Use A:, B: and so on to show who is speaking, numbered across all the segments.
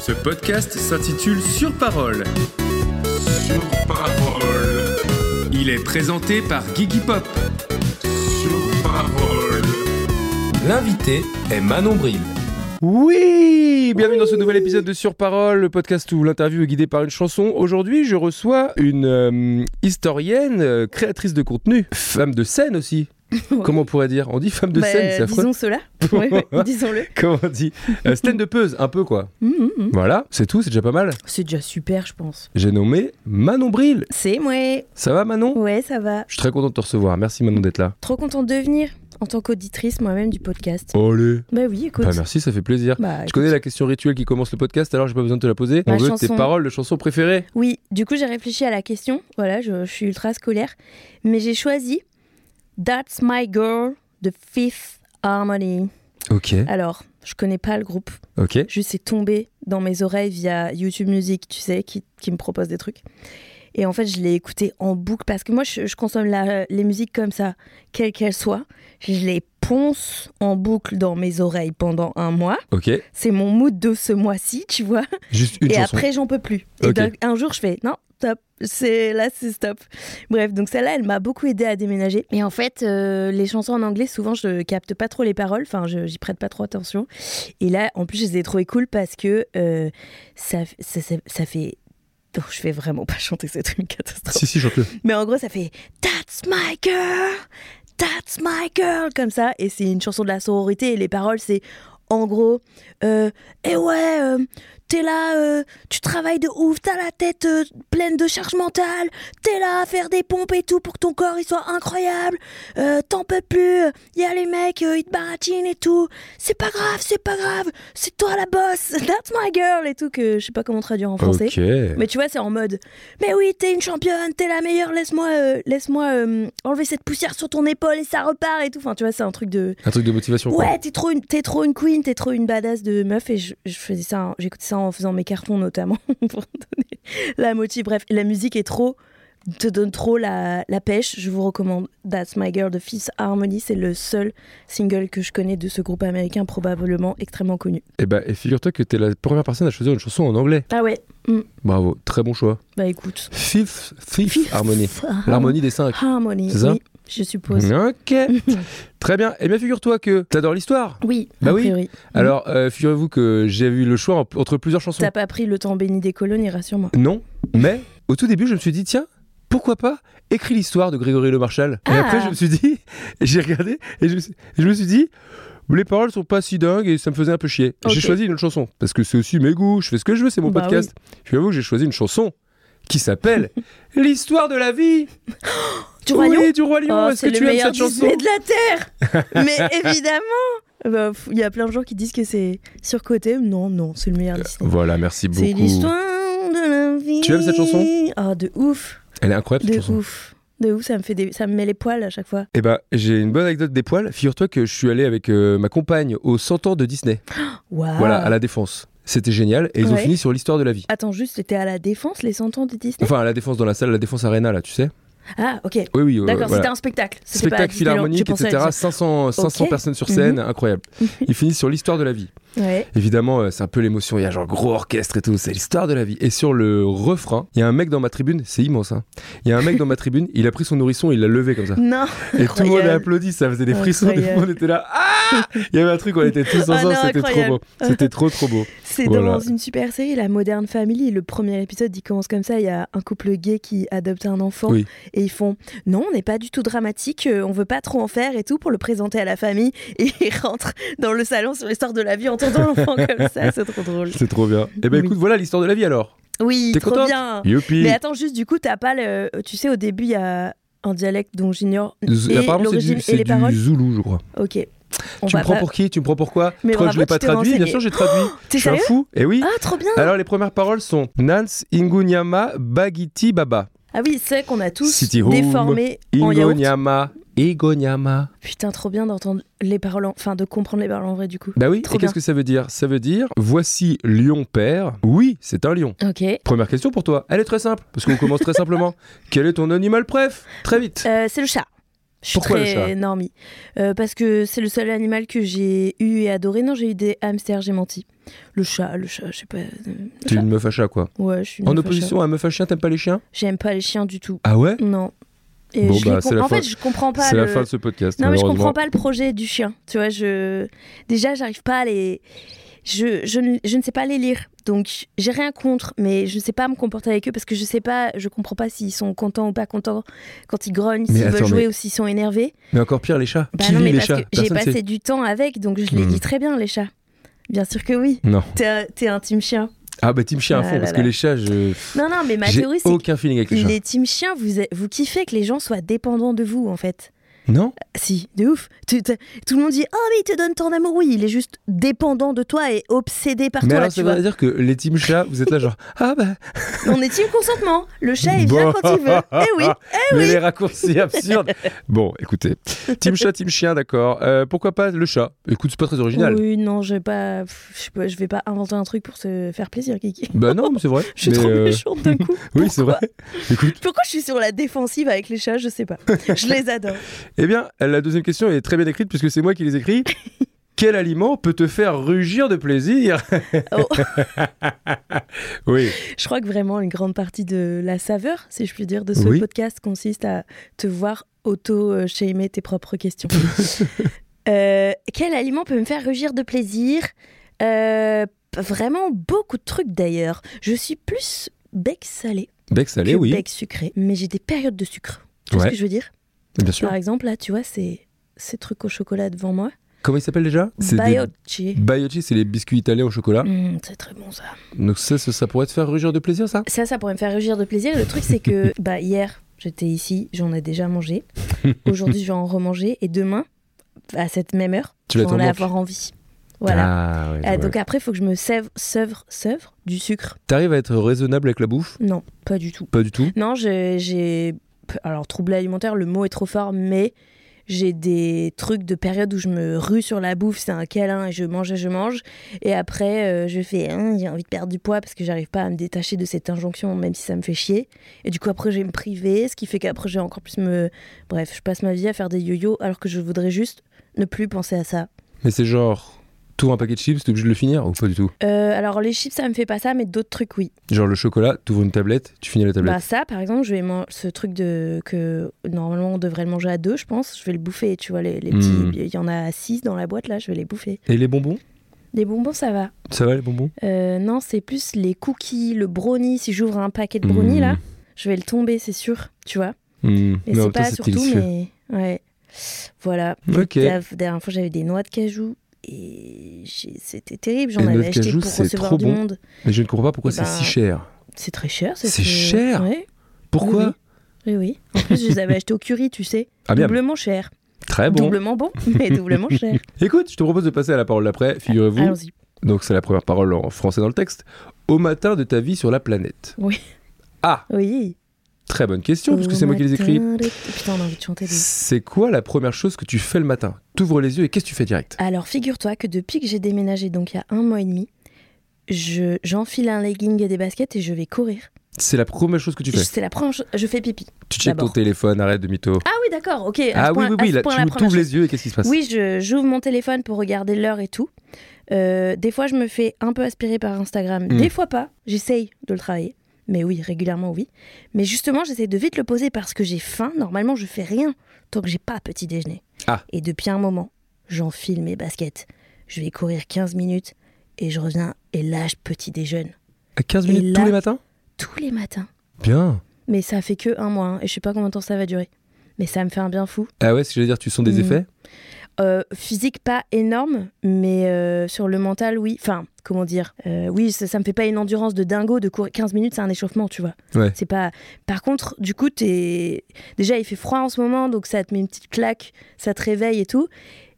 A: Ce podcast s'intitule Sur parole.
B: Sur parole.
A: Il est présenté par Gigi Pop.
B: Sur parole.
A: L'invité est Manon Bril.
C: Oui, bienvenue dans ce nouvel épisode de Sur Parole, le podcast où l'interview est guidée par une chanson. Aujourd'hui, je reçois une euh, historienne, euh, créatrice de contenu, femme de scène aussi. Comment on pourrait dire? On dit femme de
D: Bah,
C: scène, c'est affreux.
D: disons cela. Ouais, ouais, disons-le.
C: Comment on dit? Euh, Stand-upeuse, un peu quoi.
D: Hum, hum, hum.
C: Voilà, c'est tout, c'est déjà pas mal.
D: C'est déjà super, je pense.
C: J'ai nommé Manon Bril.
D: C'est moi.
C: Ça va Manon?
D: Ouais, ça va.
C: Je suis très content de te recevoir. Merci Manon d'être là.
D: Trop contente de venir en tant qu'auditrice moi-même du podcast.
C: Allez.
D: Bah oui, écoute.
C: Bah, merci, ça fait plaisir.
D: Bah,
C: Je connais la question rituelle qui commence le podcast, alors j'ai pas besoin de te la poser.
D: Ma
C: On veut tes
D: chanson.
C: paroles de chansons préférées.
D: Oui, du coup, j'ai réfléchi à la question. Voilà, je, je suis ultra scolaire. Mais j'ai choisi That's My Girl de Fifth Harmony.
C: Ok,
D: Alors, je connais pas le groupe.
C: ok.
D: Juste, c'est tombé dans mes oreilles via YouTube Music, tu sais, qui, qui me propose des trucs. Et en fait, je l'ai écouté en boucle parce que moi, je, je consomme la- les musiques comme ça, quelles qu'elles soient. Je les ponce en boucle dans mes oreilles pendant un mois.
C: Ok,
D: C'est mon mood de ce mois-ci, tu vois.
C: juste une
D: et
C: chanson.
D: après, j'en peux plus. Et
C: Ok.
D: donc, un jour, je fais non, stop. C'est là, c'est stop. Bref, donc celle-là, elle m'a beaucoup aidé à déménager. Et en fait, euh, les chansons en anglais, souvent, je capte pas trop les paroles. Enfin, je- j'y prête pas trop attention. Et là, en plus, je les ai trouvées cool parce que euh, ça, ça, ça, ça fait. Oh, je fais vraiment pas chanter, c'est une catastrophe.
C: Si, si, chante-le.
D: Mais en gros, ça fait That's my girl, that's my girl, comme ça. Et c'est une chanson de la sororité. Et les paroles, c'est en gros, euh, eh ouais, euh, t'es là, euh, tu travailles de ouf, t'as la tête euh, pleine de charge mentale, t'es là à faire des pompes et tout pour que ton corps il soit incroyable, euh, t'en peux plus, y a les mecs, ils te baratinent et tout, c'est pas grave, c'est pas grave, c'est toi la boss, that's my girl et tout, que je sais pas comment traduire en français. Mais tu vois, c'est en mode Mais oui, t'es une championne, t'es la meilleure, laisse-moi laisse-moi enlever cette poussière sur ton épaule et ça repart et tout. Enfin, tu vois, c'est un truc de
C: Un truc de motivation.
D: Ouais, t'es trop, une, trop une queen, t'es trop une badass de meuf. Et je, je faisais ça, j'écoutais ça en faisant mes cartons notamment pour donner la motive. Bref, la musique est trop te donne trop la, la pêche, je vous recommande That's My Girl de Fifth Harmony. C'est le seul single que je connais de ce groupe américain, probablement extrêmement connu.
C: Et bah, et figure-toi que t'es la première personne à choisir une chanson en anglais.
D: Ah ouais,
C: Bravo, très bon choix.
D: bah écoute.
C: Fifth, fifth,
D: Fifth
C: Harmony.
D: Harmony.
C: L'harmonie des cinq.
D: Harmony,
C: C'est ça?
D: oui, je suppose.
C: Ok. très bien. Et bien, figure-toi que t'adores l'histoire.
D: Oui,
C: Bah
D: a
C: oui.
D: priori.
C: Alors, euh, figurez-vous que j'ai eu le choix en- entre plusieurs chansons.
D: T'as pas pris le temps béni des colonies, rassure-moi.
C: Non, mais au tout début, je me suis dit, tiens, pourquoi pas écrit l'histoire de Grégory Le Marchal Et
D: Ah.
C: après, je me suis dit, j'ai regardé et je, me suis- je me suis dit, les paroles sont pas si dingues et ça me faisait un peu chier. J'ai choisi une autre chanson parce que c'est aussi mes goûts, je fais ce que je veux, c'est mon
D: Bah
C: podcast. Je avoue que j'ai choisi une chanson qui s'appelle L'histoire de la vie.
D: Du Roi Lion
C: du Roi Lion.
D: Oh,
C: Est-ce
D: c'est
C: que tu aimes cette chanson
D: Disney de la Terre Mais évidemment Bah, Il y a plein de gens qui disent que c'est surcoté. Non, non, c'est le meilleur Disney.
C: Voilà, merci
D: C'est
C: beaucoup.
D: l'histoire de la vie.
C: Tu aimes cette chanson?
D: Ah, de ouf
C: Elle est incroyable cette
D: De
C: chanson.
D: ouf De ouf, ça me, fait des... ça me met les poils à chaque fois.
C: Eh ben, j'ai une bonne anecdote des poils. Figure-toi que je suis allé avec euh, ma compagne aux 100 ans de Disney.
D: Waouh
C: Voilà, à la Défense. C'était génial et ils ont fini sur l'histoire de la vie.
D: Attends, juste, c'était à la Défense, les 100 ans de Disney?
C: Enfin, à la Défense dans la salle, la Défense Arena là, tu sais.
D: Ah, ok.
C: Oui, oui.
D: D'accord,
C: voilà.
D: c'était un spectacle.
C: Spectacle philharmonique, etc.
D: Disney.
C: 500, 500
D: Ok.
C: personnes sur scène,
D: Mhm.
C: incroyable. Ils finissent sur l'histoire de la vie.
D: Ouais.
C: Évidemment, euh, c'est un peu l'émotion. Il y a genre gros orchestre et tout. C'est l'histoire de la vie. Et sur le refrain, il y a un mec dans ma tribune. C'est immense. Hein. Il y a un mec dans ma tribune. Il a pris son nourrisson, il l'a levé comme ça.
D: Non
C: Et tout le monde a applaudi. Ça faisait des frissons. Tout le monde était là. Ah Il y avait un truc. On était tous
D: Ah
C: ensemble. C'était trop beau. C'était trop trop beau.
D: C'est
C: Voilà.
D: dans une super série, La Modern Family. Le premier épisode, il commence comme ça. Il y a un couple gay qui adopte un enfant.
C: Oui.
D: Et ils font Non, on n'est pas du tout dramatique. euh, On veut pas trop en faire et tout pour le présenter à la famille. Et ils rentrent dans le salon sur l'histoire de la vie l'enfant comme ça. C'est trop drôle.
C: C'est trop bien. Et ben
D: Oui.
C: écoute, voilà l'histoire de la vie alors.
D: Oui, trop
C: contente
D: bien.
C: Youpi.
D: Mais attends, juste du coup, t'as pas le. Tu sais, au début, il y a un dialecte dont j'ignore
C: Apparemment, c'est du,
D: et
C: c'est
D: les
C: du
D: paroles.
C: Zoulou, je crois.
D: Ok. On
C: tu me prends
D: pas-
C: pour qui? Tu me prends pour quoi?
D: Mais
C: que je l'ai
D: bravo,
C: pas traduit Bien sûr, j'ai traduit.
D: T'es
C: je suis un fou. Et oui.
D: Ah, trop bien
C: Alors, les premières paroles sont Nans Ingunyama Bagiti Baba.
D: Ah oui, c'est qu'on a tous
C: City Home,
D: déformé en yaourt.
C: Ingonyama. Igonyama.
D: Putain, trop bien d'entendre les paroles, en- enfin de comprendre les paroles en vrai du coup.
C: Bah oui,
D: Trop
C: et qu'est-ce que ça veut dire? Ça veut dire voici lion père. Oui, c'est un lion.
D: Ok.
C: Première question pour toi. Elle est très simple, parce qu'on commence très simplement. Quel est ton animal préf? Très vite.
D: Euh, c'est le chat. Je suis
C: Pourquoi
D: très normie. Euh, parce que c'est le seul animal que j'ai eu et adoré. Non, j'ai eu des hamsters, j'ai menti. Le chat, le chat, je sais pas. euh, le
C: Tu es
D: chat.
C: une meuf à chat, quoi.
D: Ouais, je suis une
C: En
D: meuf à
C: opposition
D: chat.
C: à meuf à chien, t'aimes pas les chiens?
D: J'aime pas les chiens du tout.
C: Ah ouais?
D: Non. Et
C: Bon,
D: je
C: bah,
D: com-
C: la
D: En
C: fin-
D: fait, je comprends pas
C: C'est
D: le...
C: la fin de ce podcast.
D: Non, mais je comprends pas le projet du chien. Tu vois, je. Déjà, j'arrive pas à les. Je, je, ne, je ne sais pas les lire. Donc, j'ai rien contre, mais je ne sais pas me comporter avec eux parce que je sais pas, je comprends pas s'ils sont contents ou pas contents quand ils grognent, s'ils veulent jouer
C: mais-
D: ou s'ils sont énervés.
C: Mais encore pire, les chats.
D: Bah
C: Qui
D: non, mais
C: les
D: parce
C: chats
D: que j'ai passé
C: sait.
D: du temps avec, donc je les
C: Hmm.
D: lis très bien, les chats. Bien sûr que oui.
C: Non.
D: T'es un, team chien.
C: Ah bah team chien à
D: Ah
C: fond, parce
D: là.
C: que les chats, je...
D: Non, non, mais ma
C: j'ai
D: théorie, c'est
C: aucun feeling avec les chats.
D: les team chiens, vous, vous kiffez que les gens soient dépendants de vous, en fait.
C: Non
D: Si, de ouf. Tu- tout le monde dit Oh, mais il te donne ton amour. Oui, il est juste dépendant de toi et obsédé par
C: Mais
D: toi.
C: alors ça veut dire que les team chats, vous êtes là genre Ah bah
D: On est team consentement. Le chat, il vient
C: Bon.
D: quand il veut. Eh oui.
C: Mais les raccourcis absurdes Bon, écoutez. Team chat, team chien, d'accord. Euh, pourquoi pas le chat? Écoute, c'est pas très original.
D: Oui, non, je vais pas, je vais pas inventer un truc pour se faire plaisir, Kiki.
C: Bah non, c'est vrai.
D: Je suis
C: Mais,
D: trop
C: euh,
D: méchante d'un coup.
C: Oui, c'est vrai. Écoute,
D: Pourquoi je suis sur la défensive avec les chats? Je sais pas. Je les adore.
C: Eh bien, la deuxième question est très bien écrite puisque c'est moi qui les écris. Quel aliment peut te faire rugir de plaisir?
D: Oh.
C: Oui.
D: Je crois que vraiment une grande partie de la saveur, si je puis dire, de ce
C: Oui.
D: podcast consiste à te voir auto-shamer tes propres questions. Euh, quel aliment peut me faire rugir de plaisir? Euh, Vraiment beaucoup de trucs d'ailleurs. Je suis plus bec salé
C: Bec salé,
D: que
C: oui.
D: bec sucré, mais j'ai des périodes de sucre. Tu vois ce que je veux dire?
C: Bien sûr.
D: Par exemple, là, tu vois, c'est ces trucs au chocolat devant moi.
C: Comment il s'appelle déjà? C'est des- c'est les biscuits italiens au chocolat.
D: Mmh, c'est très bon ça.
C: Donc ça, ça, ça pourrait te faire rugir de plaisir, ça?
D: Ça, ça pourrait me faire rugir de plaisir. Le truc, c'est que bah, hier, j'étais ici, j'en ai déjà mangé. Aujourd'hui, je vais en remanger. Et demain, à cette même heure,
C: Tu
D: je vais en avoir envie. Voilà.
C: Ah, ouais,
D: Ah,
C: ouais.
D: donc après, il faut que je me sèvre, sevre, sevre du sucre.
C: T'arrives à être raisonnable avec la bouffe?
D: Non, pas du tout.
C: Pas du tout?
D: Non, j'ai. Alors, trouble alimentaire, le mot est trop fort, mais j'ai des trucs de période où je me rue sur la bouffe, c'est un câlin et je mange et je mange. Et après, euh, je fais, Hein, j'ai envie de perdre du poids parce que j'arrive pas à me détacher de cette injonction, même si ça me fait chier. Et du coup, après, je me priver, ce qui fait qu'après, je vais encore plus me. Bref, je passe ma vie à faire des yo-yo alors que je voudrais juste ne plus penser à ça.
C: Mais c'est genre, t'ouvres un paquet de chips, t'es obligé de le finir ou pas du tout
D: Euh, alors, les chips, ça me fait pas ça, mais d'autres trucs, oui.
C: Genre le chocolat, t'ouvres une tablette, tu finis la tablette.
D: Bah ça, par exemple, je vais manger ce truc de que normalement on devrait le manger à deux, je pense. Je vais le bouffer, tu vois, les, les petits.
C: Mm.
D: Il y en a six dans la boîte là, je vais les bouffer.
C: Et les bonbons?
D: Les bonbons, ça va.
C: Ça va les bonbons?
D: Euh, non, c'est plus les cookies, le brownie. Si j'ouvre un paquet de brownie
C: Mm.
D: là, je vais le tomber, c'est sûr, tu vois.
C: Mmh.
D: Mais c'est pas surtout, mais ouais. Voilà. La dernière fois, j'avais des noix de cajou. Et c'était terrible, j'en avais acheté
C: cajou,
D: pour recevoir du
C: bon.
D: monde.
C: Mais je ne comprends pas pourquoi
D: Eh
C: c'est
D: ben,
C: si cher.
D: C'est très cher.
C: C'est cher
D: Ouais.
C: Pourquoi
D: Oui, oui. En plus, je les avais achetés au curry, tu sais.
C: Ah bien,
D: Doublement cher.
C: très bon.
D: Doublement bon, mais doublement cher.
C: Écoute, je te propose de passer à la parole d'après, figurez-vous.
D: Allons-y.
C: Donc c'est la première parole en français dans le texte. Au matin de ta vie sur la planète.
D: Oui.
C: Ah,
D: Oui.
C: Très bonne question, parce que c'est moi qui les écris.
D: Putain, on a envie de chanter. des-
C: C'est quoi la première chose que tu fais le matin? T'ouvres les yeux et qu'est-ce que tu fais direct?
D: Alors, figure-toi que depuis que j'ai déménagé, donc il y a un mois et demi, je j'enfile un legging et des baskets et je vais courir.
C: C'est la première chose que tu fais?
D: C'est la première chose. Je fais pipi.
C: Tu checkes ton téléphone, arrête de mytho.
D: Ah oui, d'accord, ok. à
C: Ah oui,
D: point-
C: oui, oui,
D: ce
C: là,
D: point,
C: tu
D: chose.
C: les yeux et qu'est-ce qui se passe?
D: Oui, je- j'ouvre mon téléphone pour regarder l'heure et tout. Euh, des fois, je me fais un peu aspirer par Instagram.
C: Mm.
D: Des fois pas. J'essaye de le travailler. Mais oui, régulièrement, oui. Mais justement, j'essaie de vite le poser parce que j'ai faim. Normalement, je fais rien tant que j'ai pas petit déjeuner.
C: Ah.
D: Et depuis un moment, j'enfile mes baskets. Je vais courir 15 minutes et je reviens et là, je petit déjeune.
C: À 15
D: Et
C: minutes
D: là-
C: tous les matins?
D: Tous les matins.
C: Bien.
D: Mais ça fait que un mois hein, et je sais pas combien de temps ça va durer. Mais ça me fait un bien fou.
C: Ah ouais, si j'allais dire, tu sens des
D: Mm.
C: effets?
D: Euh, physique, pas énorme, mais euh, sur le mental, oui. Enfin, comment dire Euh, Oui, ça, ça me fait pas une endurance de dingo de courir 15 minutes, c'est un échauffement, tu vois.
C: Ouais.
D: C'est pas. Par contre, du coup, t'es. Déjà, il fait froid en ce moment, donc ça te met une petite claque, ça te réveille et tout.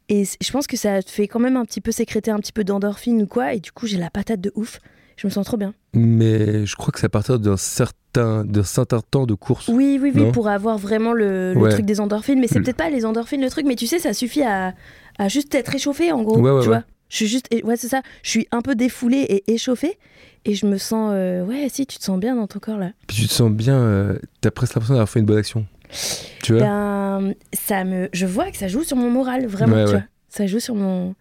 D: Et je pense que ça te fait quand même un petit peu sécréter un petit peu d'endorphine ou quoi. Et du coup, j'ai la patate de ouf. Je me sens trop bien.
C: Mais je crois que c'est à partir d'un certain, d'un certain temps de course.
D: Oui, oui, oui, pour avoir vraiment le, le
C: Ouais.
D: truc des endorphines. Mais c'est
C: Le-
D: peut-être pas les endorphines le truc, mais tu sais, ça suffit à, à juste être échauffé en gros.
C: Ouais, ouais,
D: tu vois je suis juste, ouais, c'est ça. Je suis un peu défoulée et échauffée. Et je me sens, euh, ouais, si, tu te sens bien dans ton corps là.
C: Puis tu te sens bien, euh, t'as presque l'impression d'avoir fait une bonne action. Tu vois
D: Ben, ça me, je vois que ça joue sur mon moral, vraiment, tu vois. Ça joue sur mon.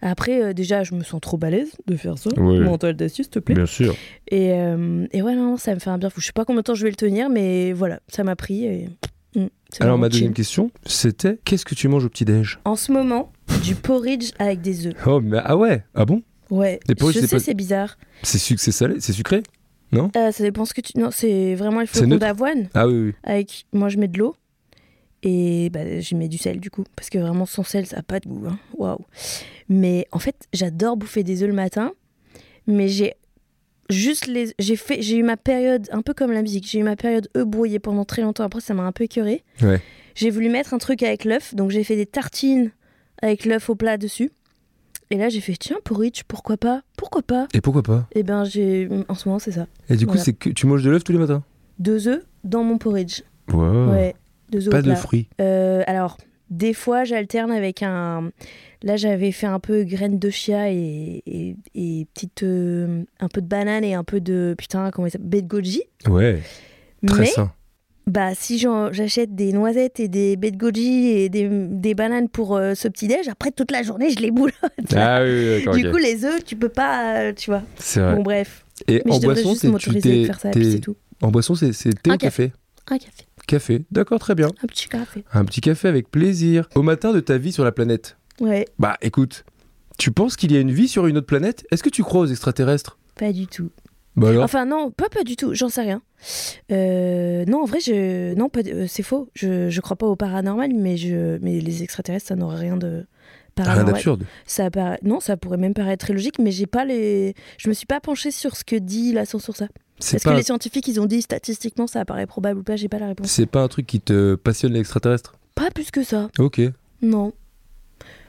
D: Après, euh, déjà, je me sens trop balèze de faire ça.
C: Ouais.
D: Mental d'acier, s'il te plaît.
C: Bien sûr.
D: Et, euh, et ouais, non, ça me fait un bien fou. Je sais pas combien de temps je vais le tenir, mais voilà, ça m'a pris. Et... Mm,
C: Alors ma deuxième question, c'était qu'est-ce que tu manges au petit-déj?
D: En ce moment, du porridge avec des œufs.
C: Oh mais ah ouais, ah bon?
D: Ouais,
C: Les porridge,
D: je
C: c'est
D: sais,
C: pas-
D: c'est bizarre.
C: C'est sucré, c'est salé, c'est sucré?
D: Euh, ça dépend ce que tu. Non, c'est vraiment flocon
C: neutre?
D: d'avoine.
C: Ah oui oui.
D: Avec... Moi, je mets de l'eau. Et bah, j'y mets du sel, du coup. Parce que vraiment, sans sel, ça n'a pas de goût. hein. Waouh. Mais en fait, j'adore bouffer des œufs le matin. Mais j'ai juste les. J'ai fait... j'ai eu ma période, un peu comme la musique, j'ai eu ma période œufs brouillés pendant très longtemps. Après, ça m'a un peu écœuré.
C: Ouais.
D: J'ai voulu mettre un truc avec l'œuf. Donc, j'ai fait des tartines avec l'œuf au plat dessus. Et là, j'ai fait, tiens, porridge, pourquoi pas Pourquoi pas
C: Et pourquoi pas?
D: Et ben, j'ai. En ce moment, c'est ça.
C: Et du coup,
D: Voilà.
C: c'est que tu manges de l'œuf tous les matins?
D: Deux œufs dans mon porridge.
C: Wow.
D: Ouais,
C: Pas de fruits.
D: Euh, alors, des fois, j'alterne avec un. Là, j'avais fait un peu graines de chia et, et, et petite, euh, un peu de banane et un peu de. Putain, comment il s'appelle Baie de goji.
C: Ouais. Très
D: Mais,
C: sain.
D: bah, si j'en- j'achète des noisettes et des baies de goji et des, des bananes pour euh, ce petit-déj, après, toute la journée, je les boulotte.
C: Ah oui, d'accord.
D: du coup, les œufs, tu peux pas. euh, tu vois.
C: c'est vrai.
D: Bon, bref.
C: Et
D: Mais
C: en boisson,
D: juste
C: c'est tu
D: tout.
C: en boisson, c'est c'est thé
D: Un
C: ou café
D: Un café.
C: Café. D'accord, très bien.
D: Un petit café.
C: Un petit café avec plaisir. Au matin de ta vie sur la planète.
D: Ouais,
C: Bah écoute, tu penses qu'il y a une vie sur une autre planète? Est-ce que tu crois aux extraterrestres?
D: Pas du tout.
C: Bah alors?
D: Enfin non, pas pas du tout, j'en sais rien. Euh, non, en vrai, je non, pas, euh, c'est faux. Je je crois pas au paranormal, mais je mais les extraterrestres, ça n'aurait rien de
C: Rien
D: paranormal.
C: d'absurde.
D: Ça paraît- non, ça pourrait même paraître très logique, mais j'ai pas les. Je me suis pas penchée sur ce que dit la science sur ça. Est-ce
C: pas,
D: que les scientifiques, ils ont dit statistiquement ça apparaît probable ou pas? J'ai pas la réponse.
C: c'est pas un truc qui te passionne l'extraterrestre?
D: Pas plus que ça.
C: Ok,
D: Non.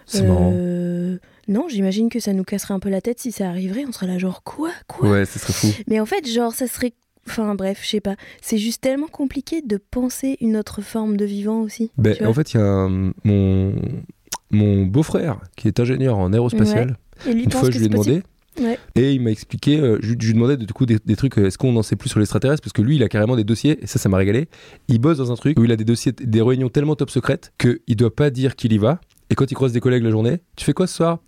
C: c'est marrant.
D: Euh, Non, j'imagine que ça nous casserait un peu la tête si ça arriverait. On serait là genre quoi, quoi?
C: Ouais, ce serait fou.
D: Mais en fait, genre, ça serait. Enfin, bref, je sais pas. C'est juste tellement compliqué de penser une autre forme de vivant aussi.
C: Ben, en fait, il y a un- mon, mon beau-frère qui est ingénieur en aérospatial.
D: Et lui
C: Une
D: pense
C: fois,
D: que
C: je lui ai
D: possible. Ouais.
C: Et il m'a expliqué, euh, je, je lui demandais du coup des, des trucs, euh, est-ce qu'on en sait plus sur l'extraterrestre? Parce que lui, il a carrément des dossiers, et ça, ça m'a régalé. Il bosse dans un truc où il a des dossiers, des réunions tellement top secrètes qu'il doit pas dire qu'il y va. Et quand il croise des collègues la journée, tu fais quoi ce soir?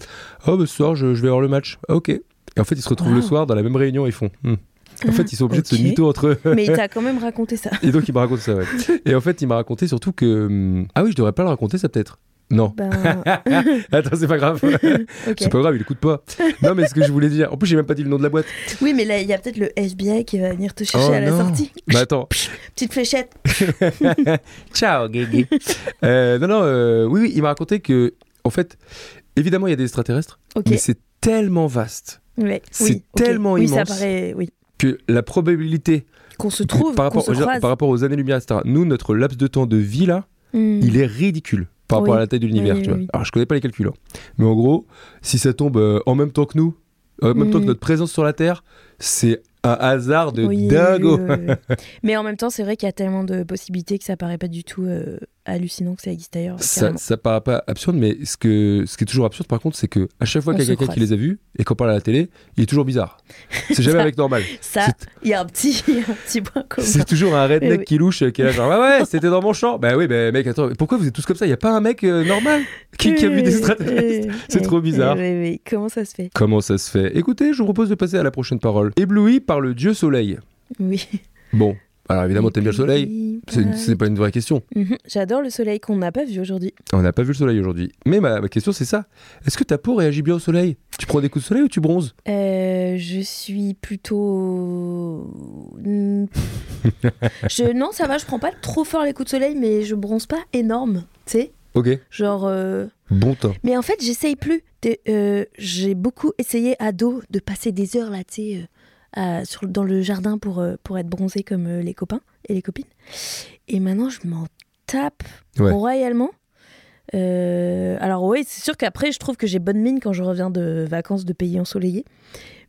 C: Oh, bah, ce soir, je, je vais voir le match. Ah, ok. Et en fait, ils se retrouvent le
D: Wow.
C: soir dans la même réunion, ils font. Hmm. En fait, ils sont obligés de se mytho entre eux.
D: Mais il t'a quand même raconté ça.
C: Et donc, il m'a raconté ça, ouais. Et en fait, il m'a raconté surtout que. hum, Ah oui, je devrais pas le raconter, ça peut-être. Non.
D: Ben,
C: Attends, c'est pas grave. C'est pas grave, il écoute pas. Non, mais ce que je voulais dire. En plus, j'ai même pas dit le nom de la boîte.
D: Oui, mais là, il y a peut-être le FBI qui va venir te chercher
C: Oh
D: à la sortie.
C: Bah attends.
D: Petite fléchette.
C: Ciao, Guigui. Euh, non, non, euh, oui, oui, il m'a raconté que, en fait, évidemment, il y a des extraterrestres,
D: Ok.
C: mais c'est tellement vaste
D: Ouais.
C: c'est
D: oui, ok.
C: tellement
D: oui, ça
C: immense.
D: paraît. Oui.
C: que la probabilité
D: Qu'on se trouve,
C: par, rapport,
D: se
C: aux-
D: croise.
C: par rapport aux années-lumière, etc., nous, notre laps de temps de vie là,
D: Hmm.
C: il est ridicule par rapport à la taille de l'univers.
D: Oui,
C: tu
D: oui,
C: vois.
D: oui.
C: Alors, je connais pas les calculs, hein. mais en gros, si ça tombe euh, en même temps que nous, en même temps que
D: Mm.
C: notre présence sur la Terre, c'est un hasard de dingo.
D: Mais en même temps, c'est vrai qu'il y a tellement de possibilités que ça paraît pas du tout euh, hallucinant que ça existe ailleurs.
C: Ça, ça paraît pas absurde, mais ce, que, ce qui est toujours absurde par contre, c'est que à chaque fois qu'il y a quelqu'un qui les a vus et qu'on parle à la télé, il est toujours bizarre. C'est jamais
D: Ça-
C: avec normal.
D: Ça, il y a un petit, il y a un petit point commun.
C: C'est toujours un redneck
D: oui.
C: qui louche, qui est là genre ouais ouais c'était dans mon champ. Bah oui bah mec attends pourquoi vous êtes tous comme ça? Il y a pas un mec euh, normal qui, qui a vu des extraterrestres C'est trop bizarre.
D: Comment ça se fait?
C: Comment ça se fait? Écoutez, je vous propose de passer à la prochaine parole. Ébloui par le dieu soleil.
D: Oui.
C: Bon, alors évidemment t'aimes bien le soleil. C'est une- c'est pas une vraie question.
D: Mhm. J'adore le soleil qu'on n'a pas vu aujourd'hui.
C: On n'a pas vu le soleil aujourd'hui. Mais ma, ma question c'est ça. Est-ce que ta peau réagit bien au soleil? Tu prends des coups de soleil ou tu bronzes?
D: Euh, je suis plutôt. Je... Non, ça va, je prends pas trop fort les coups de soleil, mais je bronze pas énorme, tu sais.
C: Ok.
D: Genre. euh,
C: Bon temps.
D: Mais en fait, j'essaye plus. Euh, J'ai beaucoup essayé ado de passer des heures là, tu sais, euh, à- sur- dans le jardin pour, euh, pour être bronzé comme euh, les copains et les copines. Et maintenant, je m'en tape
C: Ouais.
D: royalement. Euh, alors oui, c'est sûr qu'après, je trouve que j'ai bonne mine quand je reviens de vacances de pays ensoleillés.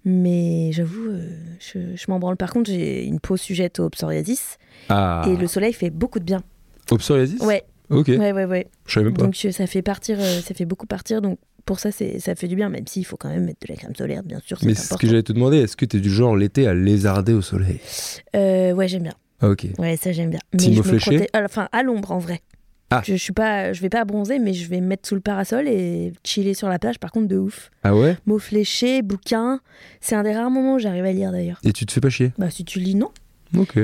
D: Mais j'avoue, euh, je, je m'en branle. Par contre, j'ai une peau sujette au psoriasis
C: Ah.
D: et le soleil fait beaucoup de bien.
C: Au psoriasis?
D: Ouais,
C: Ok.
D: ouais, ouais, ouais.
C: Je savais même pas.
D: Donc euh, ça fait partir, euh, ça fait beaucoup partir. Donc pour ça, c'est, ça fait du bien, même s'il faut quand même mettre de la crème solaire, bien sûr.
C: Mais c'est ce que j'allais te demander, est-ce que t'es du genre l'été à lézarder au soleil?
D: Euh, ouais, j'aime bien.
C: Ah ok.
D: Ouais, ça j'aime bien.
C: Petit
D: je me
C: fléché?
D: protège- Enfin, à l'ombre en vrai.
C: Ah.
D: Je, je suis pas, je vais pas bronzer, mais je vais me mettre sous le parasol et chiller sur la plage. Par contre, de ouf.
C: Ah ouais?
D: Mots fléchés, bouquins. C'est un des rares moments où j'arrive à lire d'ailleurs.
C: Et tu te fais pas chier?
D: Bah si tu lis, non.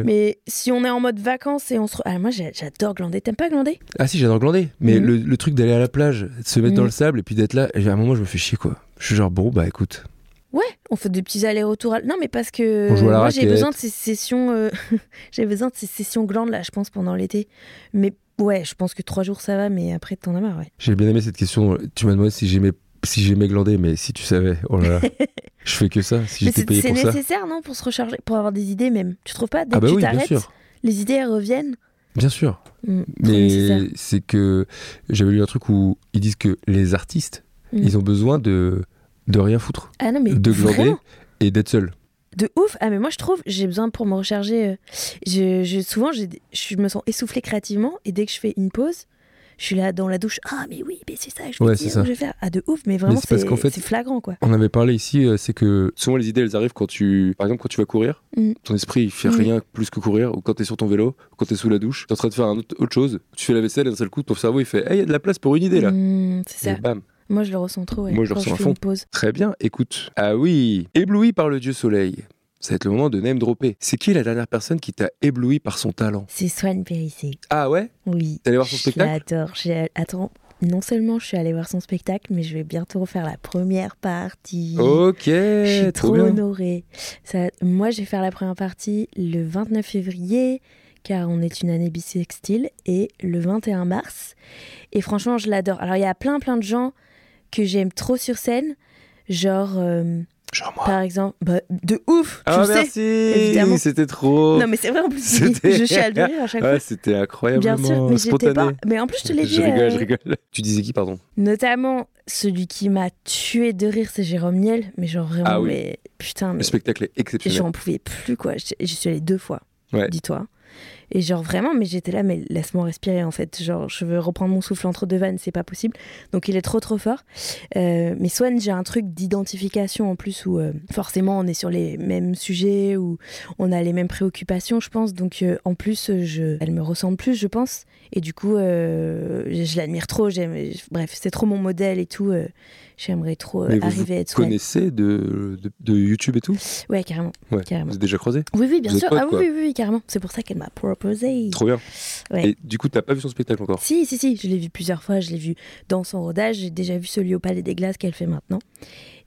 D: Mais si on est en mode vacances et on se, ah moi j'adore glander. T'aimes pas glander?
C: Ah si, j'adore glander. Mais
D: Mhm.
C: le, le truc d'aller à la plage, de se mettre dans
D: Mhm.
C: le sable et puis d'être là, et à un moment je me fais chier quoi. Je suis genre bon bah écoute.
D: Ouais, on fait des petits allers-retours. à- Non, mais parce que moi j'ai besoin de ces sessions, euh, j'ai besoin de ces sessions glandes là, je pense pendant l'été. Mais ouais, je pense que trois jours ça va, mais après t'en as marre, ouais.
C: J'ai bien aimé cette question. Tu m'as demandé si j'aimais si j'aimais glander, mais si tu savais, oh là là, je fais que ça. Si j'étais
D: c'est
C: payé
D: c'est
C: pour ça.
D: nécessaire, non, pour se recharger, pour avoir des idées même. Tu trouves pas Dès
C: Ah bah
D: que tu
C: oui, bien
D: t'arrêtes, les idées elles reviennent.
C: bien sûr.
D: Mm.
C: Mais c'est que j'avais lu un truc où ils disent que les artistes,
D: Mm.
C: ils ont besoin de de rien foutre,
D: Ah non, mais
C: de glander et d'être seul.
D: de ouf. Ah mais moi je trouve, j'ai besoin pour me recharger. euh, je, je- souvent, j'ai je me sens essoufflée créativement et dès que je fais une pause. Je suis là dans la douche. Ah, mais oui, mais c'est ça je vais
C: Ouais,
D: dire,
C: ça.
D: je vais faire. Ah, de ouf, mais vraiment,
C: c'est qu'en fait-
D: c'est flagrant, quoi.
C: On avait parlé ici, euh, c'est que souvent les idées elles arrivent quand tu, par exemple quand tu vas courir,
D: Mm.
C: ton esprit il fait
D: Mm.
C: rien plus que courir, ou quand t'es sur ton vélo, ou quand t'es sous la douche, t'es en train de faire un autre, autre chose, tu fais la vaisselle et d'un seul coup ton cerveau il fait, il y a de la place pour une idée là.
D: Mm, c'est
C: Et
D: ça.
C: bam.
D: Moi, je le ressens trop. ouais,
C: Moi, je le ressens à fond. Très bien, écoute. Ah oui, ébloui par le dieu soleil. Ça va être le moment de name dropper. C'est qui la dernière personne qui t'a ébloui par son talent?
D: C'est Swan Périssé.
C: Ah ouais?
D: Oui.
C: T'es allé voir son
D: Je
C: spectacle?
D: l'adore. J'ai- Attends, non seulement je suis allée voir son spectacle, mais je vais bientôt refaire la première partie.
C: Ok,
D: Je suis
C: trop
D: trop
C: bien.
D: honorée. Ça, moi, je vais faire la première partie le 29 février, car on est une année bissextile, et le 21 mars. Et franchement, je l'adore. Alors, il y a plein, plein de gens que j'aime trop sur scène. Genre, euh,
C: Genre moi.
D: par exemple, bah, de ouf, tu
C: Ah
D: le sais.
C: merci,
D: évidemment.
C: c'était trop.
D: Non, mais c'est vrai en plus. Je chiale de rire à chaque fois.
C: Ouais, c'était incroyablement
D: Bien sûr, mais j'étais
C: spontané.
D: pas. Mais en plus, je te l'ai dit.
C: Je rigole,
D: euh,
C: je rigole. Tu disais qui, pardon?
D: Notamment, celui qui m'a tué de rire, c'est Jérôme Niel. Mais genre vraiment,
C: Ah oui.
D: mais putain, mais
C: Le spectacle est exceptionnel.
D: j'en pouvais plus quoi. J'y j'y suis allée deux fois,
C: Ouais.
D: dis-toi. Et genre vraiment, mais j'étais là, mais laisse-moi respirer en fait. Genre, je veux reprendre mon souffle entre deux vannes, c'est pas possible. Donc il est trop trop fort. Euh, mais Swan, j'ai un truc d'identification en plus où euh, forcément on est sur les mêmes sujets, où on a les mêmes préoccupations, je pense. Donc euh, en plus, je, elle me ressemble plus, je pense. Et du coup, je, l'admire trop. Bref, c'est trop mon modèle et tout. J'aimerais trop euh,
C: vous
D: arriver à
C: vous
D: être Swan.
C: connaissez de, de, de YouTube et tout?
D: Ouais, carrément.
C: Ouais.
D: Carrément.
C: Vous êtes déjà croisés?
D: Oui, oui, bien
C: Vous
D: sûr.
C: potes,
D: ah oui, oui, oui, oui, carrément. C'est pour ça qu'elle m'a proposé.
C: Trop bien.
D: Ouais.
C: Et du coup, t'as pas vu son spectacle encore?
D: Si, si, si, je l'ai vu plusieurs fois. Je l'ai vu dans son rodage. J'ai déjà vu celui au Palais des Glaces qu'elle fait maintenant.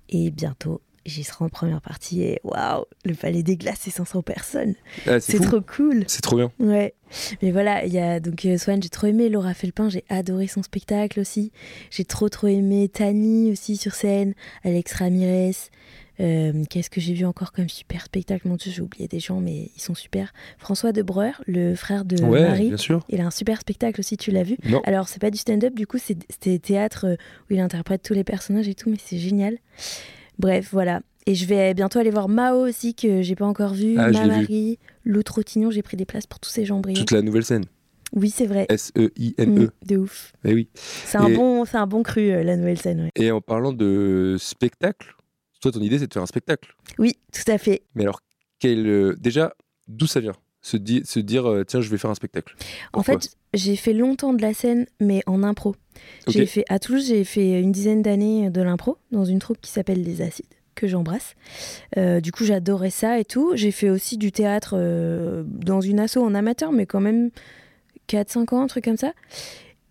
D: Et bientôt, j'y serai en première partie. Et waouh, le Palais des Glaces, c'est 500 personnes.
C: Ah,
D: C'est trop cool.
C: C'est trop bien.
D: Ouais. Mais voilà, il y a donc euh, Swan, j'ai trop aimé. Laura Felpin, j'ai adoré son spectacle aussi. J'ai trop, trop aimé Tani aussi sur scène. Alex Ramirez. Euh, Qu'est-ce que j'ai vu encore comme super spectacle? Mon Dieu, j'ai oublié des gens, mais ils sont super. François Debreur, le frère de
C: ouais,
D: Marie.
C: bien sûr.
D: Il a un super spectacle aussi, tu l'as vu
C: Non.
D: Alors, c'est pas du stand-up, du coup, c'est- théâtre euh, où il interprète tous les personnages et tout, mais c'est génial. Bref, voilà. Et je vais bientôt aller voir Mao aussi, que j'ai pas encore vu.
C: Ah,
D: Ma. Marie, Lou Trottignon, j'ai pris des places pour tous ces gens brillants.
C: Toute la nouvelle scène.
D: Oui, c'est vrai.
C: S-E-I-N-E.
D: Mm, de ouf.
C: Eh oui.
D: C'est un,
C: Et-
D: bon, un bon cru, euh, la nouvelle scène. ouais.
C: Et en parlant de spectacle, toi, ton idée, c'est de faire un spectacle.
D: Oui, tout à fait.
C: Mais alors, quel, euh, déjà, d'où ça vient? Se, di- se dire, euh, tiens, je vais faire un spectacle.
D: En fait, j'ai fait longtemps de la scène, mais en impro. J'ai fait à Toulouse, j'ai fait une dizaine d'années de l'impro dans une troupe qui s'appelle Les Acides que j'embrasse. Euh, du coup, j'adorais ça et tout. J'ai fait aussi du théâtre euh, dans une asso en amateur, mais quand même 4-5 ans, un truc comme ça.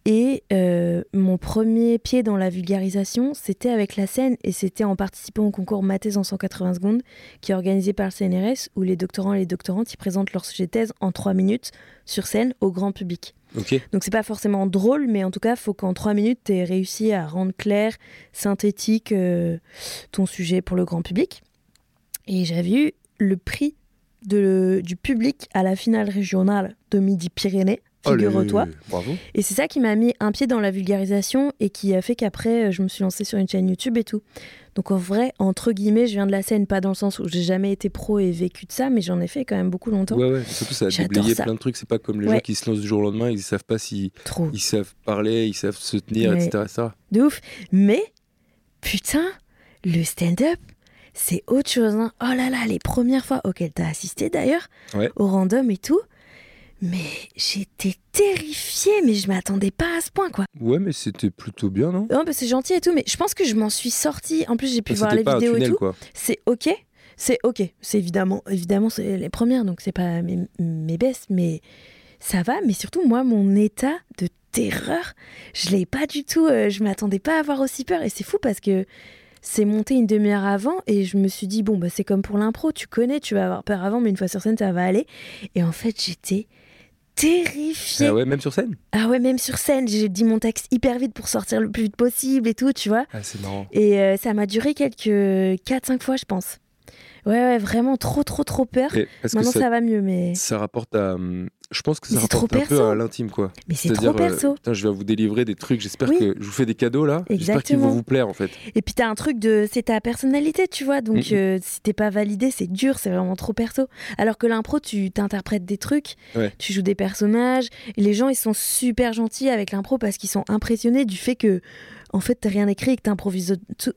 D: Et euh, mon premier pied dans la vulgarisation, c'était avec la scène et c'était en participant au concours Mathèse en 180 secondes qui est organisé par le CNRS où les doctorants et les doctorantes y présentent leur sujet thèse en 3 minutes sur scène au grand public.
C: Ok.
D: Donc c'est pas forcément drôle, mais en tout cas, faut qu'en trois minutes, tu aies réussi à rendre clair, synthétique euh, ton sujet pour le grand public. Et j'avais eu le prix de, du public à la finale régionale de Midi-Pyrénées, figure-toi.
C: Bravo.
D: Et c'est ça qui m'a mis un pied dans la vulgarisation et qui a fait qu'après, euh, je me suis lancée sur une chaîne YouTube et tout. Donc en vrai, entre guillemets, je viens de la scène, pas dans le sens où j'ai jamais été pro et vécu de ça, mais j'en ai fait quand même beaucoup longtemps.
C: Ouais, ouais. Surtout, ça a déblayé
D: ça.
C: plein de trucs. C'est pas comme les
D: Ouais.
C: gens qui se lancent du jour au lendemain, ils savent pas si
D: Trop.
C: ils savent parler, ils savent se tenir,
D: Ouais.
C: etc. etc.
D: De ouf. Mais, putain, le stand-up, c'est autre chose. hein. Oh là là, les premières fois auxquelles t'as assisté d'ailleurs,
C: Ouais.
D: au random et tout. Mais j'étais terrifiée, mais je m'attendais pas à ce point, quoi.
C: Ouais, mais c'était plutôt bien, non?
D: Non, bah, c'est gentil et tout, mais je pense que je m'en suis sortie. En plus, j'ai pu voir
C: C'était
D: les
C: pas un
D: vidéos et tout.
C: quoi.
D: C'est ok, c'est ok. C'est évidemment, évidemment, c'est les premières, donc c'est pas mes, mes baisses, mais ça va. Mais surtout, moi, mon état de terreur, je l'ai pas du tout. euh, je m'attendais pas à avoir aussi peur, et c'est fou parce que c'est monté une demi-heure avant, et je me suis dit bon, bah c'est comme pour l'impro, tu connais, tu vas avoir peur avant, mais une fois sur scène, ça va aller. Et en fait, j'étais terrifiée.
C: Ah ouais, même sur scène
D: Ah ouais, même sur scène, j'ai dit mon texte hyper vite pour sortir le plus vite possible et tout, tu vois.
C: Ah, c'est marrant.
D: Et euh, ça m'a duré quelques 4-5 fois, je pense. Ouais, ouais, vraiment trop, trop, trop peur.
C: Et parce que
D: Maintenant, ça...
C: ça,
D: va mieux, mais,
C: ça rapporte à. hum, Je pense que ça
D: Mais c'est trop
C: rapporte un peu
D: perso.
C: à l'intime, quoi.
D: mais c'est trop
C: euh,
D: perso.
C: putain, je vais vous délivrer des trucs. J'espère
D: Oui.
C: que je vous fais des cadeaux là. J'espère qu'ils vont vous plaire en fait.
D: Et puis, t'as un truc de. C'est ta personnalité, tu vois. Donc, euh, si t'es pas validé, c'est dur, c'est vraiment trop perso. Alors que l'impro, tu t'interprètes des trucs,
C: Ouais.
D: tu joues des personnages. Et les gens, ils sont super gentils avec l'impro parce qu'ils sont impressionnés du fait que. En fait, t'as rien écrit et que t'improvises tout,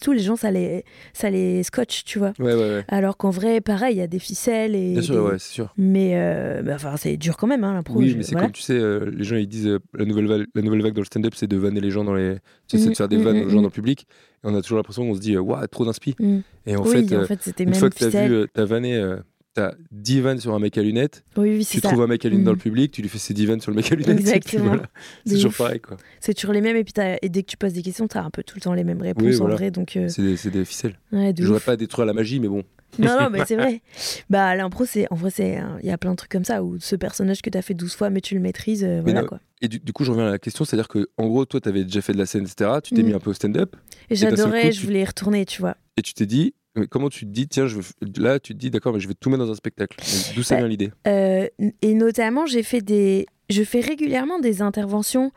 D: tout, les gens, ça les, ça les scotche, tu vois.
C: Ouais, ouais, ouais.
D: Alors qu'en vrai, pareil, il y a des ficelles et.
C: Bien sûr, ouais, c'est sûr.
D: Mais euh, bah, enfin, c'est dur quand même, hein, l'impro.
C: Oui, mais c'est
D: voilà.
C: comme tu sais, euh, les gens ils disent euh, la, nouvelle vague, la nouvelle vague dans le stand-up, c'est de vanner les gens dans les. Tu sais, c'est de faire des
D: Mhm,
C: vannes aux gens
D: mhm.
C: dans le public. Et on a toujours l'impression qu'on se dit, waouh, trop d'inspi.
D: Mm.
C: Et en
D: oui,
C: fait,
D: en fait, c'était
C: une
D: même
C: fois que t'as vu, t'as vanné, t'as 10 vannes sur un mec à lunettes,
D: Oui, oui,
C: tu
D: ça.
C: trouves un mec à lunettes dans le public, tu lui fais ses 10 vannes sur le mec à lunettes.
D: Exactement.
C: voilà. C'est toujours
D: ouf.
C: pareil, quoi.
D: C'est toujours les mêmes. Et puis, et dès que tu poses des questions, t'as un peu tout le temps les mêmes réponses
C: Oui,
D: en vrai. Donc, euh,
C: C'est des, ficelles.
D: ouais, de
C: J'aurais
D: ouf.
C: pas détruire la magie, mais bon.
D: Non, non, mais c'est vrai. Bah, l'impro, c'est. En vrai, Il y a plein de trucs comme ça où ce personnage que t'as fait 12 fois, mais tu le maîtrises. euh, voilà
C: non,
D: quoi.
C: Et du, du coup, je reviens à la question, c'est-à-dire que, en gros, toi, t'avais déjà fait de la scène, etc. Tu t'es
D: Mhm.
C: mis un peu au stand-up
D: Et j'adorais, je voulais y retourner, tu vois.
C: et tu t'es dit, comment tu te dis, tiens, je veux... là, tu te dis, d'accord, mais je vais tout mettre dans un spectacle. D'où ça
D: Bah,
C: vient l'idée?
D: Euh, et notamment, j'ai fait des. Je fais régulièrement des interventions,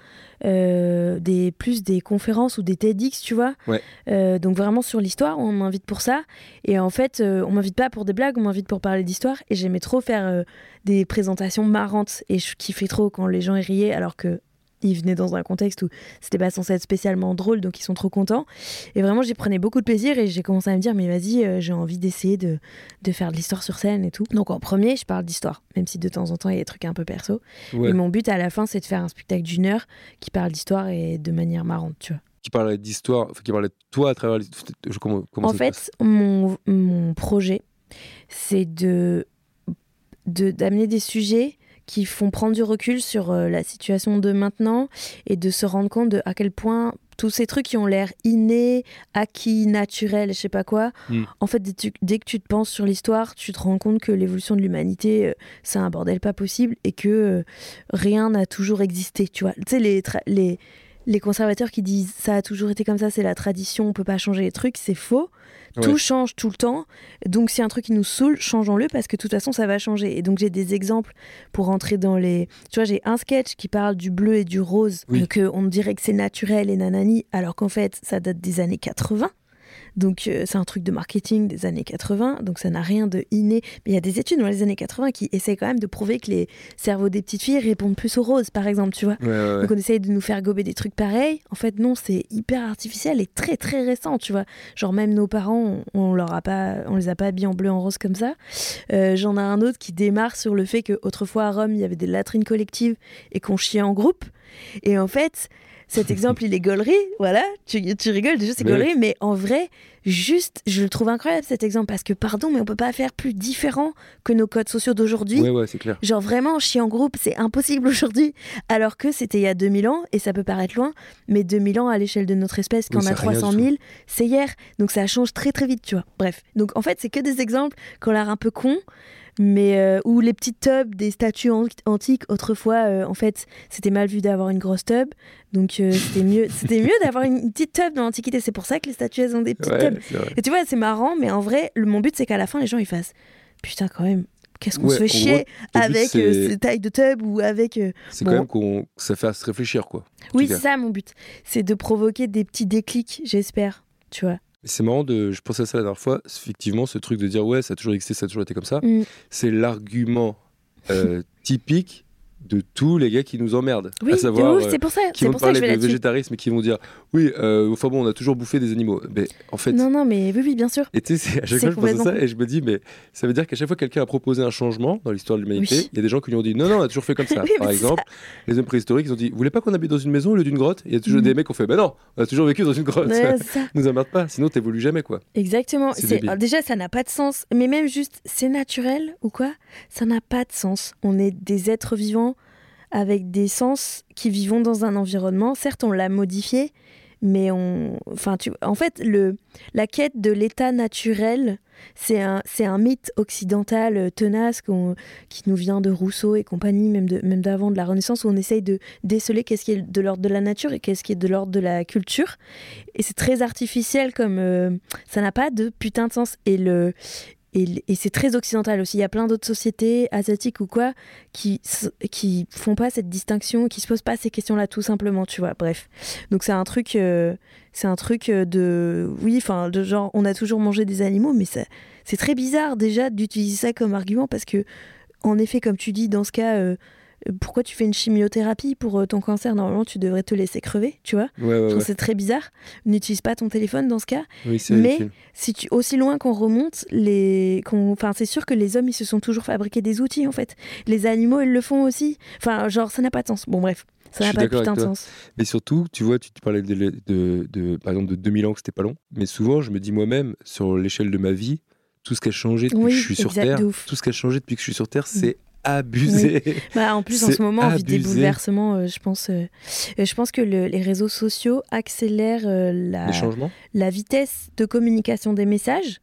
D: euh, des plus des conférences ou des TEDx, tu vois.
C: Ouais.
D: Euh, donc vraiment sur l'histoire, on m'invite pour ça. Et en fait, on m'invite pas pour des blagues, on m'invite pour parler d'histoire. Et j'aimais trop faire des présentations marrantes. Et je kiffais trop quand les gens riaient, alors que ils venaient dans un contexte où c'était pas censé être spécialement drôle, donc ils sont trop contents. Et vraiment, j'y prenais beaucoup de plaisir et j'ai commencé à me dire, mais vas-y, euh, j'ai envie d'essayer de, de faire de l'histoire sur scène et tout. Donc en premier, je parle d'histoire, même si de temps en temps, il y a des trucs un peu perso.
C: Ouais.
D: Et mon but à la fin, c'est de faire un spectacle d'une heure qui parle d'histoire et de manière marrante, tu vois.
C: Qui parlait d'histoire, enfin, qui parlait de toi à travers l'histoire. Je- Comment, comment
D: en fait, mon, mon projet, c'est de de- d'amener des sujets qui font prendre du recul sur euh, la situation de maintenant et de se rendre compte de à quel point tous ces trucs qui ont l'air innés, acquis, naturels, je sais pas quoi,
C: Mm.
D: en fait, dès, tu- dès que tu te penses sur l'histoire, tu te rends compte que l'évolution de l'humanité, euh, c'est un bordel pas possible et que euh, rien n'a toujours existé, tu vois. Tu sais, les, les, les conservateurs qui disent ça a toujours été comme ça, c'est la tradition, on peut pas changer les trucs, c'est faux. Tout change tout le temps. Donc, si un truc qui nous saoule, changeons-le parce que de toute façon, ça va changer. Et donc, j'ai des exemples pour rentrer dans les. Tu vois, j'ai un sketch qui parle du bleu et du rose,
C: Oui.
D: que on dirait que c'est naturel et nanani, alors qu'en fait, ça date des années 80. Donc, euh, c'est un truc de marketing des années 80. Donc, ça n'a rien de inné. Mais il y a des études dans les années 80 qui essaient quand même de prouver que les cerveaux des petites filles répondent plus au rose, par exemple, tu vois.
C: Ouais, ouais, ouais.
D: Donc on essaye de nous faire gober des trucs pareils. En fait, non, c'est hyper artificiel et très très récent, tu vois. Genre même nos parents, on, on leur a pas, on les a pas habillés en bleu en rose comme ça. Euh, J'en ai un autre qui démarre sur le fait que autrefois à Rome, il y avait des latrines collectives et qu'on chiait en groupe. Et en fait, cet exemple, il est gaulerie, voilà. Tu, tu rigoles, déjà c'est gaulerie, mais en vrai, juste, je le trouve incroyable cet exemple parce que pardon, mais on peut pas faire plus différent que nos codes sociaux d'aujourd'hui.
C: Ouais, ouais, c'est clair.
D: Genre vraiment, chier en groupe, c'est impossible aujourd'hui. Alors que c'était il y a 2000 ans, et ça peut paraître loin, mais 2000 ans à l'échelle de notre espèce,
C: Oui,
D: qu'on a
C: c'est rien
D: 300
C: du
D: 000, c'est hier. Donc ça change très très vite, tu vois. Bref. Donc en fait, c'est que des exemples qui ont l'air un peu cons, Mais euh, ou les petites tubs des statues an- antiques. Autrefois, euh, en fait, c'était mal vu d'avoir une grosse tub, donc euh, c'était mieux, c'était mieux d'avoir une petite tub dans l'Antiquité. C'est pour ça que les statues elles ont des petites
C: Ouais,
D: tubs. Et tu vois, c'est marrant, mais en vrai, le- mon but c'est qu'à la fin, les gens ils fassent putain quand même. Qu'est-ce qu'on
C: Ouais,
D: se fait chier avec ces tailles de tub ou avec.
C: C'est
D: Bon.
C: quand même qu'on ça fasse réfléchir, quoi.
D: Oui, c'est ça mon but. C'est de provoquer des petits déclics, j'espère. Tu vois.
C: C'est marrant de. Je pensais à ça la dernière fois. Effectivement, ce truc de dire ouais, ça a toujours existé, ça a toujours été comme ça.
D: Mm.
C: C'est l'argument euh, typique de tous les gars qui nous emmerdent.
D: Oui,
C: à savoir, euh,
D: c'est pour ça.
C: qui vont
D: pour ça que je vais
C: de végétarisme et qui vont dire oui, euh, enfin bon, on a toujours bouffé des animaux. Mais en fait.
D: Non, non, mais oui, oui, bien sûr.
C: Et tu sais, à chaque fois je pense à ça et je me dis, mais ça veut dire qu'à chaque fois que quelqu'un a proposé un changement dans l'histoire de l'humanité,
D: Oui.
C: il y a des gens qui lui ont dit non, non, on a toujours fait comme ça.
D: Oui,
C: Par exemple, les hommes préhistoriques, ils ont dit, vous voulez pas qu'on habite dans une maison au lieu d'une grotte? Il y a toujours
D: Mhm.
C: des mecs qui ont fait, bah non, on a toujours vécu dans une grotte.
D: Ouais, ça.
C: nous emmerde pas, sinon t'évolues jamais quoi.
D: Exactement. Alors déjà, ça n'a pas de sens. Mais même juste, c'est naturel ou quoi? Ça n'a pas de sens. On est des êtres vivants avec des sens qui vivons dans un environnement. Certes, on l'a modifié, mais on, enfin, tu, en fait, le, la quête de l'état naturel, c'est un, un mythe occidental euh, tenace qu'on- qui nous vient de Rousseau et compagnie, même de, même d'avant de la Renaissance, où on essaye de déceler qu'est-ce qui est de l'ordre de la nature et qu'est-ce qui est de l'ordre de la culture. Et c'est très artificiel comme euh, ça n'a pas de putain de sens. Et, c'est très occidental aussi. Il y a plein d'autres sociétés asiatiques ou quoi qui qui font pas cette distinction, qui se posent pas ces questions-là tout simplement, tu vois. Bref, donc c'est un truc, euh, c'est un truc euh, de, oui, enfin, de genre, on a toujours mangé des animaux, mais c'est très bizarre déjà d'utiliser ça comme argument parce que, en effet, comme tu dis, dans ce cas, euh, pourquoi tu fais une chimiothérapie pour euh, ton cancer? Normalement, tu devrais te laisser crever, tu vois?
C: Ouais, ouais, ouais.
D: C'est très bizarre. N'utilise pas ton téléphone dans ce cas.
C: Oui,
D: Mais-. Si tu aussi loin qu'on remonte, les, qu'on- c'est sûr que les hommes ils se sont toujours fabriqués des outils en fait. Les animaux ils le font aussi. Enfin genre ça n'a pas de sens. Bon bref, ça n'a pas putain de sens.
C: Mais surtout, tu vois, tu, parlais de, de- de- par exemple de 2000 ans que c'était pas long. Mais souvent, je me dis moi-même, sur l'échelle de ma vie, tout ce qui a changé depuis
D: Oui,
C: que je suis sur Terre.
D: Mm.
C: tout ce qui a changé depuis que je suis sur Terre, c'est abusé.
D: Bah, en plus en ce moment on vit des
C: abusé.
D: bouleversements. euh, je pense, euh, euh, je pense que le- les réseaux sociaux accélèrent euh, la, la vitesse de communication des messages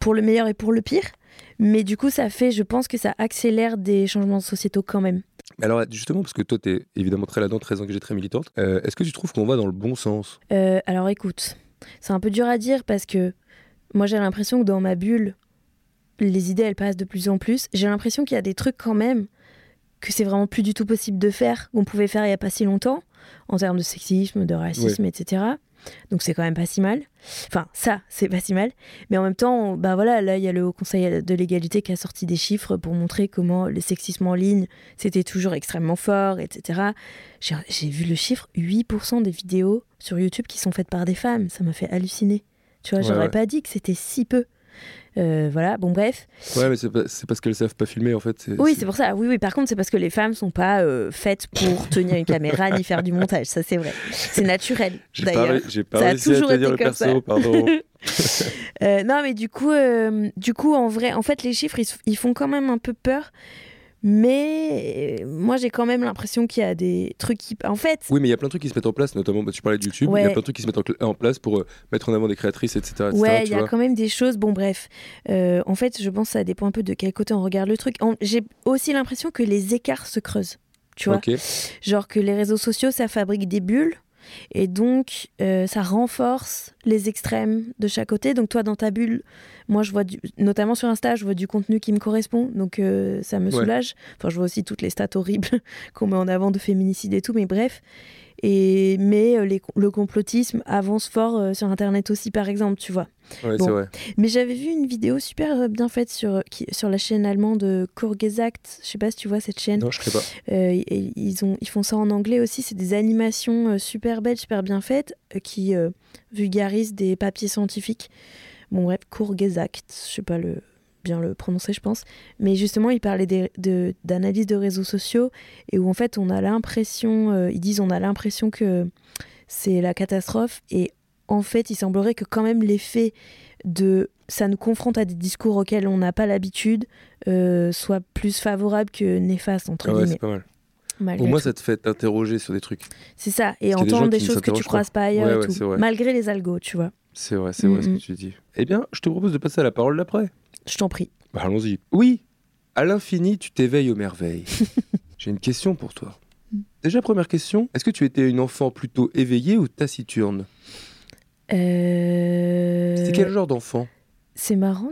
D: pour le meilleur et pour le pire. Mais du coup ça fait, je pense que ça accélère des changements sociétaux quand même.
C: Alors justement, parce que toi, tu es évidemment très là-dedans, très engagée, très militante, est-ce que tu trouves qu'on va dans le bon sens?
D: Alors écoute, c'est un peu dur à dire parce que moi j'ai l'impression que dans ma bulle, les idées elles passent de plus en plus. J'ai l'impression qu'il y a des trucs quand même que c'est vraiment plus du tout possible de faire, qu'on pouvait faire il y a pas si longtemps, en termes de sexisme, de racisme, etc. Donc c'est quand même pas si mal. Enfin, ça, c'est pas si mal. Mais en même temps, bah voilà, là, il y a le Haut Conseil de l'égalité qui a sorti des chiffres pour montrer comment le sexisme en ligne, c'était toujours extrêmement fort, etc. J'ai j'ai vu le chiffre 8% des vidéos sur YouTube qui sont faites par des femmes. Ça m'a fait halluciner. Tu vois,
C: Ouais,
D: j'aurais
C: ouais.
D: pas dit que c'était si peu. Euh, voilà, bon, bref.
C: Ouais, mais c'est parce qu'elles savent pas filmer en fait.
D: Oui,
C: c'est-
D: pour ça. Oui, oui, par contre, c'est parce que les femmes sont pas euh, faites pour tenir une caméra ni faire du montage. Ça, c'est vrai. C'est naturel,
C: J'ai pas, pas
D: Ça a
C: réussi à
D: toujours
C: te dire
D: été
C: le
D: comme
C: perso,
D: ça.
C: pardon.
D: Euh, non, mais du coup, du coup, en vrai, en fait, les chiffres, ils, ils font quand même un peu peur. Mais euh, moi, j'ai quand même l'impression qu'il y a des trucs qui. En fait,
C: oui, mais il y a plein de trucs qui se mettent en place, notamment, bah, tu parlais de YouTube, il y a plein de trucs qui se mettent en, place pour euh, mettre en avant des créatrices, etc. etc.,
D: ouais, il y a
C: vois.
D: quand même des choses. Bon, bref. Euh, en fait, je pense que ça dépend un peu de quel côté on regarde le truc. J'ai aussi l'impression que les écarts se creusent. Tu vois. Genre que les réseaux sociaux, ça fabrique des bulles. Et donc, euh, ça renforce les extrêmes de chaque côté. Donc, toi, dans ta bulle, moi, je vois, du, notamment sur Insta, je vois du contenu qui me correspond. Donc, euh, ça me
C: Ouais.
D: soulage. Enfin, je vois aussi toutes les stats horribles qu'on met en avant de féminicide et tout. Mais bref. Et, mais euh, les- le complotisme avance fort euh, sur Internet aussi, par exemple, tu vois.
C: Ouais,
D: Bon.
C: c'est vrai.
D: Mais j'avais vu une vidéo super euh, bien faite sur, qui, sur la chaîne allemande Kurgesagt. Je sais pas si tu vois cette chaîne.
C: Non, je sais pas.
D: Euh, et ils, ont, ils font ça en anglais aussi. C'est des animations super belles, super bien faites, qui euh, vulgarisent des papiers scientifiques. Bon, bref, Kurgesagt, je sais pas le, bien le prononcer, je pense. Mais justement, des- de- d'analyse de, réseaux sociaux et où en fait, on a l'impression, euh, ils disent, on a l'impression que c'est la catastrophe. Et en fait, il semblerait que quand même l'effet de ça nous confronte à des discours auxquels on n'a pas l'habitude euh, soit plus favorable que néfaste entre
C: Ah ouais,
D: guillemets.
C: pas mal.
D: malgré
C: moins,
D: tout.
C: ça te fait t'interroger sur des trucs.
D: C'est ça, et
C: des
D: entendre des choses que tu croises
C: pas.
D: ailleurs
C: Ouais,
D: et
C: ouais,
D: tout,
C: c'est vrai.
D: malgré les algos, tu vois.
C: C'est vrai, c'est vrai ce
D: Mm,
C: que tu dis. Eh bien, je te propose de passer à la parole d'après.
D: Je t'en prie.
C: Bah, allons-y. Oui, À l'infini, tu t'éveilles aux merveilles. J'ai une question pour toi. Déjà, première question, est-ce que tu étais une enfant plutôt éveillée ou taciturne?
D: Euh,
C: C'était quel genre d'enfant?
D: C'est marrant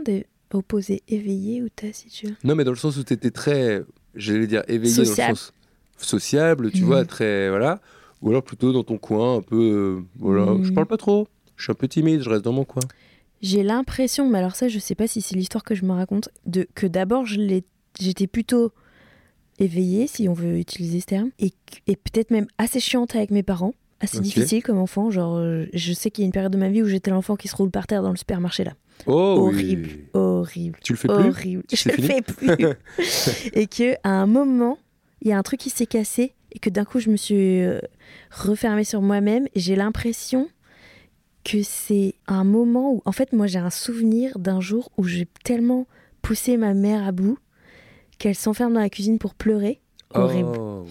D: d'opposer éveillé ou taciturne.
C: Non, mais dans le sens où tu étais très, j'allais dire éveillé dans
D: Sociable.
C: le sens sociable, tu vois, très, voilà. Ou alors plutôt dans ton coin, un peu, euh, voilà.
D: Mhm.
C: Je parle pas trop, je suis un peu timide, je reste dans mon coin.
D: J'ai l'impression, mais alors ça, je sais pas si c'est l'histoire que je me raconte, de, que d'abord, j'étais plutôt éveillée, si on veut utiliser ce terme, et, et peut-être même assez chiante avec mes parents, assez difficile comme enfant. Genre, euh, je sais qu'il y a une période de ma vie où j'étais l'enfant qui se roule par terre dans le supermarché là.
C: Oh
D: Horrible.
C: oui.
D: Horrible.
C: Tu le fais plus?
D: Horrible. Je le fais plus. et que à un moment, il y a un truc qui s'est cassé et que d'un coup, je me suis euh, refermée sur moi-même. Et j'ai l'impression que c'est un moment où, en fait, moi, j'ai un souvenir d'un jour où j'ai tellement poussé ma mère à bout qu'elle s'enferme dans la cuisine pour pleurer. Horrible.
C: Oh, waouh.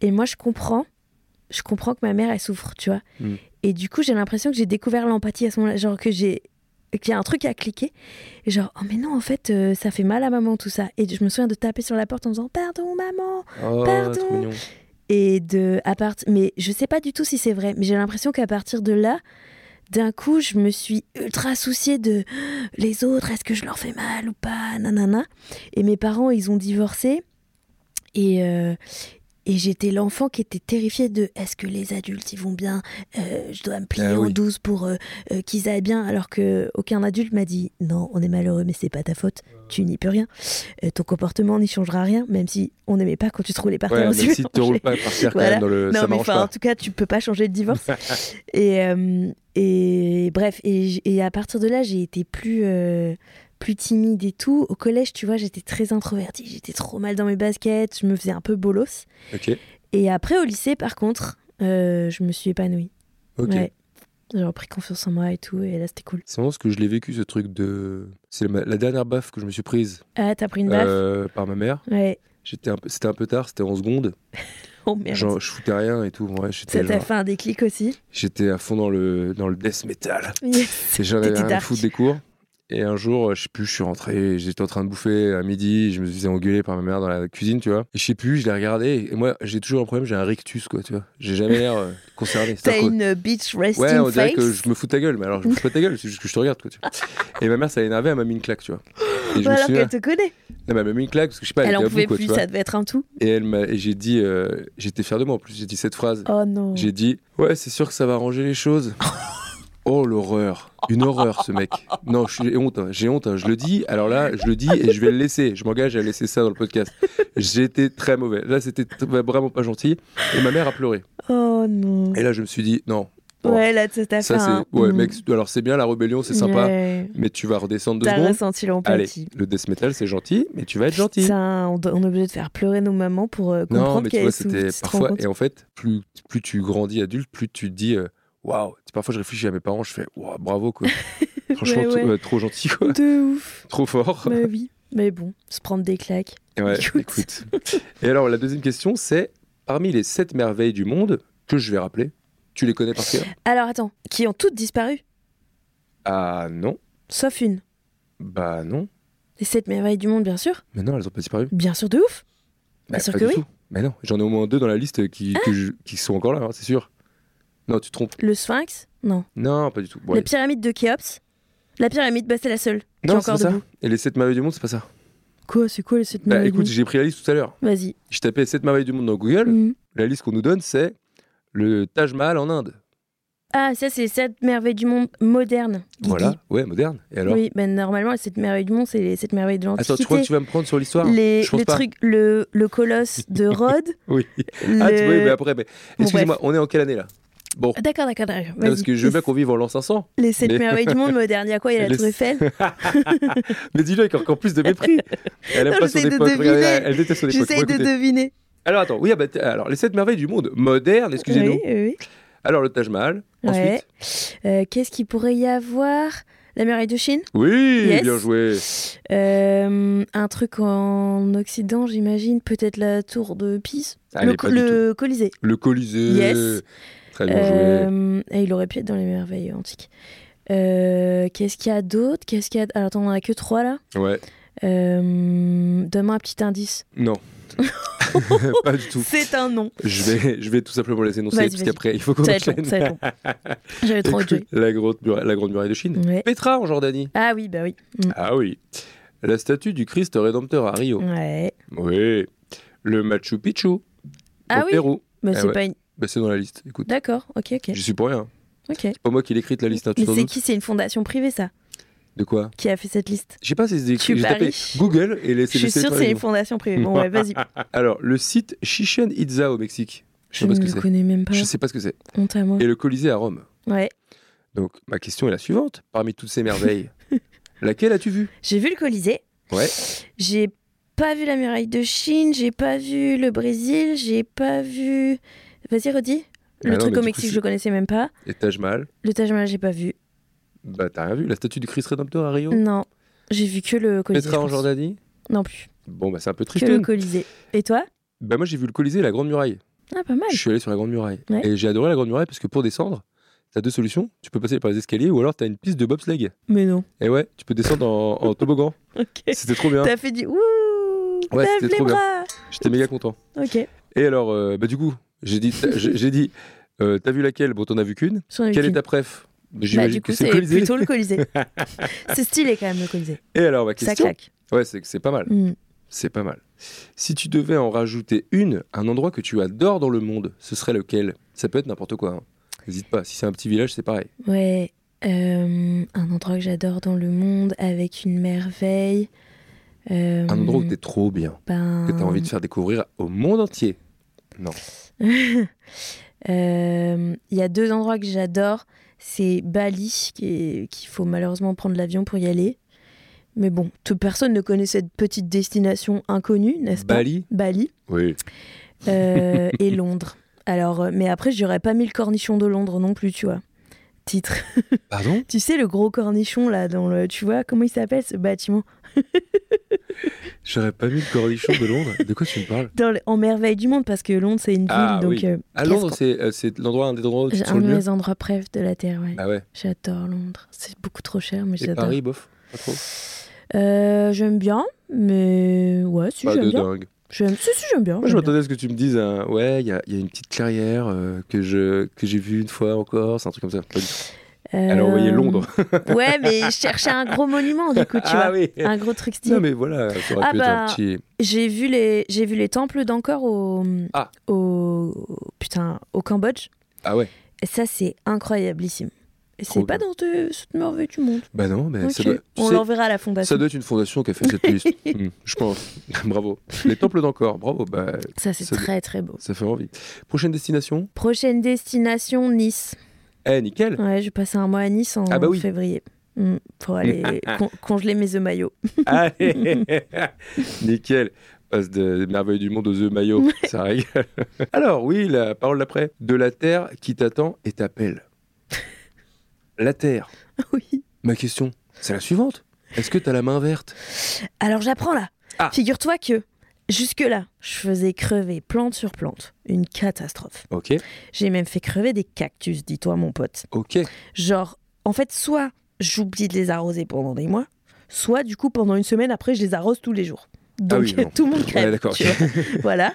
D: Et moi, je comprends. Je comprends que ma mère, elle souffre, tu vois.
C: Mm.
D: Et du coup, j'ai l'impression que j'ai découvert l'empathie à ce moment-là. Genre que j'ai. Qu'il y a un truc à cliquer. Et genre, oh mais non, en fait, euh, ça fait mal à maman, tout ça. Et je me souviens de taper sur la porte en disant, pardon, maman.
C: Oh,
D: Pardon. Et de. À part... Mais je sais pas du tout si c'est vrai. Mais j'ai l'impression qu'à partir de là, d'un coup, je me suis ultra souciée de les autres, est-ce que je leur fais mal ou pas, nanana. Et mes parents, ils ont divorcé. Et, euh, et j'étais l'enfant qui était terrifié de est-ce que les adultes ils vont bien Euh, Je dois me plier
C: Ah
D: en
C: oui.
D: douze pour euh, euh, qu'ils aillent bien, alors que aucun adulte m'a dit non, on est malheureux, mais c'est pas ta faute, tu n'y peux rien. Euh, ton comportement n'y changera rien, même si on n'aimait pas quand tu te roulais par
C: Ouais,
D: terre
C: même
D: au
C: si tu te roules pas par terre quand
D: Voilà.
C: même dans le.
D: Non,
C: ça
D: mais enfin, en
C: pas.
D: tout cas, tu peux pas changer de divorce. et, euh, et bref, et, et à partir de là, j'ai été plus, euh, plus timide et tout. Au collège, tu vois, j'étais très introvertie, j'étais trop mal dans mes baskets, je me faisais un peu bolos. Et après, au lycée, par contre, euh, je me suis épanouie.
C: ok.
D: Ouais. J'ai repris confiance en moi et tout, et là, c'était cool.
C: C'est vraiment ce que je l'ai vécu, ce truc de. C'est la, dernière baffe que je me suis prise
D: Ah, t'as pris une baffe
C: euh, par ma mère.
D: Ouais.
C: J'étais un peu- C'était un peu tard, c'était en seconde.
D: Oh merde.
C: Genre, je foutais rien et tout. Ouais,
D: Ça t'a
C: genre-
D: fait un déclic aussi?
C: J'étais à fond dans le, dans le death metal.
D: Yes.
C: Et j'en avais rien à foutre des cours. Et un jour, je sais plus, je suis rentré, j'étais en train de bouffer à midi, je me faisais engueuler par ma mère dans la cuisine, tu vois. Et je sais plus, je l'ai regardé. Et moi, j'ai toujours un problème, j'ai un rictus, quoi, tu vois. J'ai jamais l'air euh, concerné.
D: T'as une beach resting
C: Ouais, on dirait
D: face
C: que je me fous de ta gueule, mais alors je me fous pas de ta gueule, c'est juste que je te regarde, quoi, tu vois. Et ma mère, ça l'a énervé, elle m'a mis une claque, tu vois. Et je me
D: alors qu'elle te connaît.
C: non, mais elle m'a mis une claque parce que je sais pas, elle,
D: Elle en
C: bout,
D: pouvait
C: quoi,
D: plus, ça devait être un tout.
C: Et elle m'a, j'ai dit, euh, j'étais fier de moi en plus, j'ai dit cette phrase.
D: Oh non.
C: J'ai dit, ouais, c'est sûr que ça va arranger les choses. Oh l'horreur, une horreur ce mec. Non, suis- j'ai honte, hein, j'ai honte, hein, je le dis. Alors là, je le dis et je vais le laisser. Je m'engage à laisser ça dans le podcast. Été très mauvais. Là, c'était t- vraiment pas gentil. Et ma mère a pleuré.
D: Oh non.
C: Et là, je me suis dit, non. bon,
D: Ouais, là, ça t'a fait
C: ça
D: un...
C: ouais,
D: Mm.
C: mec. Alors c'est bien la rébellion, c'est sympa,
D: Ouais.
C: mais tu vas redescendre
D: T'as
C: secondes.
D: ressenti
C: Allez,
D: l'empathie.
C: le death metal c'est gentil, mais tu vas être gentil.
D: On, est obligé de faire pleurer nos mamans pour euh, comprendre
C: Non, mais tu vois, c'était
D: tu
C: parfois. Et en fait, plus, plus tu grandis adulte, plus tu te dis, euh, waouh. Parfois, je réfléchis à mes parents, je fais, waouh, bravo, quoi. Franchement,
D: Ouais, ouais.
C: trop gentil, quoi.
D: De ouf.
C: Trop fort.
D: bah oui. Mais bon, se prendre des claques.
C: Ouais,
D: écoute.
C: écoute. Et alors, la deuxième question, c'est parmi les sept merveilles du monde que je vais rappeler, tu les connais par cœur?
D: Alors attends, qui ont toutes disparu,
C: Ah non.
D: sauf une.
C: Bah non.
D: Les sept merveilles du monde, bien sûr.
C: Mais non, elles ont pas disparu.
D: Bien sûr de ouf.
C: Bah,
D: sûr
C: pas
D: que
C: du
D: oui.
C: tout. Mais non, j'en ai au moins deux dans la liste qui, que je- qui sont encore là, hein, c'est sûr. Non, tu te trompes.
D: Le sphinx Non.
C: Non, pas du tout. Bon,
D: La
C: allez.
D: pyramide de Khéops La pyramide, bah c'est la seule.
C: non, c'est ça. Et les sept merveilles du monde, c'est pas ça.
D: Quoi C'est quoi les sept
C: Bah
D: merveilles
C: écoute,
D: du
C: j'ai pris la liste tout à l'heure.
D: Vas-y.
C: Je tapais 7 merveilles du monde dans Google.
D: Mhm.
C: La liste qu'on nous donne, c'est le Taj Mahal en Inde.
D: Ah, ça c'est les sept merveilles du monde modernes.
C: Voilà, ouais, moderne. Et alors
D: Oui, ben normalement les sept merveilles du monde, c'est les sept merveilles de l'Antiquité.
C: Attends, tu crois que tu vas me prendre sur l'histoire?
D: Les, le truc, le, le colosse de Rhodes.
C: Oui.
D: le-
C: Ah, tu vois, mais après, mais...
D: Bon,
C: excusez-moi, on est en quelle année là? Bon,
D: Ah, D'accord, d'accord, d'accord.
C: parce que je veux bien qu'on vive en l'an 500.
D: Les sept
C: mais-
D: merveilles du monde moderne. Il y a quoi Il y a la
C: Les-
D: Tour Eiffel.
C: Mais dis-le avec encore plus de mépris. Elle aime
D: Non,
C: pas son époque. Elle, elle déteste son époque.
D: J'essaye de deviner.
C: Alors attends, oui, ah bah, alors les 7 merveilles du monde moderne, excusez-nous.
D: Oui, oui, oui.
C: Alors le Taj Mahal.
D: Ouais.
C: Ensuite.
D: Euh, Qu'est-ce qu'il pourrait y avoir? La muraille de Chine?
C: Oui,
D: Yes.
C: bien joué.
D: Euh, Un truc en Occident, j'imagine. Peut-être la tour de Pise Le,
C: Ah,
D: co-
C: du
D: le Colisée.
C: Le Colisée.
D: Yes.
C: Très bien joué.
D: Euh, et il aurait pu être dans les merveilles antiques. Euh, Qu'est-ce qu'il y a d'autre? Qu'est-ce qu'il y a Alors attends, on en a que trois là?
C: Ouais.
D: Euh, Donne-moi un petit indice.
C: Non. pas du tout.
D: C'est un nom.
C: Je vais, je vais tout simplement les énoncer, parce qu'après, il faut qu'on enchaîne.
D: J'avais trop jouer.
C: la, grande muraille, la grande muraille de Chine.
D: Ouais.
C: Petra en Jordanie.
D: Ah oui, bah oui. Mm.
C: Ah oui. La statue du Christ Rédempteur à Rio.
D: Ouais.
C: Oui. Le Machu Picchu
D: Ah
C: au
D: oui
C: Pérou.
D: Mais
C: Ah
D: c'est
C: ouais.
D: pas une.
C: Bah, c'est dans la liste. Écoute,
D: D'accord, ok, ok.
C: j'y suis pour rien.
D: Ok.
C: C'est pas moi qui l'ai écrite la liste, hein, tu
D: Mais c'est qui? C'est une fondation privée, ça,
C: De quoi?
D: Qui a fait cette liste
C: Je sais pas si c'est
D: Tu
C: écrit. J'ai tapé Google et laissé
D: Je suis sûre que c'est une fondation privée. Bon, ouais, vas-y.
C: Alors, le site Chichen Itza au Mexique. Je sais
D: Je
C: pas ce
D: ne
C: que
D: le connais même pas.
C: Je sais pas ce que c'est.
D: Honte à moi.
C: Et le Colisée à Rome.
D: Ouais.
C: Donc, ma question est la suivante. Parmi toutes ces merveilles, laquelle as-tu vu?
D: J'ai vu le Colisée.
C: Ouais.
D: J'ai pas vu la muraille de Chine. J'ai pas vu le Brésil. J'ai pas vu. Vas-y, redis. Le
C: Ah
D: truc au Mexique,
C: coup,
D: je connaissais même pas.
C: Et Taj Mahal
D: Le Taj Mahal, j'ai pas vu.
C: Bah, t'as rien vu La statue du Christ Rédempteur à Rio
D: Non. J'ai vu que le Colisée.
C: Petra en. Jordanie
D: Non plus.
C: Bon, bah, c'est un peu
D: Que le
C: triste.
D: Colisée. Et toi
C: Bah, moi, j'ai vu le Colisée et la Grande Muraille.
D: Ah, pas mal.
C: Je suis allé sur la Grande Muraille.
D: Ouais.
C: Et j'ai adoré la Grande Muraille parce que pour descendre, t'as deux solutions. Tu peux passer par les escaliers ou alors t'as une piste de bobsleigh.
D: Mais non.
C: Et ouais, tu peux descendre en, en toboggan.
D: Ok.
C: C'était trop bien.
D: T'as fait du ouh
C: Ouais, c'était trop bien.
D: bras
C: J'étais méga content.
D: Ok.
C: Et alors, euh, bah, du coup, j'ai dit, j'ai dit, euh, t'as vu laquelle? Bon, t'en as vu qu'une. Quelle est ta préf? Bah,
D: du coup,
C: c'est
D: plutôt le Colisée. c'est stylé quand même, le Colisée.
C: Et alors, ma
D: Ça
C: question?
D: claque.
C: Ouais, c'est pas mal.
D: Mm.
C: C'est pas mal. Si tu devais en rajouter une, un endroit que tu adores dans le monde, ce serait lequel? Ça peut être n'importe quoi. hein. N'hésite pas. Si c'est un petit village, c'est pareil.
D: Ouais. euh, un endroit que j'adore dans le monde avec une merveille. Euh,
C: Un endroit où t'es trop bien,
D: ben,
C: que t'as envie de faire découvrir au monde entier. Non.
D: Euh, Il y a deux endroits que j'adore. C'est Bali, qu'il faut malheureusement prendre l'avion pour y aller. Mais bon, toute personne ne connaît cette petite destination inconnue, n'est-ce pas?
C: Bali?
D: Bali.
C: Oui.
D: Euh, et Londres. Alors, euh, mais après, j'aurais pas mis le cornichon de Londres non plus, tu vois. Titre.
C: Pardon?
D: Tu sais, le gros cornichon, là, dans le. Tu vois, comment il s'appelle ce bâtiment?
C: J'aurais pas mis le cornichon de Londres. De quoi tu me parles?
D: Dans le- En merveille du monde, parce que Londres, c'est une ville.
C: Ah,
D: donc,
C: oui.
D: euh,
C: À
D: qu'est-ce
C: Londres,
D: qu'on-
C: c'est euh, c'est l'endroit, un des endroits où tu
D: J'ai
C: te sens
D: un
C: le
D: de
C: mieux
D: mes endroits préf de la Terre, ouais.
C: Ah ouais?
D: J'adore Londres. C'est beaucoup trop cher, mais
C: Et
D: j'adore.
C: Paris, bof Pas trop?
D: Euh, j'aime bien, mais ouais, si
C: Pas
D: j'aime
C: de
D: bien.
C: dingue.
D: J'aime, si, si, j'aime bien.
C: Moi, je
D: j'aime bien.
C: m'attendais à ce que tu me dises, un- ouais, il y a, il y a une petite clairière euh, que je que j'ai vue une fois encore, c'est un truc comme ça. Pas du tout. Elle a envoyé
D: Euh,
C: Londres.
D: Ouais, mais je cherchais un gros monument, du coup, tu
C: ah
D: vois.
C: oui.
D: Un gros truc stylé.
C: Non mais voilà, ça aurait
D: Ah
C: pu être un
D: bah,
C: petit.
D: J'ai vu les, j'ai vu les temples d'Angkor au,
C: Ah.
D: au, putain, au Cambodge.
C: Ah ouais.
D: Et ça, c'est incroyablissime. C'est pas dans te- cette merveille du monde.
C: Bah non, mais ça doit.
D: On l'enverra à la
C: ça
D: fondation.
C: doit être une fondation qui a fait cette liste. Hmm, je pense. bravo. Les temples d'encore. Bravo. Bah
D: Ça, c'est
C: ça-
D: très, très beau.
C: ça fait envie. Prochaine destination?
D: Prochaine destination, Nice.
C: Eh nickel.
D: Ouais, je passé un mois à Nice en
C: Ah bah oui.
D: février. Mm, pour aller con- congeler mes œufs maillots.
C: Allez. nickel. Passe de merveilles du monde aux œufs maillots. Ça régale. Alors oui, la parole d'après. De la terre qui t'attend et t'appelle. La terre.
D: oui.
C: Ma question, c'est la suivante. Est-ce que t'as la main verte?
D: Alors j'apprends là.
C: Ah.
D: Figure-toi que jusque-là, je faisais crever plante sur plante. Une catastrophe.
C: Ok.
D: J'ai même fait crever des cactus, dis-toi mon pote.
C: Ok.
D: Genre, en fait, soit j'oublie de les arroser pendant des mois, soit du coup pendant une semaine après, je les arrose tous les jours. Donc
C: Ah oui,
D: tout le monde crève.
C: Ouais, d'accord.
D: voilà.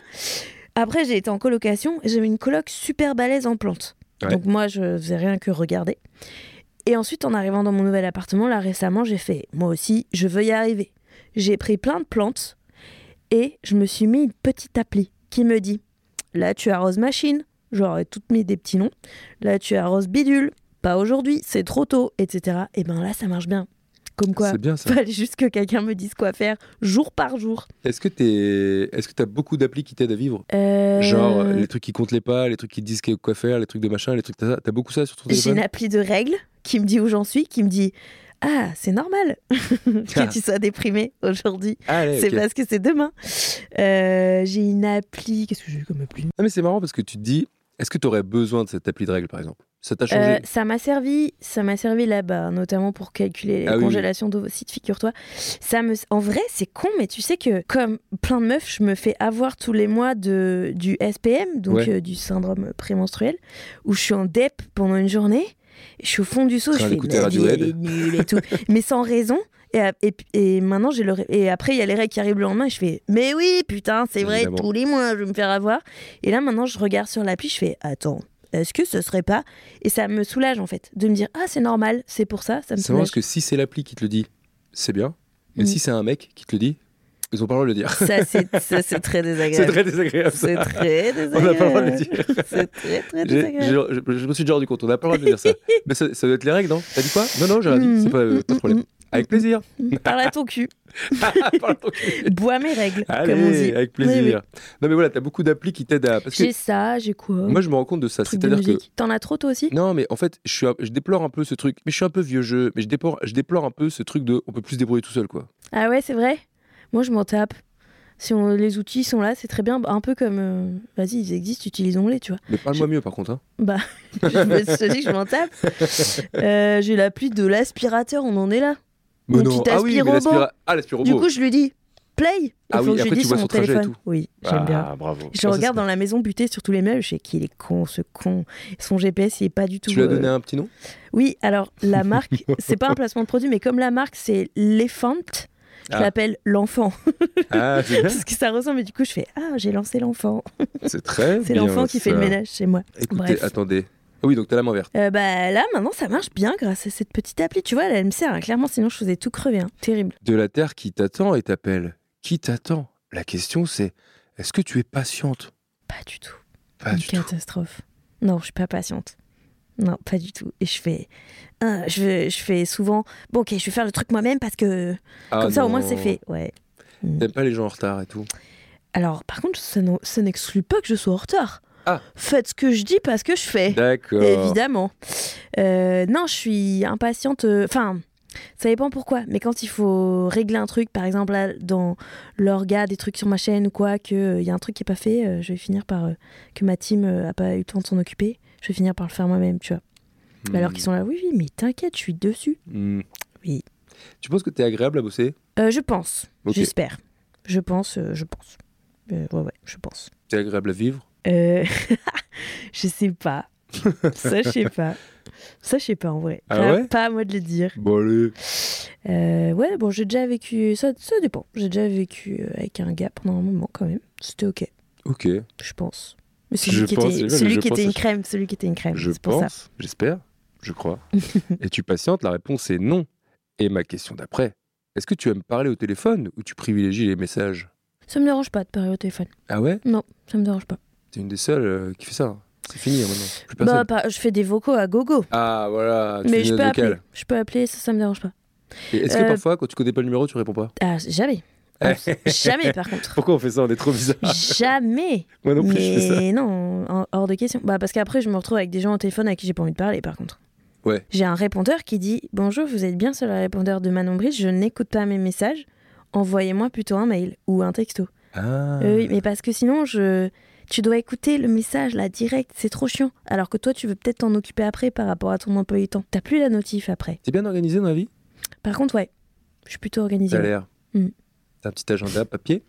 D: Après, j'ai été en colocation et j'avais une coloc super balèze en plantes.
C: Ouais.
D: Donc moi, je faisais rien que regarder. Et ensuite, en arrivant dans mon nouvel appartement, là récemment, j'ai fait, moi aussi, je veux y arriver. J'ai pris plein de plantes et je me suis mis une petite appli qui me dit, là tu arroses machine, j'aurais toutes mis des petits noms. Là tu arroses bidule, pas aujourd'hui, c'est trop tôt, etc. Et ben là, ça marche bien. Comme quoi,
C: C'est bien ça.
D: fallait juste que quelqu'un me dise quoi faire jour par jour.
C: Est-ce que t'es, est-ce que t'as beaucoup d'applis qui t'aident à vivre?
D: Euh,
C: Genre les trucs qui comptent les pas, les trucs qui te disent quoi faire, les trucs de machin, les trucs t'as, t'as beaucoup ça sur ton
D: J'ai une appli de règles qui me dit où j'en suis, qui me dit Ah, c'est normal que tu sois déprimé aujourd'hui.
C: Allez,
D: C'est
C: ok.
D: parce que c'est demain. Euh, j'ai une appli. Qu'est-ce que j'ai comme appli?
C: Ah mais c'est marrant parce que tu te dis, est-ce que t'aurais besoin de cette appli de règles par exemple? Ça t'a changé?
D: Euh, ça m'a servi, ça m'a servi là-bas, notamment pour calculer les
C: Ah oui,
D: congélations d'ovocytes, figure-toi. Ça me, en vrai, c'est con, mais tu sais que comme plein de meufs, je me fais avoir tous les mois de du SPM, donc
C: Ouais.
D: euh, du syndrome prémenstruel, où je suis en dep pendant une journée. Je suis au fond du seau,
C: Train
D: je fais
C: d'écouter
D: ma vie,
C: Radiohead.
D: elle est nulle et tout, mais sans raison. Et, et, et maintenant, j'ai le et après, il y a les règles qui arrivent le lendemain. Et je fais, mais oui, putain, c'est vrai, tous les mois, je vais me faire avoir. Et là, maintenant, je regarde sur l'appli, je fais, attends, est-ce que ce serait pas. Et ça me soulage, en fait, de me dire, ah, c'est normal, c'est pour ça, ça me
C: C'est
D: soulage.
C: parce que si c'est l'appli qui te le dit, c'est bien. Mais
D: Mm.
C: si c'est un mec qui te le dit, ils ont pas le droit de le dire.
D: Ça, c'est c'est très
C: C'est
D: désagréable.
C: très désagréable.
D: C'est très
C: On n'a pas le droit de le
D: désagréable.
C: dire.
D: C'est très, très désagréable.
C: je, je me suis déjà rendu compte, on n'a pas le droit de dire ça. Mais ça, ça doit être les règles, non? T'as dit quoi? Non, non, j'ai rien dit, c'est pas, euh, pas de problème. Avec plaisir.
D: Parle à ton cul.
C: Parle ton cul.
D: Bois mes règles,
C: Allez,
D: comme on dit.
C: avec
D: Oui,
C: plaisir. Non, mais voilà, t'as beaucoup d'applis qui t'aident à.
D: J'ai ça, j'ai quoi?
C: Moi, je me rends compte de ça. C'est-à-dire que.
D: T'en as trop toi aussi?
C: Non, mais en fait, je, suis je déplore un peu ce truc. Mais je suis un peu vieux jeu. Mais je déplore, je déplore un peu ce truc de. On peut plus se débrouiller tout seul, quoi.
D: Ah ouais, c'est vrai? Moi, je m'en tape. Si on, les outils sont là, c'est très bien. Un peu comme. euh, Vas-y, ils existent, utilisons-les, tu vois.
C: Mais parle-moi mieux, par contre. Hein.
D: Bah, je me dis que je m'en tape. Euh, j'ai l'appli de l'aspirateur, on en est là.
C: Mais
D: Mon
C: non.
D: petit
C: Ah oui, Ah.
D: Du coup, je lui dis play. Il
C: Ah
D: faut
C: oui,
D: que je lui dise sur mon téléphone. Oui, j'aime
C: ah,
D: bien.
C: bravo.
D: Je
C: Ah,
D: regarde dans la maison buter sur tous les meubles, je sais qu'il est con, ce con. Son GPS, il est pas du tout.
C: Tu lui as
D: euh,
C: donné un petit nom?
D: Oui, alors la marque, c'est pas un placement de produit, mais comme la marque c'est L'Elephant, je
C: Ah.
D: l'appelle l'enfant.
C: Ah.
D: Parce que ça ressemble, et du coup je fais Ah, j'ai lancé l'enfant.
C: C'est très
D: C'est l'enfant qui fait le ménage chez moi.
C: Écoutez,
D: Bref.
C: attendez. Ah oui, donc t'as la main verte.
D: Euh, bah là, maintenant ça marche bien grâce à cette petite appli. Tu vois, elle me sert, hein. clairement, sinon je faisais tout crever. hein. Terrible.
C: De la Terre qui t'attend et t'appelle. Qui t'attend? La question c'est est-ce que tu es patiente?
D: Pas du tout.
C: Pas
D: Une
C: du tout.
D: catastrophe. Non, je suis pas patiente. Non, pas du tout. Et je fais. ah, je, fais- je fais souvent. Bon, ok, je vais faire le truc moi-même parce que.
C: Ah
D: comme ça, au moins, c'est fait. Ouais.
C: T'aimes pas les gens en retard et tout?
D: Alors, par contre, ça n'exclut pas que je sois en retard.
C: Ah.
D: Faites ce que je dis parce que je fais.
C: D'accord.
D: Évidemment. Euh, non, je suis impatiente. euh, Enfin, ça dépend pourquoi. Mais quand il faut régler un truc, par exemple, là, dans l'orga, des trucs sur ma chaîne ou quoi, qu'il y a un truc qui n'est pas fait, euh, je vais finir par. euh, que ma team euh, a pas eu le temps de s'en occuper, je vais finir par le faire moi-même, tu vois. Alors qu'ils sont là, oui, oui, mais t'inquiète, je suis dessus.
C: Hmm.
D: Oui.
C: Tu penses que t'es agréable à bosser?
D: Euh, je pense. J'espère. Je pense, euh, je pense. Euh, ouais, ouais, je pense.
C: T'es agréable à vivre?
D: Je sais pas. Ça, je sais pas. Ça, je sais pas en vrai.
C: Ah
D: pas,
C: ouais?
D: pas à moi de le dire.
C: Bon allez.
D: Euh, ouais, bon, j'ai déjà vécu. Ça, ça dépend. J'ai déjà vécu avec un gars pendant un moment quand même. C'était ok,
C: Ok.
D: je pense. Mais celui qui
C: pense,
D: était, celui qui une crème, celui qui était une crème.
C: Je
D: pour
C: pense, j'espère, je crois. et tu patientes, la réponse est non. Et ma question d'après, est-ce que tu aimes parler au téléphone ou tu privilégies les messages?
D: Ça me dérange pas de parler au téléphone.
C: Ah ouais?
D: Non, ça me dérange pas.
C: T'es une des seules euh, qui fait ça. hein. C'est fini hein, maintenant. Plus.
D: Bah, pas- je fais des vocaux à gogo.
C: Ah voilà, tu
D: mais je peux appeler. Je peux appeler, ça, ça me dérange pas.
C: Est-ce que
D: Euh,
C: parfois, quand tu connais pas le numéro, tu réponds pas?
D: Ah, jamais. Jamais, par contre.
C: Pourquoi on fait ça? On est trop bizarre.
D: Jamais.
C: Moi non plus, je fais ça.
D: Mais non, hors de question. Bah parce qu'après je me retrouve avec des gens au téléphone à qui j'ai pas envie de parler par contre.
C: Ouais.
D: J'ai un répondeur qui dit Bonjour, vous êtes bien sur le répondeur de Manon Brice, je n'écoute pas mes messages. Envoyez-moi plutôt un mail ou un texto.
C: Ah.
D: Euh, oui, mais parce que sinon je tu dois écouter le message là direct, c'est trop chiant. Alors que toi tu veux peut-être t'en occuper après par rapport à ton emploi du temps. T'as plus la notif après.
C: T'es bien organisé dans la vie?
D: Par contre ouais, je suis plutôt.
C: T'as l'air.
D: Mm.
C: T'as un petit agenda papier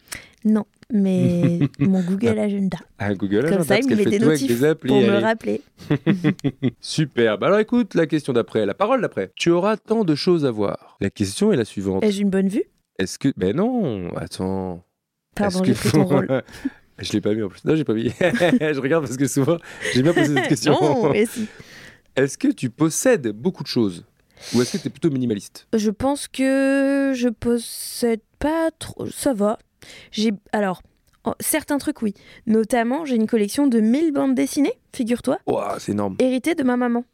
D: Non, mais mon Google Agenda.
C: Ah, Google
D: Comme
C: Agenda,
D: ça, il me met des notifs
C: des applis,
D: pour me
C: allez.
D: rappeler.
C: Super. Bah alors écoute la question d'après, la parole d'après. Tu auras tant de choses à voir. La question est la suivante.
D: Ai-je une bonne vue?
C: Est-ce que. Ben non, attends.
D: Pardon, j'ai ton rôle.
C: Je l'ai pas mis en plus. Non, j'ai pas mis. je regarde parce que souvent, j'ai bien posé cette question.
D: Non, mais si.
C: Est-ce que tu possèdes beaucoup de choses? Ou est-ce que tu es plutôt minimaliste?
D: Je pense que je possède pas trop. Ça va. J'ai alors oh, certains trucs oui. Notamment, j'ai une collection de 1000 bandes dessinées, figure-toi,
C: Ouah, c'est énorme.
D: héritées de ma maman.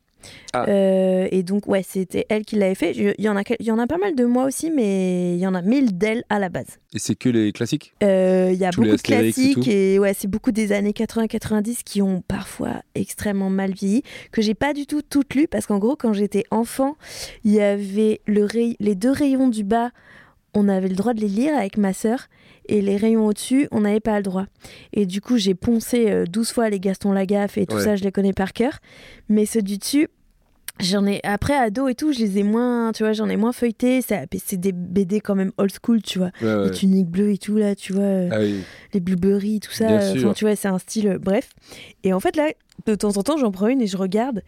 C: Ah.
D: Euh, et donc ouais, c'était elle qui l'avait fait. Il y en a, il y en a pas mal de moi aussi, mais il y en a 1000 d'elle à la base.
C: Et c'est que les classiques?
D: Euh, Il y a
C: Tous
D: beaucoup de
C: et
D: classiques
C: tout.
D: et, ouais, c'est beaucoup des années 80-90 qui ont parfois extrêmement mal vieilli, que j'ai pas du tout toutes lues parce qu'en gros, quand j'étais enfant, il y avait le ray- les deux rayons du bas, on avait le droit de les lire avec ma sœur et les rayons au-dessus, on n'avait pas le droit. Et du coup, j'ai poncé euh, 12 fois les Gaston Lagaffe et tout
C: Ouais.
D: ça, je les connais par cœur. Mais ceux du dessus, J'en ai après ado et tout, je les ai moins, tu vois, j'en ai moins feuilleté. Ça, c'est des BD quand même old school, tu vois,
C: Ouais, ouais.
D: les tuniques bleues et tout là, tu vois, euh,
C: Ah oui.
D: les blueberries, tout ça. Euh. Enfin, tu vois, c'est un style. euh, bref. Et en fait là, de temps en temps, j'en prends une et je regarde.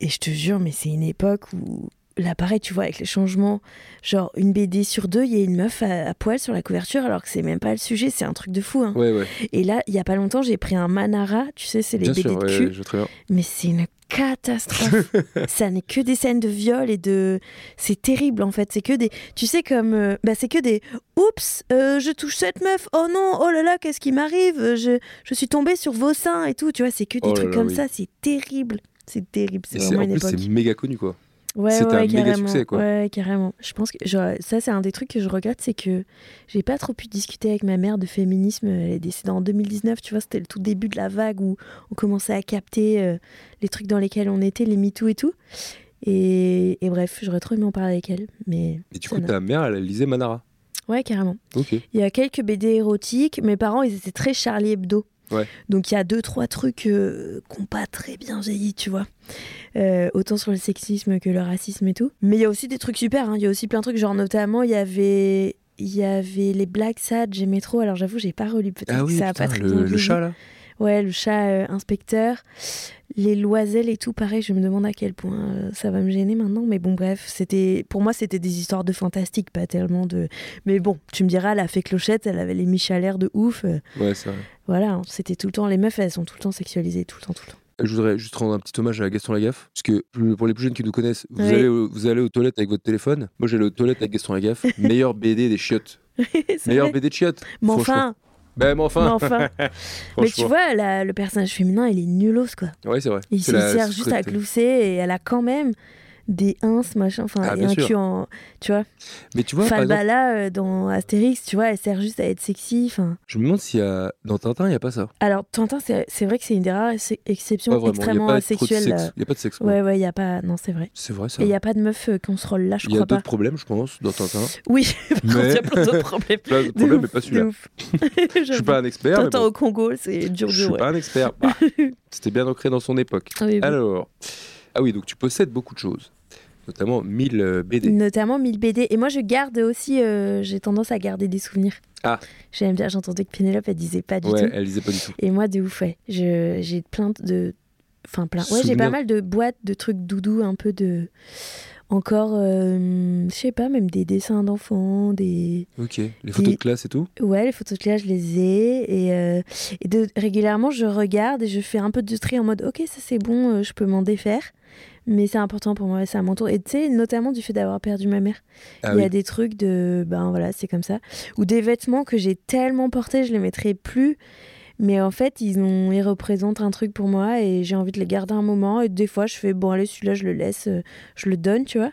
D: Et je te jure, mais c'est une époque où là, pareil, tu vois, avec les changements, genre une BD sur deux, il y a une meuf à, à poil sur la couverture, alors que c'est même pas le sujet, c'est un truc de fou. hein.
C: Ouais, ouais.
D: Et là, il y a pas longtemps, j'ai pris un Manara, tu sais, c'est les
C: Bien
D: BD
C: sûr,
D: de
C: ouais,
D: cul,
C: je
D: mais c'est une catastrophe. ça n'est que des scènes de viol et de. C'est terrible en fait. C'est que des. Tu sais, comme. euh, Bah, c'est que des. Oups, euh, je touche cette meuf. Oh non, oh là là, qu'est-ce qui m'arrive? Euh, je, je suis tombée sur vos seins et tout. Tu vois, c'est que des
C: Oh là
D: trucs
C: là,
D: comme
C: oui.
D: ça. C'est terrible. C'est terrible. C'est
C: c'est-
D: vraiment
C: en
D: une
C: plus,
D: époque.
C: c'est méga connu, quoi.
D: Ouais,
C: C'était
D: ouais,
C: un méga succès, quoi.
D: Ouais, carrément. Je pense que genre, ça, c'est un des trucs que je regrette, c'est que j'ai pas trop pu discuter avec ma mère de féminisme. Elle est décédée en 2019, tu vois, c'était le tout début de la vague où on commençait à capter euh, les trucs dans lesquels on était, les MeToo et tout. Et, et bref, j'aurais trop aimé en parler avec elle. Mais
C: Et du coup, ta mère, elle lisait Manara?
D: ouais, carrément. Il y a quelques BD érotiques. Mes parents, ils étaient très Charlie Hebdo.
C: Ouais.
D: Donc il y a deux, trois trucs euh, qui n'ont pas très bien vieilli, tu vois. Euh, autant sur le sexisme que le racisme et tout. Mais il y a aussi des trucs super. hein. Il y a aussi plein de trucs, genre notamment, il y avait. Il y avait les Black Sad, j'aimais trop. Alors j'avoue, j'ai pas relu. Peut-être
C: Ah oui,
D: ça a pas très
C: le,
D: bien
C: le chat, là
D: Ouais, le chat euh, inspecteur. Les loiselles et tout, pareil, je me demande à quel point euh, ça va me gêner maintenant. Mais bon, bref, c'était pour moi, c'était des histoires de fantastique, pas tellement de. Mais bon, tu me diras, elle a fait clochette, elle avait les michalaires de ouf. euh,
C: Ouais, c'est vrai.
D: voilà, hein, c'était tout le temps. Les meufs, elles sont tout le temps sexualisées, tout le temps, tout le temps.
C: Je voudrais juste rendre un petit hommage à Gaston Lagaffe, parce que pour les plus jeunes qui nous connaissent, vous,
D: Oui.
C: allez, au- vous allez aux toilettes avec votre téléphone. Moi, j'allais aux toilettes avec Gaston Lagaffe. Meilleur BD des chiottes. Meilleur. BD de chiottes.
D: Mais enfin,
C: Ben, mais enfin.
D: mais enfin. mais tu vois, la- le personnage féminin, il est nulos, quoi.
C: Ouais, c'est vrai.
D: Il se sert juste à glousser et elle a quand même des ins, machin, enfin,
C: Ah,
D: et un cul en. Tu vois,
C: Mais tu vois, par exemple,
D: Falbala euh, dans Astérix, tu vois, elle sert juste à être sexy. Enfin,
C: je me demande s'il y a. Dans Tintin, il n'y a pas ça.
D: alors Tintin, c'est vrai que c'est une des rares ex- exceptions
C: Pas n'y
D: extrêmement sexuelles. euh,
C: Il n'y a pas de sexe. quoi.
D: Ouais, ouais, il y a pas. Non, c'est vrai.
C: C'est vrai, ça.
D: Et il y a pas de meuf euh, qu'on se roll là, je
C: Il y a
D: crois pas.
C: d'autres problèmes, je pense, dans Tintin.
D: Oui, contre, il y
C: Mais-
D: a plein d'autres problèmes.
C: Plein de problèmes, mais pas celui-là. Je suis pas un expert, mais
D: Tintin
C: bon,
D: au Congo, c'est dur,
C: je
D: dur.
C: suis
D: ouais.
C: pas un expert. Bah, C'était bien ancré dans son époque.
D: Ah oui, oui.
C: Ah oui, donc tu possèdes beaucoup de choses, notamment 1000 euh, BD.
D: Notamment 1000 BD. Et moi, je garde aussi, euh, j'ai tendance à garder des souvenirs.
C: Ah.
D: J'aime bien, j'entendais que Pénélope, elle disait pas du
C: Ouais,
D: tout.
C: elle lisait pas du tout.
D: Et moi, de ouf, ouais. J'ai plein de. Enfin, plein. Ouais, j'ai pas mal de boîtes de trucs doudou, un peu de. Encore, euh, je sais pas, même des dessins d'enfants, des.
C: Ok, les photos de classe et tout
D: Ouais, les photos de classe, je les ai. Et, euh, et de, régulièrement, je regarde et je fais un peu de tri en mode ok, ça c'est bon, euh, je peux m'en défaire. Mais c'est important pour moi, c'est à mon tour. Et tu sais, notamment du fait d'avoir perdu ma mère.
C: Ah
D: Il y
C: oui.
D: a des trucs de. Ben voilà, c'est comme ça. Ou des vêtements que j'ai tellement portés, je les mettrai plus. Mais en fait, ils, ont, ils représentent un truc pour moi et j'ai envie de les garder un moment. Et des fois, je fais bon, allez, celui-là, je le laisse, euh, je le donne, tu vois.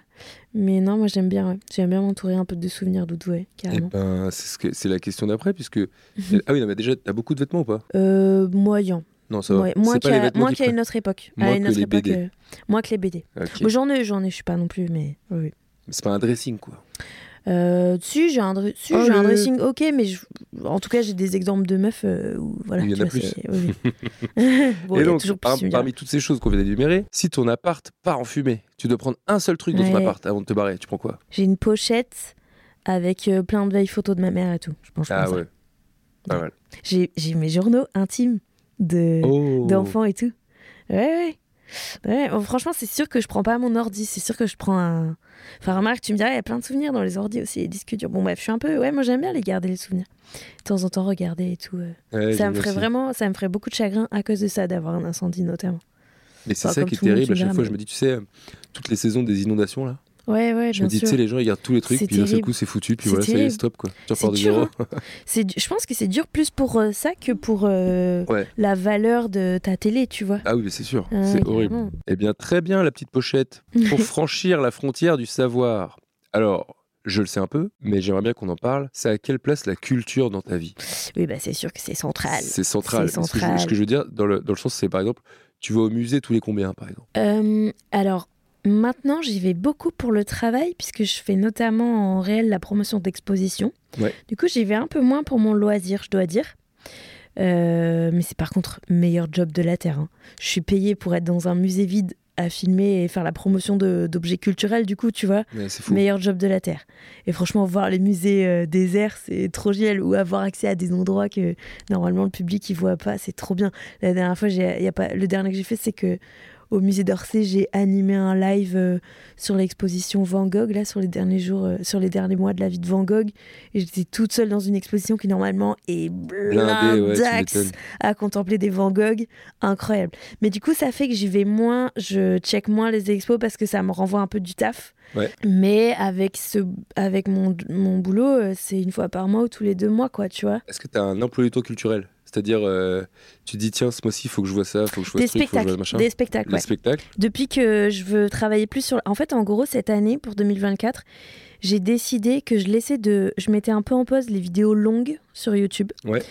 D: Mais non, moi, j'aime bien, ouais. J'aime bien m'entourer un peu de souvenirs doudou, ouais,
C: Eh
D: carrément.
C: ben, c'est ce que- c'est la question d'après, puisque. Ah oui, non, mais déjà, t'as beaucoup de vêtements ou pas?
D: Euh, moyen.
C: Non, ça va.
D: Ouais, moins
C: C'est pas les
D: qu'à qu'à
C: prennent.
D: une autre époque.
C: Moins
D: à une
C: que
D: autre
C: les
D: époque.
C: BD.
D: euh, moins que les BD. J'en ai, j'en ai, je suis pas non plus, mais oui. oui.
C: C'est pas un dressing, quoi.
D: Euh, si, j'ai un, si,
C: Ah,
D: j'ai un dressing ok, mais je- en tout cas, j'ai des exemples de meufs euh, où voilà.
C: Il y en a
D: vois,
C: plus.
D: oui, bon,
C: et
D: y
C: donc, par- parmi toutes ces choses qu'on vient d'énumérer, si ton appart part en fumée, tu dois prendre un seul truc dans ton
D: Ouais.
C: appart avant de te barrer. Tu prends quoi?
D: J'ai une pochette avec euh, plein de vieilles photos de ma mère et tout. Je pense
C: Ah ouais. Pas mal.
D: J'ai j'ai mes journaux intimes de
C: Oh.
D: d'enfants et tout. Ouais, ouais. Ouais, franchement, c'est sûr que je prends pas mon ordi. C'est sûr que je prends un. Enfin, remarque, tu me dirais, il y a plein de souvenirs dans les ordis aussi, les disques durs. Bon, bref, je suis un peu. Ouais, moi j'aime bien les garder, les souvenirs. De temps en temps, regarder et tout. euh.
C: Ouais,
D: ça me ferait
C: aussi.
D: vraiment. Ça me ferait beaucoup de chagrin à cause de ça, d'avoir un incendie notamment.
C: Mais c'est
D: Enfin,
C: ça
D: comme
C: qui est
D: tout le monde,
C: terrible. À chaque fois, je me dis, tu sais, euh, toutes les saisons des inondations, là,
D: Ouais, ouais,
C: je me
D: bien
C: dis, tu sais, les gens, ils gardent tous les trucs, puis d'un seul
D: terrible.
C: coup, c'est foutu, puis voilà, ça y est,
D: terrible.
C: stop, quoi. Tu repars de
D: dur,
C: zéro.
D: hein. Je pense que c'est dur plus pour euh, ça que pour euh,
C: Ouais.
D: la valeur de ta télé, tu vois.
C: Ah oui, mais c'est sûr, c'est horrible. Eh bien, très bien, la petite pochette. Pour franchir la frontière du savoir. Alors, je le sais un peu, mais j'aimerais bien qu'on en parle. C'est à quelle place la culture dans ta vie?
D: Oui, bah c'est sûr que c'est central.
C: C'est central.
D: C'est
C: Ce que je-
D: central.
C: Ce que je veux dire, dans le, dans le sens, c'est par exemple, tu vas au musée tous les combien, par exemple?
D: Euh, alors, maintenant, j'y vais beaucoup pour le travail, puisque je fais notamment en réel la promotion d'exposition.
C: Ouais.
D: Du coup, j'y vais un peu moins pour mon loisir, je dois dire. Euh, mais c'est par contre meilleur job de la Terre. hein. Je suis payée pour être dans un musée vide à filmer et faire la promotion d'objets culturels, du coup, tu vois.
C: Ouais, C'est fou.
D: Meilleur job de la Terre. Et franchement, voir les musées euh, déserts, c'est trop génial. Ou avoir accès à des endroits que normalement le public ne voit pas, c'est trop bien. La dernière fois, y a pas, le dernier que j'ai fait, c'est que au musée d'Orsay, j'ai animé un live euh, sur l'exposition Van Gogh, là, sur les derniers jours, euh, sur les derniers mois de la vie de Van Gogh. Et j'étais toute seule dans une exposition qui, normalement, est
C: ouais,
D: blindax
C: m'étonnes.
D: à contempler des Van Gogh. Incroyable. Mais du coup, ça fait que j'y vais moins, je check moins les expos parce que ça me renvoie un peu du taf.
C: Ouais.
D: Mais avec, ce, avec mon, mon boulot, euh, c'est une fois par mois ou tous les deux mois, quoi, tu vois.
C: Est-ce que tu as un emploi du temps culturel? C'est-à-dire, euh, tu dis, tiens, ce mois-ci, il faut que je vois ça, il faut que je vois
D: Des
C: ce truc, faut que je vois
D: spectacles.
C: machin.
D: Des spectacles,
C: Les
D: ouais.
C: spectacles
D: Depuis que je veux travailler plus sur. En fait, en gros, cette année, pour 2024, j'ai décidé que je laissais de. Je mettais un peu en pause les vidéos longues sur YouTube.
C: Ouais.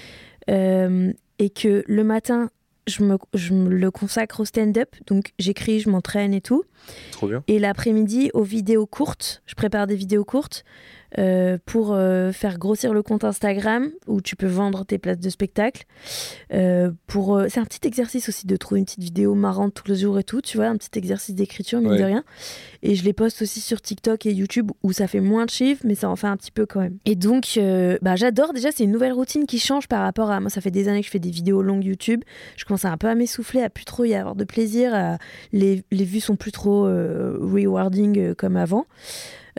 D: Euh, et que le matin, je me, je me le consacre au stand-up. Donc, j'écris, je m'entraîne et tout.
C: Trop bien.
D: Et l'après-midi, aux vidéos courtes. Je prépare des vidéos courtes euh, pour euh, faire grossir le compte Instagram où tu peux vendre tes places de spectacle. Euh, pour, c'est un petit exercice aussi de trouver une petite vidéo marrante tous les jours et tout, tu vois, un petit exercice d'écriture, mine
C: Ouais.
D: de rien. Et je les poste aussi sur TikTok et YouTube où ça fait moins de chiffres, mais ça en fait un petit peu quand même. Et donc, bah, j'adore. Déjà, c'est une nouvelle routine qui change par rapport à. Moi, ça fait des années que je fais des vidéos longues YouTube. Je commence à un peu à m'essouffler, à plus trop y avoir de plaisir. à- Les, les vues sont plus trop rewarding comme avant.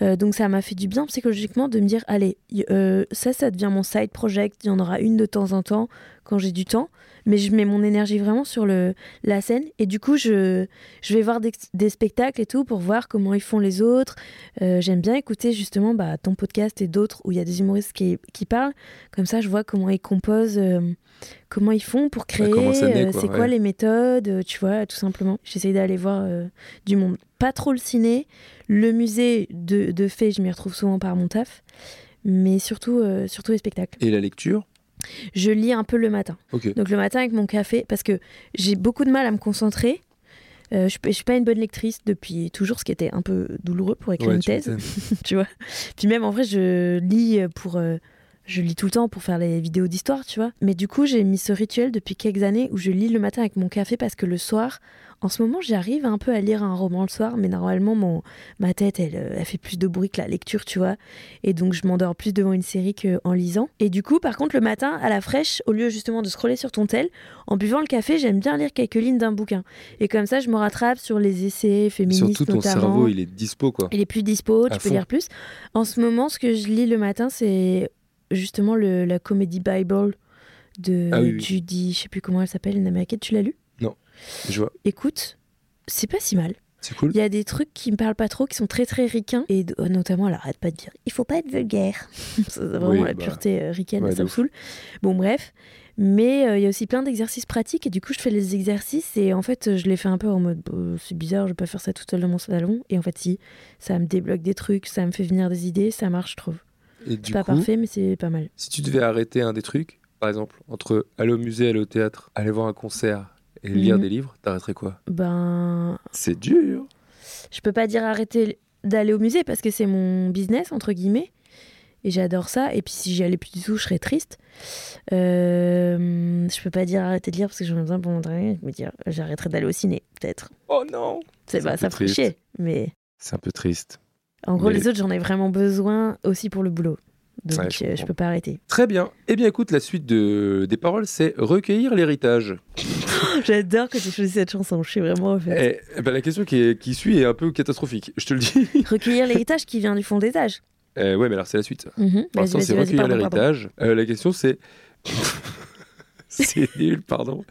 D: Euh, donc ça m'a fait du bien psychologiquement de me dire allez euh, ça ça devient mon side project il y en aura une de temps en temps quand j'ai du temps mais je mets mon énergie vraiment sur le, la scène et du coup je, je vais voir des, des spectacles et tout pour voir comment ils font les autres. Euh, j'aime bien écouter justement bah, ton podcast et d'autres où il y a des humoristes qui, qui parlent. Comme ça je vois comment ils composent comment ils font pour créer euh,
C: quoi,
D: c'est quoi
C: ouais.
D: les méthodes tu vois tout simplement. J'essaye d'aller voir du monde pas trop le ciné le musée de, de fait, je m'y retrouve souvent par mon taf, mais surtout, euh, surtout les spectacles.
C: Et la lecture?
D: Je lis un peu le matin. Donc le matin avec mon café, parce que j'ai beaucoup de mal à me concentrer. Euh, je ne suis pas une bonne lectrice depuis toujours, ce qui était un peu douloureux pour écrire
C: Ouais,
D: une thèse, tu vois? Puis même en vrai, je lis pour... euh, je lis tout le temps pour faire les vidéos d'histoire, tu vois. Mais du coup, j'ai mis ce rituel depuis quelques années où je lis le matin avec mon café parce que le soir, en ce moment, j'arrive un peu à lire un roman le soir, mais normalement, mon, ma tête, elle, euh, elle fait plus de bruit que la lecture, tu vois. Et donc, je m'endors plus devant une série qu'en lisant. Et du coup, par contre, le matin, à la fraîche, au lieu justement de scroller sur ton tel, en buvant le café, j'aime bien lire quelques lignes d'un bouquin. Et comme ça, je me rattrape sur les essais féministes
C: Surtout, ton
D: notamment.
C: cerveau, il est dispo, quoi.
D: Il est plus dispo,
C: À
D: tu peux lire plus. En ce moment, ce que je lis le matin, c'est justement le, la Comedy Bible de
C: Ah oui, oui.
D: Judy, je sais plus comment elle s'appelle, une américaine. Tu l'as lu?
C: Je vois.
D: Écoute, c'est pas si mal.
C: C'est cool.
D: Il y a des trucs qui me parlent pas trop, qui sont très très ricains. Et euh, notamment, elle arrête pas de dire il faut pas être vulgaire. c'est vraiment
C: Oui,
D: la
C: bah,
D: pureté euh, ricaine,
C: ouais,
D: ça me saoule. Bon, bref. Mais euh, il y a aussi plein d'exercices pratiques. Et du coup, je fais les exercices. Et en fait, je les fais un peu en mode c'est bizarre, je vais pas faire ça tout seul dans mon salon. Et en fait, si, ça me débloque des trucs, ça me fait venir des idées, ça marche, je trouve. C'est pas
C: coup,
D: parfait, mais c'est pas mal.
C: si tu devais arrêter un des trucs, par exemple, entre aller au musée, aller au théâtre, aller voir un concert et lire
D: Mhm.
C: des livres, t'arrêterais quoi?
D: Ben,
C: C'est dur.
D: je peux pas dire arrêter d'aller au musée parce que c'est mon business, entre guillemets. Et j'adore ça. Et puis si j'y allais plus du tout, je serais triste. Euh, je peux pas dire arrêter de lire parce que j'en ai besoin pour m'entraîner. Je me dire, j'arrêterai d'aller au ciné, peut-être.
C: Oh non
D: C'est
C: un
D: ça ferait chier. Mais
C: C'est un peu triste.
D: en gros,
C: Mais-
D: les autres, j'en ai vraiment besoin aussi pour le boulot. Donc
C: Ouais, je
D: euh, je, peux pas arrêter.
C: Très bien. Eh bien, écoute, la suite de... des paroles, c'est recueillir l'héritage.
D: J'adore que tu choisi cette chanson. Je suis vraiment refaite.
C: Eh, eh ben, la question qui, est- qui suit est un peu catastrophique. Je te le dis.
D: Recueillir l'héritage qui vient du fond des âges.
C: Eh, ouais, mais alors c'est la suite. ça.
D: Mhm.
C: Pour l'instant, c'est recueillir l'héritage. Euh, la question, c'est. c'est nul, pardon.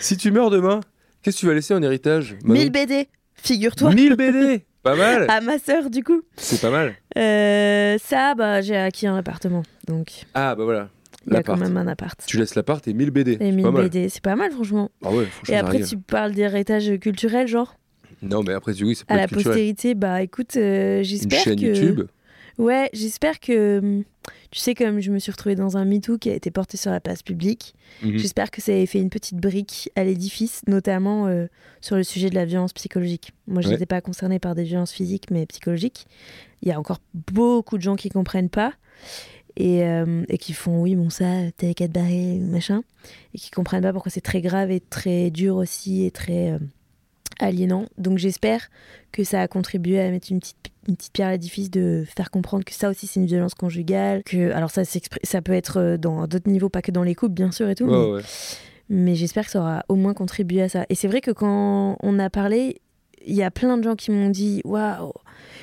C: Si tu meurs demain, qu'est-ce que tu vas laisser en héritage Manon
D: 1000 BD, figure-toi.
C: 1000 BD Pas mal
D: À ma sœur, du coup.
C: C'est pas mal.
D: Euh, ça, bah, j'ai acquis un appartement. Donc,
C: Ah, bah voilà.
D: Il y a quand même un appart.
C: Tu laisses l'appart et 1000 BD.
D: Et
C: C'est
D: 1000
C: pas mal.
D: BD, c'est pas mal, franchement.
C: Ah ouais, franchement,
D: Et après, tu parles d'héritage culturel, genre
C: Non, mais après, oui, ça peut
D: À la
C: culturel.
D: postérité, bah écoute, euh,
C: Une
D: j'espère
C: chaîne
D: que.
C: YouTube.
D: Ouais, j'espère que. hum, Tu sais, comme je me suis retrouvée dans un MeToo qui a été porté sur la place publique,
C: Mhm.
D: j'espère que ça a fait une petite brique à l'édifice, notamment euh, sur le sujet de la violence psychologique. Moi, je
C: Ouais.
D: n'étais pas concernée par des violences physiques, mais psychologiques. Il y a encore beaucoup de gens qui comprennent pas et, euh, et qui font oui, bon, ça, t'es qu'à te barrer, machin, et qui comprennent pas pourquoi c'est très grave et très dur aussi et très euh, aliénant. Donc, j'espère que ça a contribué à mettre une petite, une petite pierre à l'édifice de faire comprendre que ça aussi c'est une violence conjugale. Que, alors, ça, ça peut être euh, dans d'autres niveaux, pas que dans les couples, bien sûr, et tout. mais-
C: ouais.
D: Mais j'espère que ça aura au moins contribué à ça. Et c'est vrai que quand on a parlé, il y a plein de gens qui m'ont dit Waouh,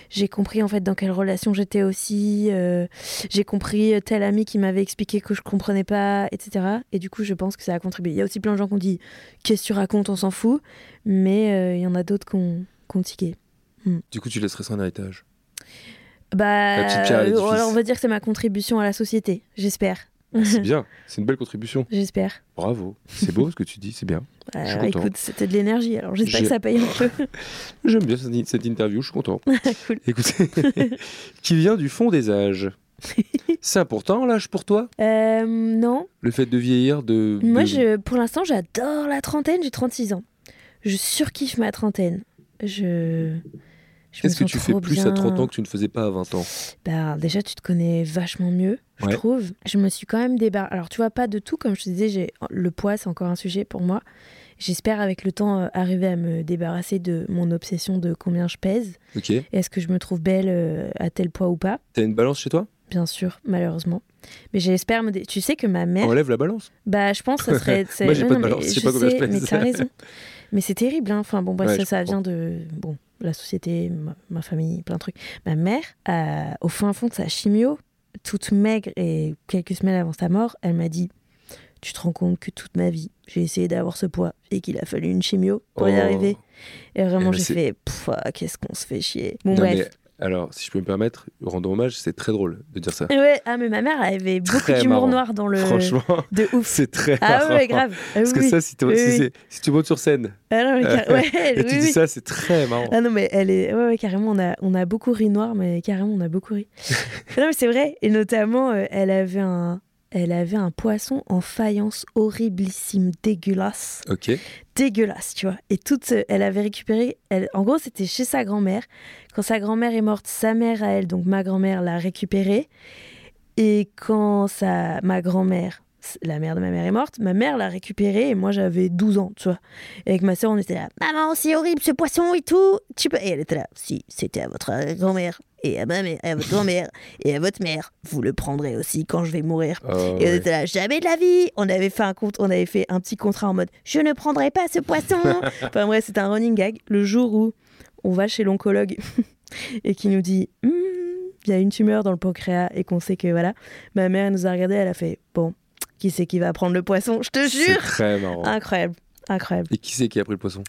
D: j'ai compris en fait dans quelle relation j'étais aussi. euh, j'ai compris tel ami qui m'avait expliqué que je comprenais pas, etc. Et du coup, je pense que ça a contribué. Il y a aussi plein de gens qui ont dit Qu'est-ce que tu racontes On s'en fout. Mais euh, il y en a d'autres qui ont, qui ont tiqué.
C: Du coup, tu laisserais ça en héritage?
D: Bah, euh, alors on va dire que c'est ma contribution à la société. J'espère.
C: C'est bien, c'est une belle contribution.
D: J'espère.
C: Bravo. C'est beau ce que tu dis, c'est bien.
D: Euh,
C: suis content.
D: écoute, c'était de l'énergie, alors j'espère que ça paye un peu.
C: J'aime bien cette, cette interview, je suis content.
D: cool.
C: Écoutez, qui vient du fond des âges. C'est important l'âge pour toi?
D: Euh, non,
C: Le fait de vieillir, de.
D: moi
C: de-
D: je, pour l'instant j'adore la trentaine, j'ai 36 ans. Je surkiffe ma trentaine. Je.
C: Qu'est-ce que tu fais plus à
D: bien.
C: 30 ans que tu ne faisais pas à 20 ans?
D: Bah, déjà, tu te connais vachement mieux, je
C: Ouais.
D: trouve. Je me suis quand même débarrassée. Alors, tu vois, pas de tout, comme je te disais, j'ai... le poids, c'est encore un sujet pour moi. J'espère, avec le temps, euh, arriver à me débarrasser de mon obsession de combien je pèse.
C: Ok.
D: Est-ce que je me trouve belle euh, à tel poids ou pas?
C: T'as une balance chez toi?
D: Bien sûr, malheureusement. Mais j'espère me. dé- Tu sais que ma mère.
C: Enlève la balance?
D: Bah, je pense que ça serait. c'est-
C: Moi, j'ai pas de
D: mais
C: balance, je sais pas combien je pèse.
D: Mais t'as raison. Mais c'est terrible, hein. Enfin, bon, bref,
C: Ouais,
D: ça, ça vient de. Bon, la société, ma, ma famille, plein de trucs. Ma mère, euh, au fin fond de sa chimio, toute maigre et quelques semaines avant sa mort, elle m'a dit Tu te rends compte que toute ma vie, j'ai essayé d'avoir ce poids et qu'il a fallu une chimio pour y
C: Oh.
D: arriver. Et vraiment,
C: Eh ben,
D: j'ai fait Qu'est-ce qu'on se fait chier. Bon,
C: Non,
D: bref.
C: Alors, si je peux me permettre, rendons hommage, c'est très drôle de dire ça.
D: Ouais, ah, mais ma mère, elle avait beaucoup d'humour noir dans le.
C: Franchement,
D: De ouf.
C: c'est très
D: Ah
C: marrant.
D: ouais, grave. Ah
C: Parce que ça, si, tu-
D: Oui,
C: si
D: oui.
C: c'est- si tu montes sur scène
D: Ah non, mais car-
C: Euh,
D: ouais,
C: et
D: oui,
C: tu dis ça, c'est très marrant.
D: Ah non, mais elle est. Ouais, ouais, carrément, on a, on a beaucoup ri noir, mais carrément, on a beaucoup ri. non, mais c'est vrai. Et notamment, euh, elle avait un. Elle avait un poisson en faïence horriblissime, dégueulasse.
C: Ok.
D: Dégueulasse, tu vois. Et toute. euh, Elle avait récupéré. Elle, en gros, c'était chez sa grand-mère. Quand sa grand-mère est morte, sa mère à elle, donc ma grand-mère, l'a récupéré. Et quand sa, ma grand-mère, la mère de ma mère est morte, ma mère l'a récupéré et moi j'avais 12 ans, tu vois. Et avec ma soeur, on était là, maman, c'est horrible ce poisson et tout. Tu peux... Et elle était là, si, c'était à votre grand-mère et à ma mère, à votre grand-mère et à votre mère, vous le prendrez aussi quand je vais mourir.
C: Ah,
D: Et on était là, jamais de la vie. On avait fait un compte, on avait fait un petit contrat en mode, je ne prendrai pas ce poisson. enfin bref, c'était un running gag. Le jour où on va chez l'oncologue et qui nous dit, Hmm, il y a une tumeur dans le pancréas et qu'on sait que voilà, ma mère elle nous a regardé, elle a fait, bon, qui c'est qui va prendre le poisson? Je te jure.
C: très marrant.
D: Incroyable, incroyable.
C: Et qui c'est qui a pris le poisson?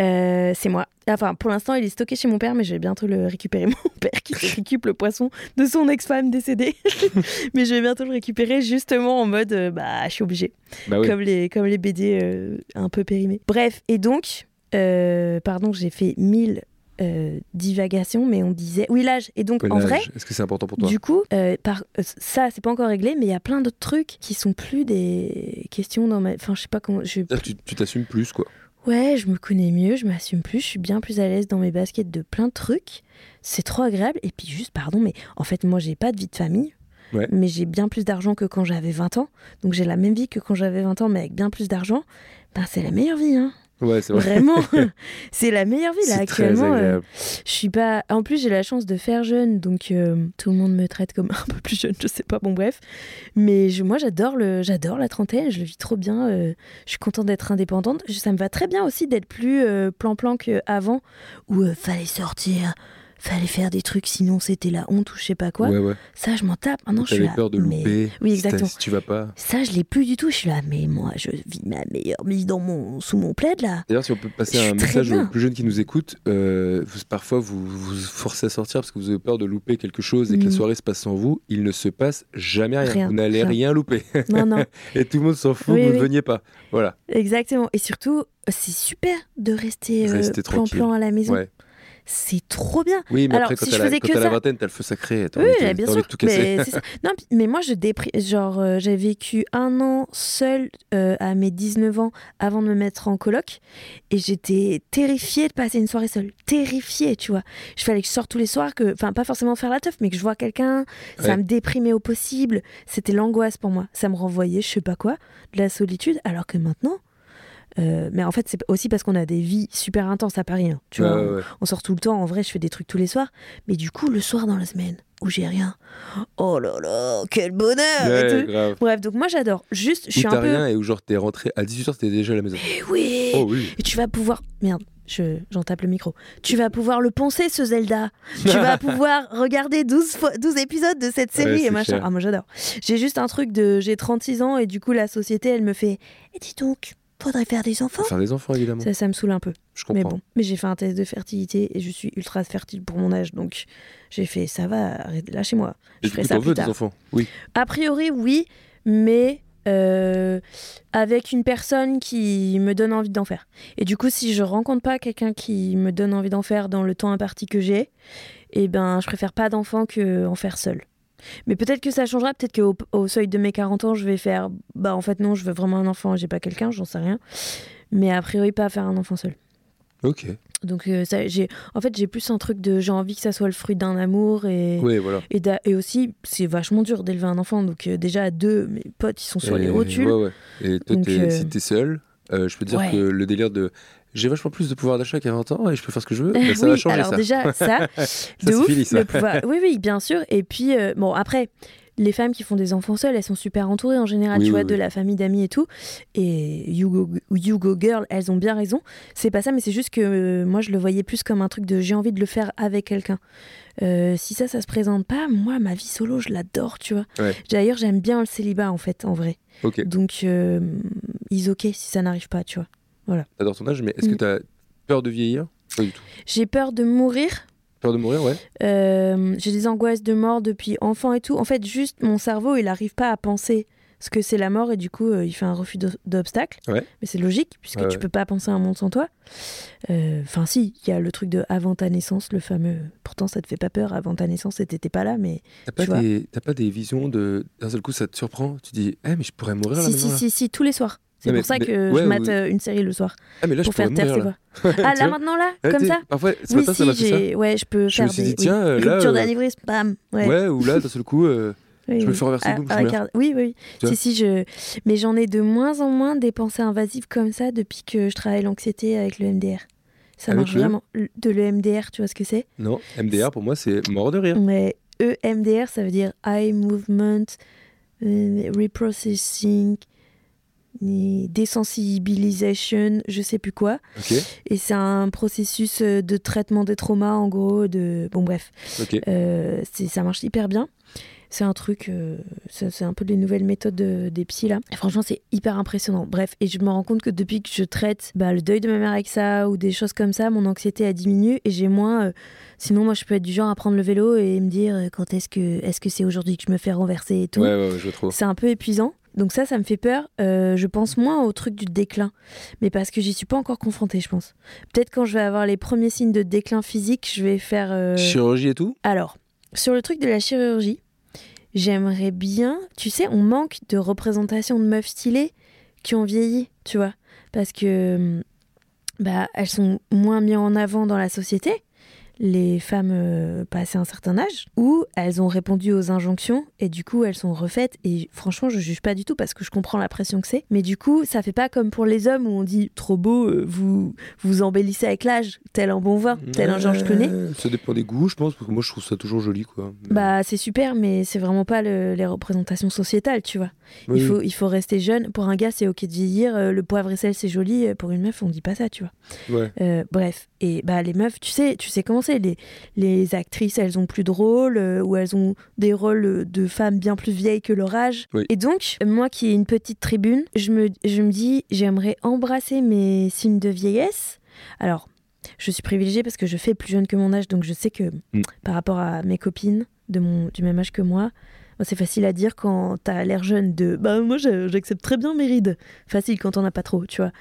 D: Euh, c'est moi. Enfin, pour l'instant, il est stocké chez mon père, mais je vais bientôt le récupérer. Mon père qui récupère le poisson de son ex-femme décédée. mais je vais bientôt le récupérer justement en mode, euh, bah, je suis obligée.
C: Bah oui.
D: Comme, les, comme les BD euh, un peu périmés. Bref, et donc, pardon, j'ai fait mille euh, divagations, mais on disait. Oui, l'âge. Et donc, en vrai,
C: Est-ce que c'est important pour toi
D: du coup, euh, par, euh, ça, c'est pas encore réglé, mais il y a plein d'autres trucs qui sont plus des questions dans ma. Enfin, je sais pas comment. Je...
C: Ah, Tu tu t'assumes plus, quoi.
D: Ouais, je me connais mieux, je m'assume plus, je suis bien plus à l'aise dans mes baskets de plein de trucs. C'est trop agréable. Et puis, juste, pardon, mais en fait, moi, j'ai pas de vie de famille.
C: Ouais.
D: Mais j'ai bien plus d'argent que quand j'avais 20 ans. Donc, j'ai la même vie que quand j'avais 20 ans, mais avec bien plus d'argent. Ben, c'est la meilleure vie, hein.
C: Ouais, c'est vrai.
D: Vraiment. c'est la meilleure vie, là, actuellement. euh, je suis pas. En plus, j'ai la chance de faire jeune, donc euh, tout le monde me traite comme un peu plus jeune, je sais pas. Bon, bref. Mais je- moi, j'adore le, j'adore la trentaine. Je le vis trop bien. euh, je suis contente d'être indépendante. Ça me va très bien aussi d'être plus plan-plan qu'avant, où fallait sortir, fallait faire des trucs, sinon c'était la honte ou je sais pas quoi.
C: Ouais, ouais.
D: Ça, je m'en tape. Maintenant, je suis
C: T'avais
D: là.
C: peur de
D: mais-
C: louper.
D: Oui,
C: si t'as-
D: exactement.
C: Si tu vas pas.
D: Ça, je l'ai plus du tout. Je suis là, mais moi, je vis ma meilleure vie dans mon, sous mon plaid là.
C: D'ailleurs, si on peut passer
D: Je
C: un message aux plus jeunes qui nous écoutent, euh, parfois vous vous forcez à sortir parce que vous avez peur de louper quelque chose et que la
D: Mhm.
C: soirée se passe sans vous. Il ne se passe jamais rien.
D: Rien,
C: vous n'allez
D: rien.
C: rien louper.
D: Non, non.
C: et tout le monde s'en fout
D: Oui,
C: vous
D: oui.
C: ne veniez pas. Voilà.
D: Exactement. Et surtout, c'est super de rester, euh, plan-plan à la maison.
C: Ouais.
D: C'est trop bien.
C: Oui, mais
D: Alors,
C: après, quand
D: si je faisais que
C: t'as la
D: ça-
C: vingtaine, t'as le feu sacré.
D: Oui,
C: envie,
D: bien sûr.
C: de tout casser.
D: Mais, ça. Non, mais moi, je dépri... genre, euh, j'ai vécu un an seule euh, à mes 19 ans avant de me mettre en coloc. Et j'étais terrifiée de passer une soirée seule. Terrifiée, tu vois. Je fallait que je sorte tous les soirs, que, enfin, pas forcément faire la teuf, mais que je vois quelqu'un. Ça
C: Ouais.
D: me déprimait au possible. C'était l'angoisse pour moi. Ça me renvoyait, je sais pas quoi, de la solitude. Alors que maintenant, Euh, mais en fait, c'est aussi parce qu'on a des vies super intenses à Paris. hein, tu vois,
C: ouais,
D: on- sort tout le temps. En vrai, je fais des trucs tous les soirs. Mais du coup, le soir dans la semaine où j'ai rien, oh là là, quel bonheur et tout. Bref, donc moi j'adore. Juste, je suis un peu.
C: rien et où genre t'es rentré à 18h, t'es déjà à la maison.
D: Eh oui.
C: Oh oui.
D: Et tu vas pouvoir. Merde, je- j'en tape le micro. Tu vas pouvoir le poncer, ce Zelda. tu vas pouvoir regarder 12, fois, 12 épisodes de cette série
C: Ouais,
D: et machin.
C: cher.
D: Ah, moi j'adore. J'ai juste un truc de. J'ai 36 ans et du coup, la société, elle me fait. Et dis donc, faudrait faire des enfants.
C: Faire des enfants évidemment.
D: Ça, ça me saoule un peu.
C: Je
D: Mais
C: comprends.
D: bon, mais j'ai fait un test de fertilité et je suis ultra fertile pour mon âge. Donc j'ai fait, ça va, arrête, lâchez-moi. Je ferai ça plus
C: veux des
D: tard.
C: enfants? Oui.
D: A priori, oui, mais euh, avec une personne qui me donne envie d'en faire. Et du coup, si je rencontre pas quelqu'un qui me donne envie d'en faire dans le temps imparti que j'ai, eh ben, je préfère pas d'enfant que en faire seul. Mais peut-être que ça changera, peut-être qu'au au seuil de mes 40 ans, je vais faire bah en fait non, je veux vraiment un enfant, j'ai pas quelqu'un, j'en sais rien. Mais a priori pas faire un enfant seul.
C: Ok.
D: Donc euh, ça, j'ai en fait j'ai plus un truc de j'ai envie que ça soit le fruit d'un amour et
C: Ouais, voilà.
D: et, d'a- et aussi, c'est vachement dur d'élever un enfant. Donc, euh, déjà, à deux, mes potes, ils sont sur les rotules.
C: Ouais, ouais. Et toi,
D: Donc,
C: t'es-
D: euh,
C: si t'es seul, je peux te dire
D: Ouais.
C: que le délire de j'ai vachement plus de pouvoir d'achat qu'à 20 ans et je peux faire ce que je veux, ça
D: oui,
C: va changer
D: alors
C: ça.
D: déjà, ça, de
C: c'est
D: ouf.
C: fini, ça.
D: le pouvoir- Oui, oui, bien sûr. Et puis, euh, bon, après, les femmes qui font des enfants seules, elles sont super entourées en général,
C: Oui,
D: tu
C: oui,
D: vois,
C: oui.
D: de la famille, d'amis et tout. Et you go, you go girl, elles ont bien raison. C'est pas ça, mais c'est juste que euh, moi, je le voyais plus comme un truc de j'ai envie de le faire avec quelqu'un. Euh, si ça, ça se présente pas, moi, ma vie solo, je l'adore, tu vois.
C: Ouais.
D: D'ailleurs, j'aime bien le célibat, en fait, en vrai.
C: Ok.
D: Donc, euh, is ok si ça n'arrive pas, tu vois.
C: T'adores ton âge, mais est-ce que
D: Mm.
C: t'as peur de vieillir? Pas du tout.
D: J'ai peur de mourir.
C: Peur de mourir, ouais.
D: Euh, j'ai des angoisses de mort depuis enfant et tout. En fait, juste mon cerveau, il n'arrive pas à penser ce que c'est la mort et du coup, euh, il fait un refus d'o- d'obstacle.
C: Ouais.
D: Mais c'est logique puisque
C: Ouais,
D: tu
C: ouais.
D: peux pas penser à un monde sans toi. Euh, Enfin, si, il y a le truc de avant ta naissance, le fameux. Pourtant, ça te fait pas peur. Avant ta naissance, t'étais pas là, mais
C: T'as pas,
D: vois.
C: des... t'as pas des visions de. D'un seul coup, ça te surprend? Tu dis, eh, mais je pourrais mourir là
D: si,
C: maintenant.
D: si,
C: là?
D: si, si, tous les soirs. C'est pour
C: mais-
D: ça que
C: ouais,
D: je mate euh, une série le soir
C: Ah, mais là, je
D: pour faire taire ses voix. Ah, là maintenant là,
C: Ouais,
D: comme ça.
C: Parfois, ce
D: Oui,
C: matin, ça
D: si,
C: m'a fait ça.
D: Ouais, je peux faire des.
C: tiens, euh, euh,
D: d'anévrisme, bam. Ouais.
C: Ou là, d'un seul coup,
D: Oui,
C: je me fais renverser
D: Ah, ah. Oui, oui, Si, si, je... Mais j'en ai de moins en moins des pensées invasives comme ça depuis que je travaille l'anxiété avec le MDR. Ça
C: Avec
D: marche
C: le
D: vraiment. De l'EMDR, tu vois ce que c'est?
C: Non, MDR, pour moi, c'est mort de rire.
D: Mais EMDR, ça veut dire Eye Movement euh, Reprocessing euh, Desensibilisation, je sais plus quoi. Et c'est un processus euh, de traitement des traumas, en gros. De... Bon, bref. Euh, ça marche hyper bien. C'est un truc, euh, c'est un peu les nouvelles méthodes de- des psys là. Et franchement, c'est hyper impressionnant. Bref, et je me rends compte que depuis que je traite bah, le deuil de ma mère avec ça ou des choses comme ça, mon anxiété a diminué et j'ai moins. euh, sinon, moi, je peux être du genre à prendre le vélo et me dire quand est-ce que est-ce que c'est aujourd'hui que je me fais renverser et tout.
C: Ouais, ouais, ouais, je trop.
D: C'est un peu épuisant. Donc ça, ça me fait peur. Euh, je pense moins au truc du déclin, mais parce que j'y suis pas encore confrontée, je pense. Peut-être quand je vais avoir les premiers signes de déclin physique, je vais faire. euh,
C: Chirurgie et tout
D: alors, sur le truc de la chirurgie, j'aimerais bien, tu sais, on manque de représentation de meufs stylées qui ont vieilli, tu vois, parce que hum, bah elles sont moins mises en avant dans la société, les femmes euh, passées un certain âge, ou elles ont répondu aux injonctions et du coup elles sont refaites. Et franchement, je juge pas du tout parce que je comprends la pression que c'est. Mais du coup, ça fait pas comme pour les hommes où on dit trop beau, euh, vous vous embellissez avec l'âge, tel un bon vin, tel un Georges Clooney.
C: Ça dépend des goûts, je pense, parce que moi, je trouve ça toujours joli, quoi.
D: Bah, c'est super, mais c'est vraiment pas le- les représentations sociétales, tu vois.
C: Oui,
D: il, faut, il faut rester jeune. Pour un gars, c'est ok de vieillir. euh, le poivre et sel, c'est joli. Pour une meuf, on dit pas ça, tu vois.
C: Ouais.
D: Euh, bref. Et bah, les meufs, tu sais, tu sais comment Les, les actrices, elles ont plus de rôles, euh, ou elles ont des rôles de femmes bien plus vieilles que leur âge.
C: Oui.
D: Et donc, moi qui ai une petite tribune, je me, je me dis, j'aimerais embrasser mes signes de vieillesse. Alors, je suis privilégiée parce que je fais plus jeune que mon âge, donc je sais que
C: Mm.
D: par rapport à mes copines de mon, du même âge que moi, C'est facile à dire quand t'as l'air jeune de bah moi j'accepte très bien mes rides. Facile quand on a pas trop, tu vois.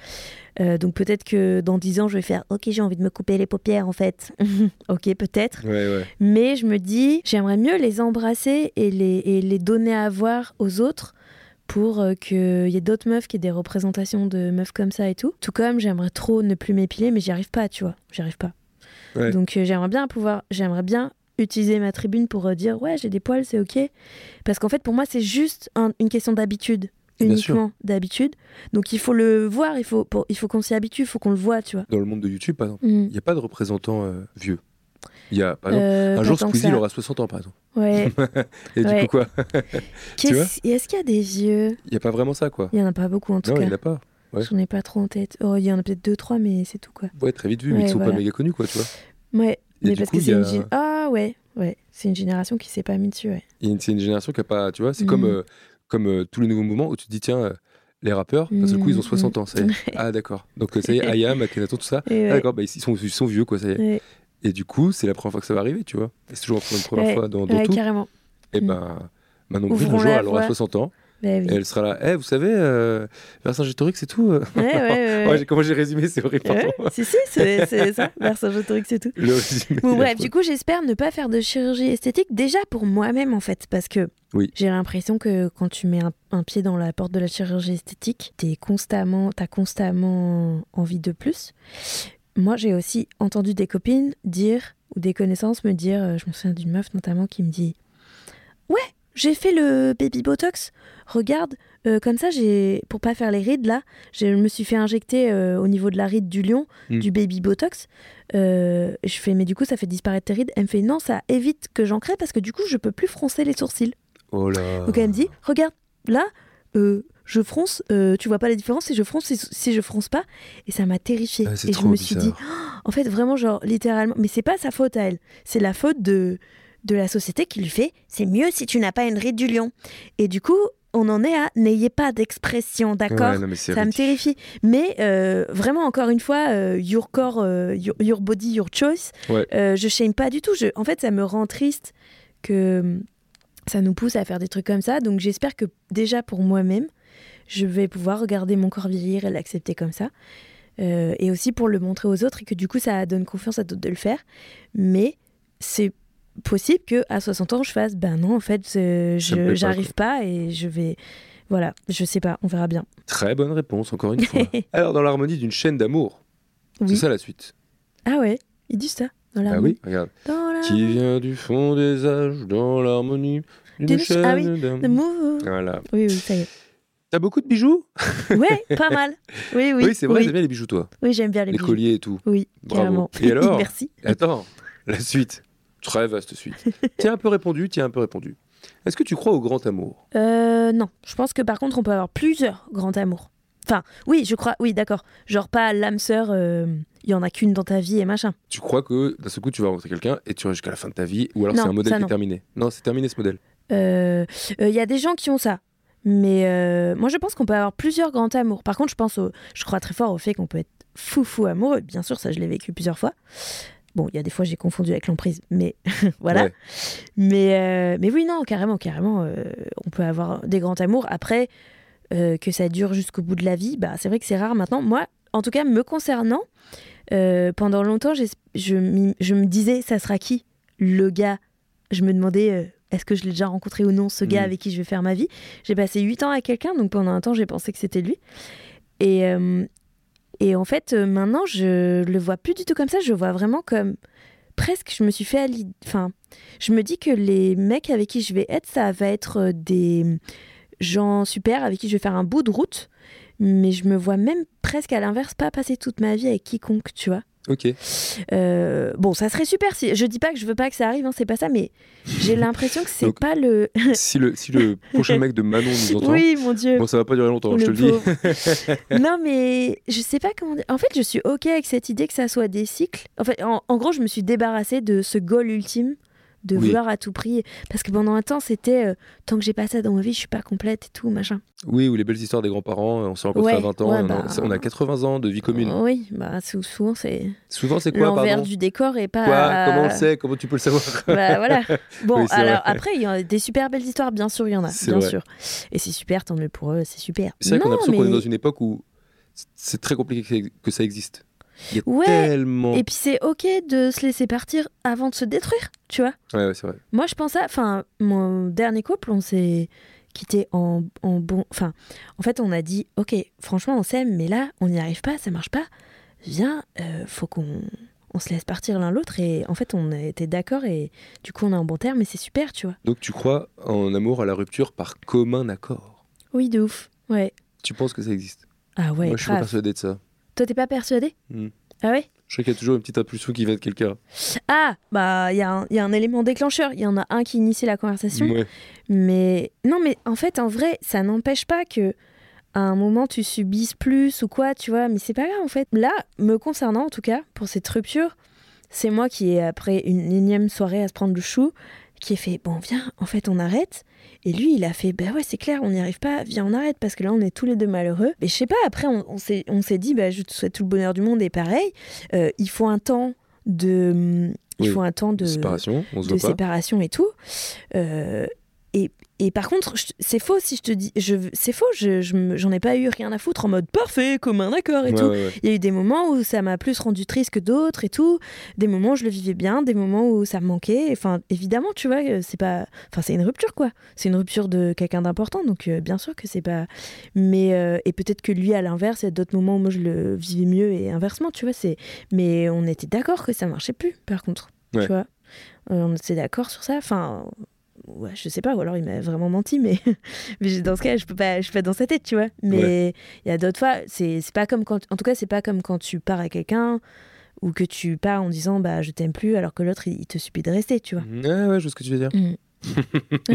D: Euh, donc peut-être que dans 10 ans je vais faire ok j'ai envie de me couper les paupières en fait. ok peut-être.
C: Ouais, ouais.
D: Mais je me dis j'aimerais mieux les embrasser et les, et les donner à voir aux autres pour euh, qu'il y ait d'autres meufs qui aient des représentations de meufs comme ça et tout. Tout comme j'aimerais trop ne plus m'épiler mais j'y arrive pas, tu vois. J'y arrive pas.
C: Ouais.
D: Donc euh, j'aimerais bien pouvoir, j'aimerais bien utiliser ma tribune pour euh, dire ouais j'ai des poils c'est ok parce qu'en fait pour moi c'est juste un- une question d'habitude uniquement d'habitude. Donc il faut le voir, il faut, pour- il faut qu'on s'y habitue, il faut qu'on le voit, tu vois.
C: Dans le monde de YouTube, par exemple,
D: Mm.
C: il n'y a pas de représentant euh, vieux. Il y a, par exemple,
D: Euh,
C: un jour, Squeezie, il aura 60 ans, par exemple.
D: Ouais.
C: Et
D: Ouais.
C: du coup, quoi?
D: Est-ce qu'il y a des vieux?
C: Il n'y a pas vraiment ça, quoi.
D: Il y en a pas beaucoup en tout
C: Non, il
D: cas.
C: n'y en a pas. ouais.
D: J'en ai pas trop en tête. Oh, il y en a peut-être deux, trois, mais c'est tout quoi.
C: Ouais, très vite vu, mais ils sont
D: voilà.
C: pas méga connus, quoi, tu vois.
D: Ouais.
C: Et
D: mais
C: du
D: parce
C: coup,
D: que c'est
C: a-
D: une Ah ouais, ouais. C'est une génération qui s'est pas mis dessus, ouais.
C: Une- C'est une génération qui a pas, tu vois, c'est
D: Mm.
C: comme, euh, comme euh, tous les nouveaux mouvements où tu te dis, tiens, euh, les rappeurs, d'un seul coup, ils ont
D: Mm,
C: 60 ans, ça y est.
D: Ouais.
C: Ah, d'accord. Donc, euh, ça y est, Ayam, Akhenaton, tout ça. Ah,
D: ouais.
C: d'accord, bah, ils, sont, ils sont vieux, quoi, ça y est.
D: Ouais,
C: Et du coup, c'est la première fois que ça va arriver, tu vois. C'est toujours la première fois dans, dans tout.
D: carrément.
C: Et
D: Mm.
C: ben, Manon Bril, un
D: Ouvrons
C: jour, elle aura
D: voie.
C: 60 ans.
D: Bah oui.
C: Et elle sera là, Eh, vous savez, euh, Vercingétorix, c'est tout. euh.
D: Ouais, ouais, ouais.
C: Ouais, j'ai- comment j'ai résumé, c'est horrible,
D: si, si, c'est ça. Vercingétorix, c'est tout.
C: Le résumé.
D: Bon, bref, du coup, j'espère ne pas faire de chirurgie esthétique déjà pour moi-même en fait, parce que
C: Oui.
D: j'ai l'impression que quand tu mets un, un pied dans la porte de la chirurgie esthétique, t'es constamment, t'as constamment envie de plus. Moi, j'ai aussi entendu des copines dire ou des connaissances me dire, euh, je me souviens d'une meuf notamment qui me dit, ouais, j'ai fait le baby botox. Regarde, euh, comme ça, j'ai pour pas faire les rides là, je me suis fait injecter euh, au niveau de la ride du lion
C: Mm.
D: du baby botox. Euh, je fais, mais du coup, ça fait disparaître tes rides. Elle me fait, non, ça évite que j'en crée parce que du coup, je peux plus froncer les sourcils.
C: Oh là.
D: Donc elle me dit, regarde, là, euh, je fronce, tu vois pas la différence si je fronce, si, si je fronce pas. Et ça m'a terrifiée.
C: Ah,
D: et je me suis dit. Oh, en fait, vraiment, genre, littéralement, mais c'est pas sa faute à elle, c'est la faute de, de la société qui lui fait, c'est mieux si tu n'as pas une ride du lion. Et du coup, on en est à, n'ayez pas d'expression, d'accord
C: Ouais,
D: ça me terrifie. Mais euh, vraiment, encore une fois, euh, your corps, euh, your, your body, your choice.
C: Ouais.
D: Je shame pas du tout. Je, en fait, ça me rend triste que hum, ça nous pousse à faire des trucs comme ça. Donc j'espère que déjà pour moi-même, je vais pouvoir regarder mon corps vieillir et l'accepter comme ça. Et aussi pour le montrer aux autres et que du coup, ça donne confiance à d'autres de le faire. Mais c'est possible que à 60 ans, je fasse, ben non, en fait, euh, je j'arrive pas et je vais... Voilà, je sais pas, on verra bien.
C: Très bonne réponse, encore une fois. Alors, dans l'harmonie d'une chaîne d'amour, c'est ça la suite.
D: Ah ouais, ils disent ça dans
C: Ah oui, regarde.
D: Dans
C: Qui vient du fond des âges, dans l'harmonie d'une
D: D'une-
C: chaîne
D: ah oui,
C: d'amour. Voilà.
D: Oui, oui, ça y est.
C: T'as beaucoup de bijoux?
D: Ouais, pas mal. Oui, oui.
C: Oui, c'est vrai,
D: oui.
C: j'aime bien les bijoux, toi.
D: Oui, j'aime bien les,
C: Les,
D: bijoux.
C: colliers et tout.
D: Oui,
C: Bravo.
D: carrément.
C: Et alors
D: Merci.
C: Attends, la suite. Très vaste suite. Tiens un peu répondu, tiens un peu répondu. Est-ce que tu crois au grand amour?
D: Euh, non, je pense que par contre, on peut avoir plusieurs grands amours. Enfin, oui, je crois, oui, d'accord. Genre pas l'âme sœur, euh, il y en a qu'une dans ta vie et machin.
C: Tu crois que d'un seul coup tu vas rencontrer quelqu'un et tu vas jusqu'à la fin de ta vie ou alors c'est un modèle qui
D: non.
C: est terminé? Non, c'est terminé ce modèle.
D: Euh, Il y a des gens qui ont ça. Mais euh, moi, je pense qu'on peut avoir plusieurs grands amours. Par contre, je pense, au, je crois très fort au fait qu'on peut être fou, fou amoureux. Bien sûr, ça, je l'ai vécu plusieurs fois. Bon, il y a des fois, j'ai confondu avec l'emprise, mais voilà.
C: Ouais.
D: Mais, euh, mais oui, non, carrément, carrément, euh, on peut avoir des grands amours. Après, euh, que ça dure jusqu'au bout de la vie, bah, c'est vrai que c'est rare maintenant. Moi, en tout cas, me concernant, pendant longtemps, je, je me disais, ça sera qui le gars? Je me demandais, est-ce que je l'ai déjà rencontré ou non, ce gars
C: Mm.
D: avec qui je vais faire ma vie? J'ai passé 8 ans avec quelqu'un, donc pendant un temps, j'ai pensé que c'était lui. Et, et en fait, euh, maintenant, je le vois plus du tout comme ça. Je vois vraiment comme presque. Je me suis fait à Enfin, je me dis que les mecs avec qui je vais être, ça va être euh, des gens super avec qui je vais faire un bout de route. Mais je me vois même presque à l'inverse, pas passer toute ma vie avec quiconque, tu vois.
C: Ok.
D: Euh, bon, ça serait super. Si... Je dis pas que je veux pas que ça arrive, hein, c'est pas ça, mais j'ai l'impression que c'est
C: Donc,
D: pas le.
C: si, le, si le prochain mec de Manon nous entend,
D: oui, mon Dieu.
C: bon, ça va pas durer longtemps, je te
D: Le
C: le dis.
D: non, mais je sais pas comment dire. En fait, je suis OK avec cette idée que ça soit des cycles. En fait, en, en gros, je me suis débarrassée de ce goal ultime de
C: Oui.
D: vouloir à tout prix. Parce que pendant un temps, c'était euh, tant que j'ai pas ça dans ma vie, je suis pas complète et tout, machin.
C: Oui, ou les belles histoires des grands-parents, on s'est rencontrés
D: Ouais,
C: à 20 ans,
D: ouais,
C: on, a,
D: bah.
C: on a 80 ans de vie commune.
D: Oui, bah, sou- souvent, c'est
C: Souvent, c'est quoi,
D: l'envers du décor et pas.
C: Quoi? Comment on le sait? Comment tu peux le savoir?
D: Bah voilà. Bon,
C: Oui,
D: alors
C: vrai.
D: après, il y a des super belles histoires, bien sûr, il y en a, bien
C: vrai.
D: sûr. Et c'est super, tant mieux pour eux, c'est super.
C: C'est vrai qu'on a l'impression qu'on est dans une époque où c'est très compliqué que ça existe. Il y a
D: Ouais,
C: tellement.
D: Et puis c'est ok de se laisser partir avant de se détruire, tu vois.
C: Ouais, ouais, c'est vrai.
D: Moi, je pense à. Enfin, mon dernier couple, on s'est quitté en, en bon. Enfin, en fait, on a dit ok, franchement, on s'aime, mais là, on n'y arrive pas, ça marche pas. Viens, euh, faut qu'on on se laisse partir l'un l'autre. Et en fait, on a été d'accord et du coup, on est en bon terme, et c'est super, tu vois.
C: Donc tu crois en amour à la rupture par commun accord?
D: Oui, de ouf. Ouais.
C: Tu penses que ça existe?
D: Ah ouais,
C: Moi, je suis persuadé de ça.
D: Toi, t'es pas persuadé
C: Hmm.
D: Ah ouais
C: Je sais qu'il y a toujours une petite impulsion qui vient de quelqu'un.
D: Ah, bah, il y, a un- il y a un élément déclencheur. Il y en a un qui initie la conversation.
C: Ouais.
D: Mais non, mais en fait, en vrai, ça n'empêche pas que à un moment tu subisses plus ou quoi, tu vois. Mais c'est pas grave en fait. Là, me concernant en tout cas, pour cette rupture, c'est moi qui après une énième soirée à se prendre le chou, qui ai fait bon viens, en fait on arrête. Et lui, il a fait bah ouais c'est clair, on n'y arrive pas, viens on arrête parce que là on est tous les deux malheureux. Mais je sais pas. Après on, on s'est dit bah je te souhaite tout le bonheur du monde et pareil, euh, il faut un temps de il
C: Oui.
D: faut un temps de
C: Séparation, on se
D: de séparation et tout. Euh, et, et par contre, c'est faux si je te dis. je- C'est faux, je- j'en ai pas eu rien à foutre en mode parfait, comme un accord et
C: Ouais,
D: tout.
C: ouais, ouais.
D: Il y a eu des moments où ça m'a plus rendu triste que d'autres et tout. Des moments où je le vivais bien, des moments où ça me manquait. Enfin, évidemment, tu vois, euh, c'est pas. Enfin, c'est une rupture, quoi. C'est une rupture de quelqu'un d'important, donc euh, bien sûr que c'est pas. Mais. euh, et peut-être que lui, à l'inverse, il y a d'autres moments où moi je le vivais mieux et inversement, tu vois. c'est Mais on était d'accord que ça marchait plus, par contre. Tu vois. Euh, on était d'accord sur ça. Enfin. Ouais, je sais pas, ou alors il m'a vraiment menti, mais, mais dans ce cas, je peux pas, je suis pas dans sa tête, tu vois. Mais il y a d'autres fois, c'est pas comme quand, en tout cas, c'est pas comme quand tu pars à quelqu'un ou que tu pars en disant bah je t'aime plus alors que l'autre il, il te supplie de rester, tu vois.
C: Ouais, ouais, je vois ce que tu veux dire.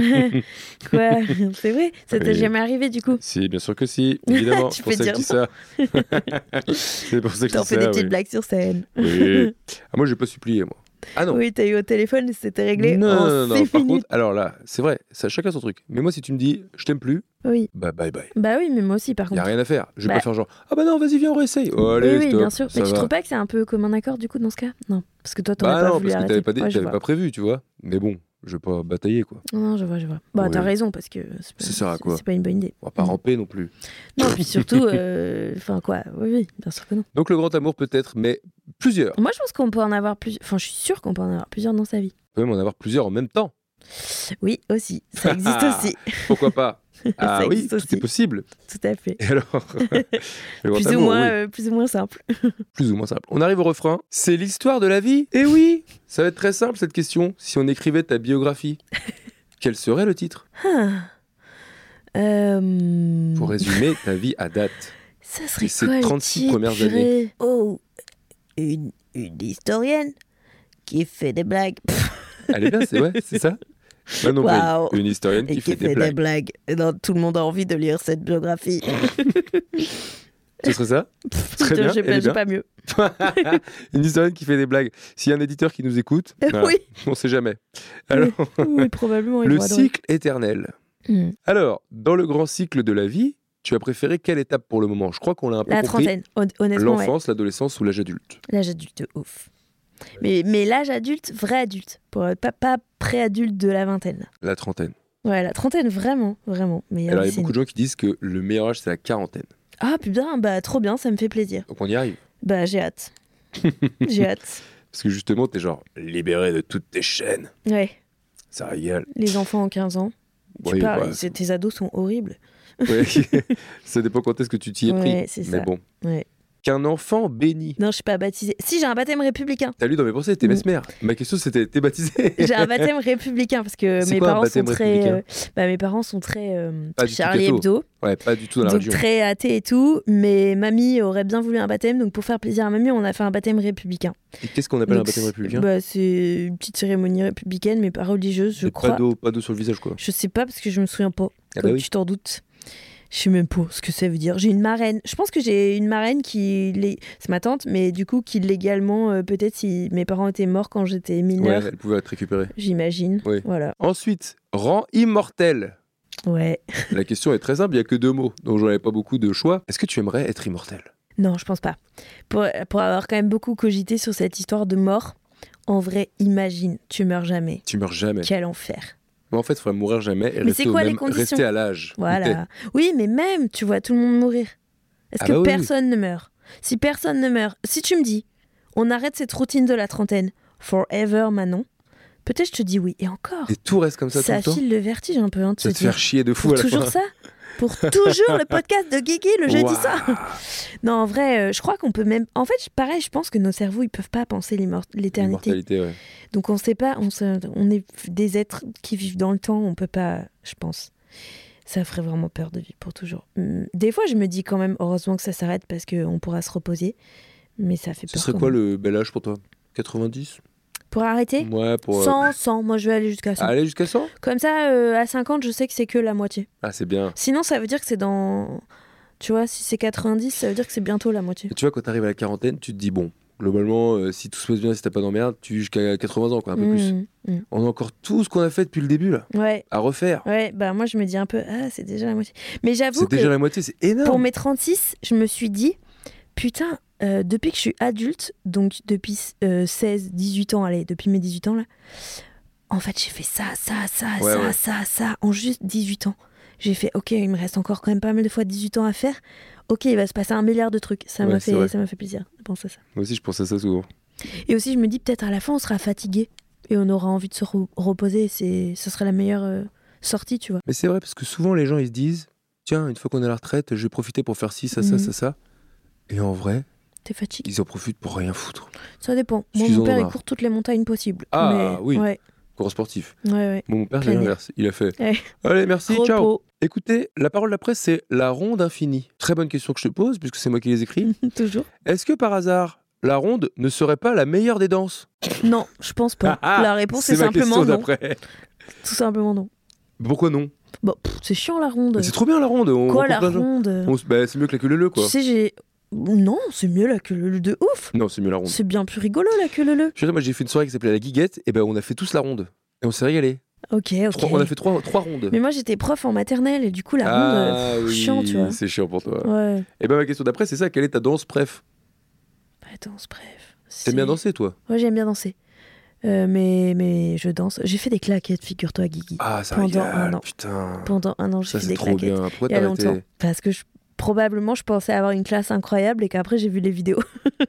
D: Quoi C'est vrai Ça t'est
C: Oui.
D: jamais arrivé du coup
C: Si, bien sûr que si, évidemment.
D: Tu peux dire
C: ça. c'est pour ça que je
D: T'en
C: dis
D: fais
C: ça.
D: des petites blagues sur scène.
C: Oui. Ah, moi, j'ai pas supplié, moi. Ah non.
D: Oui, t'as eu au téléphone et c'était réglé
C: non,
D: en
C: non, non, Par contre, alors là, c'est vrai, ça, chacun son truc. Mais moi, si tu me dis, je t'aime plus,
D: Oui.
C: bah bye bye.
D: Bah oui, mais moi aussi par
C: Y a
D: contre.
C: rien à faire. Je vais
D: Bah.
C: pas faire genre, ah bah non, vas-y, viens, on réessaye. Oh, allez,
D: oui, oui,
C: stop,
D: bien sûr. Mais tu trouves pas que c'est un peu comme un accord du coup dans ce cas? Non, parce que toi t'aurais
C: Bah
D: pas
C: non,
D: voulu
C: parce que t'avais
D: Ouais,
C: pas prévu, tu vois. Mais bon, je vais pas batailler, quoi.
D: Non, je vois, je vois. Bah t'as raison parce que c'est pas- pas une bonne idée.
C: On va pas
D: Mm.
C: ramper non plus.
D: Non, puis surtout, euh, enfin quoi, oui, oui, bien sûr que non.
C: Donc le grand amour peut-être, mais plusieurs.
D: Moi je pense qu'on peut en avoir plusieurs, enfin je suis sûre qu'on peut en avoir plusieurs dans sa vie.
C: On peut même en avoir plusieurs en même temps.
D: Oui, aussi, ça existe aussi,
C: Pourquoi pas? Ah oui, tout
D: aussi.
C: est possible.
D: tout à fait.
C: Et alors
D: Plus ou, moins,
C: oui.
D: euh, plus ou moins simple.
C: plus ou moins simple. On arrive au refrain. C'est l'histoire de la vie Eh oui Ça va être très simple cette question. Si on écrivait ta biographie, quel serait le titre?
D: Ah. Euh,
C: Pour résumer ta vie à date.
D: ça serait
C: ces
D: quoi le
C: 36
D: titre,
C: premières années.
D: Oh, une, une historienne qui fait des blagues.
C: Elle est bien, c'est ouais, c'est ça? Une historienne qui fait des blagues.
D: blagues. Et non, tout le monde a envie de lire cette biographie.
C: Ce serait ça? Très bien,
D: J'ai pas, pas mieux.
C: Une historienne qui fait des blagues. S'il y a un éditeur qui nous écoute, voilà,
D: Oui.
C: on sait jamais. Alors,
D: Oui, probablement. ils
C: le cycle éternel.
D: Hmm.
C: Alors, dans le grand cycle de la vie, tu as préféré quelle étape pour le moment? Je crois qu'on l'a un peu
D: La
C: compris.
D: trentaine, hon- honnêtement, ouais.
C: L'enfance, l'adolescence ou l'âge adulte?
D: L'âge adulte, ouf. Mais, mais l'âge adulte, vrai adulte. Pour, pas, pas pré-adulte de la vingtaine.
C: La trentaine.
D: Ouais, la trentaine, vraiment, vraiment. Mais
C: Alors, il y a beaucoup de gens qui disent que le meilleur âge, c'est la quarantaine.
D: Ah putain, bah trop bien, ça me fait plaisir.
C: Donc, on y arrive.
D: Bah j'ai hâte. j'ai hâte.
C: Parce que justement, t'es genre libéré de toutes tes chaînes.
D: Ouais,
C: Ça régale.
D: les enfants en 15 ans. Tu
C: Oui,
D: parles, tes ados sont horribles.
C: ouais. ça dépend quand est-ce que tu t'y es pris.
D: Ouais, c'est
C: Mais
D: ça.
C: bon.
D: Ouais.
C: Qu'un enfant béni.
D: Non, je suis pas baptisée. Si, j'ai un baptême républicain.
C: T'as lu dans mes pensées, t'es
D: Mm.
C: mesmer. Ma question, c'était t'es baptisé
D: J'ai un baptême républicain parce que mes
C: quoi
D: parents sont très. euh, bah, mes parents sont très euh,
C: Pas du tout
D: Charlie. Hebdo,
C: Ouais, pas du tout dans la
D: donc
C: région.
D: très athée et tout. Mais mamie aurait bien voulu un baptême, donc pour faire plaisir à mamie, on a fait un baptême républicain.
C: Et qu'est-ce qu'on appelle un baptême républicain?
D: bah, C'est une petite cérémonie républicaine, mais pas religieuse, je crois.
C: Pas d'eau, pas d'eau sur le visage, quoi.
D: Je sais pas parce que je me souviens pas.
C: Ah bah oui.
D: tu t'en doutes. Je sais même pas ce que ça veut dire. J'ai une marraine. Je pense que j'ai une marraine qui. C'est ma tante, mais du coup, qui légalement, euh, peut-être si mes parents étaient morts quand j'étais
C: Ouais,
D: mineure,
C: elle pouvait être récupérée.
D: j'imagine.
C: Oui.
D: Voilà.
C: Ensuite, rang immortel.
D: Ouais.
C: La question est très simple, il n'y a que deux mots, donc j'en avais pas beaucoup de choix. Est-ce que tu aimerais être immortel?
D: Non, je pense pas. Pour, pour avoir quand même beaucoup cogité sur cette histoire de mort, en vrai, imagine, tu meurs jamais.
C: Tu meurs jamais.
D: Quel enfer.
C: Mais en fait, il faudrait mourir jamais et
D: Mais
C: rester au
D: quoi
C: même, rester à l'âge.
D: Voilà. Oui, mais même, tu vois tout le monde mourir. Est-ce
C: Ah
D: que
C: bah oui,
D: personne ne meurt? Si personne ne meurt, si tu me dis, on arrête cette routine de la trentaine, forever Manon, peut-être je te dis oui. Et encore,
C: Et tout reste comme ça, tout le temps
D: file le vertige un peu. Hein, de
C: Ça te
D: dire,
C: faire chier de fou à la
D: toujours
C: fin.
D: ça? Pour toujours le podcast de Guigui le jeudi soir Non, en vrai, euh, je crois qu'on peut même. En fait, pareil, je pense que nos cerveaux, ils peuvent pas penser l'éternité.
C: Ouais.
D: Donc on sait pas, on, se- on est des êtres qui vivent dans le temps, on peut pas, je pense. Ça ferait vraiment peur de vivre pour toujours. Hum, Des fois, je me dis quand même, heureusement que ça s'arrête parce qu'on pourra se reposer. Mais ça fait
C: Ce
D: peur.
C: serait
D: quand
C: quoi
D: même.
C: le bel âge pour toi? 90
D: Pour arrêter
C: Ouais, pour. euh,
D: 100, 100. Moi, je vais aller jusqu'à 100.
C: Aller jusqu'à 100
D: Comme ça, euh, à 50, je sais que c'est que la moitié.
C: Ah, c'est bien.
D: Sinon, ça veut dire que c'est dans. Tu vois, si c'est 90, ça veut dire que c'est bientôt la moitié.
C: Et tu vois, quand t'arrives à la quarantaine, tu te dis, bon, globalement, euh, si tout se passe bien, si t'as pas d'emmerde, tu vis jusqu'à 80 ans, quoi, un peu plus.
D: Mmh, mmh.
C: On a encore tout ce qu'on a fait depuis le début, là,
D: Ouais,
C: à refaire.
D: ouais, bah moi, je me dis un peu, ah, c'est déjà la moitié. Mais j'avoue
C: C'est déjà la moitié, c'est énorme.
D: pour mes 36, je me suis dit, putain, euh, depuis que je suis adulte, donc depuis euh, 16, 18 ans, allez, depuis mes 18 ans, là, en fait, j'ai fait ça, ça, ça,
C: Ouais,
D: ça,
C: ouais.
D: ça, ça, en juste 18 ans. J'ai fait, ok, il me reste encore quand même pas mal de fois 18 ans à faire. Ok, il va se passer un milliard de trucs. Ça
C: Ouais,
D: m'a fait, ça m'a fait plaisir de penser à ça.
C: Moi aussi, je pense à ça souvent.
D: Et aussi, je me dis peut-être à la fin, on sera fatigué et on aura envie de se re- reposer. C'est, ce serait la meilleure euh, sortie, tu vois.
C: Mais c'est vrai, parce que souvent, les gens, ils se disent, tiens, une fois qu'on est à la retraite, je vais profiter pour faire ci, ça, ça,
D: Mhm.
C: ça, ça. Et en vrai,
D: T'es fatigué.
C: ils en profitent pour rien foutre.
D: Ça dépend. Moi, mon père, il court toutes les montagnes possibles.
C: Ah,
D: Mais-
C: oui.
D: Ouais,
C: Grand sportif.
D: ouais, ouais.
C: Bon, mon père, c'est l'inverse. Il a fait,
D: Ouais.
C: allez, merci, ciao.
D: Repos.
C: Écoutez, la parole d'après, c'est la ronde infinie. Très bonne question que je te pose, puisque c'est moi qui les écris.
D: Toujours.
C: Est-ce que par hasard, la ronde ne serait pas la meilleure des danses?
D: Non, je pense pas.
C: Ah, ah,
D: la réponse est simplement non. Tout simplement non.
C: Pourquoi non?
D: Pff, c'est chiant la ronde.
C: C'est trop bien la ronde. On
D: Quoi la ronde?
C: On bah, c'est mieux que la queue leu quoi.
D: Tu sais, j'ai. Non, c'est mieux la queue leu de ouf.
C: Non, c'est mieux la ronde.
D: C'est bien plus rigolo la queue leu.
C: Je sais, moi j'ai fait une soirée qui s'appelait la Guiguette, et ben on a fait tous la ronde. Et on s'est régalé.
D: Ok, ok.
C: Trois- on a fait trois, trois rondes.
D: Mais moi j'étais prof en maternelle et du coup la ronde,
C: ah
D: euh, pff,
C: oui,
D: chiant, tu vois.
C: c'est chiant pour toi.
D: Ouais.
C: Et ben ma question d'après, c'est ça, quelle est ta danse préf?
D: Bah, danse, bref.
C: T'aimes bien danser toi?
D: Ouais, j'aime bien danser. Euh, mais, mais je danse. J'ai fait des claquettes, figure-toi, Guigui.
C: Ah ça
D: Pendant
C: régale,
D: un an.
C: putain.
D: Pendant un an, j'ai fait des
C: trop
D: claquettes.
C: bien. Pourquoi
D: Il y a longtemps. Parce que je- probablement, je pensais avoir une classe incroyable et qu'après, j'ai vu les vidéos.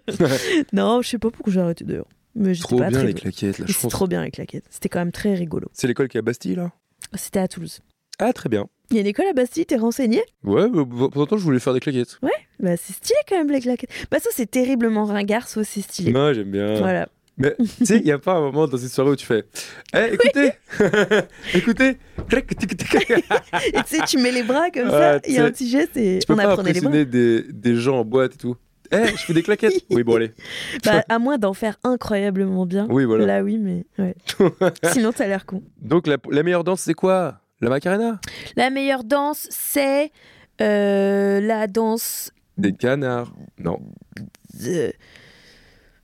D: non, je sais pas pourquoi j'ai arrêté d'ailleurs. Mais
C: Trop
D: pas
C: bien
D: très
C: les claquettes,
D: C'était
C: chance.
D: trop bien les claquettes. C'était quand même très rigolo.
C: C'est l'école qui est à Bastille là?
D: C'était à Toulouse.
C: Ah très bien.
D: Il y a une école à Bastille, t'es renseigné?
C: Ouais, bah, bah, pendant temps je voulais faire des claquettes.
D: Bah, c'est stylé quand même les claquettes. Bah, ça, c'est terriblement ringard, ça, c'est stylé.
C: Non, j'aime bien.
D: Voilà.
C: Mais tu sais, il n'y a pas un moment dans cette soirée où tu fais Eh, écoutez Écoutez.
D: Et tu sais, tu mets les bras comme
C: Ouais,
D: ça, il y a un petit geste et on apprenait les bras.
C: des, des gens en boîte et tout. Eh, je fais des claquettes Oui, bon, allez.
D: Bah, à moins d'en faire incroyablement bien.
C: Oui, voilà.
D: Là, oui, mais ouais. Sinon, t'as l'air con.
C: Donc, la, la meilleure danse, c'est quoi? La Macarena?
D: La meilleure danse, c'est euh, la danse.
C: Des canards Non.
D: de-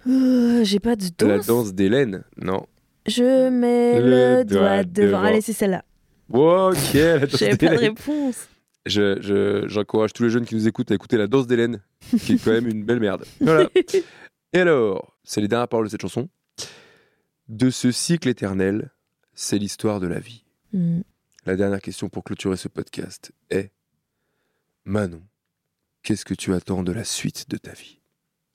D: Euh, J'ai pas de danse.
C: La danse d'Hélène Non.
D: Je mets
C: Le
D: le,
C: doigt
D: doigt devant.
C: devant.
D: Allez, c'est celle-là.
C: Ok, la danse
D: J'avais pas de réponse.
C: Je- je- J'encourage tous les jeunes qui nous écoutent à écouter la danse d'Hélène, qui est quand même une belle merde. Voilà. Et alors, c'est les dernières paroles de cette chanson. De ce cycle éternel, c'est l'histoire de la vie.
D: Hmm.
C: La dernière question pour clôturer ce podcast est Manon, qu'est-ce que tu attends de la suite de ta vie?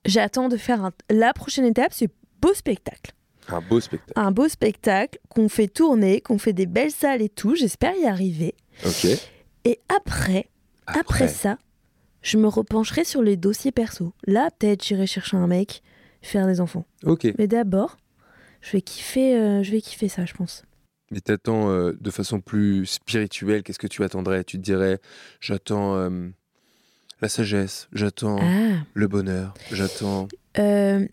D: J'attends de faire un- la prochaine étape, c'est beau spectacle.
C: Un beau spectacle.
D: Un beau spectacle qu'on fait tourner, qu'on fait des belles salles et tout. J'espère y arriver.
C: Ok.
D: Et après, après, ça, je me repencherai sur les dossiers perso. Là, peut-être j'irai chercher un mec, faire des enfants.
C: Ok.
D: Mais d'abord, je vais kiffer, euh, je vais kiffer ça, je pense.
C: Mais t'attends euh, de façon plus spirituelle, qu'est-ce que tu attendrais? Tu te dirais, j'attends euh, la sagesse, j'attends
D: Ah.
C: le bonheur, j'attends.
D: Euh,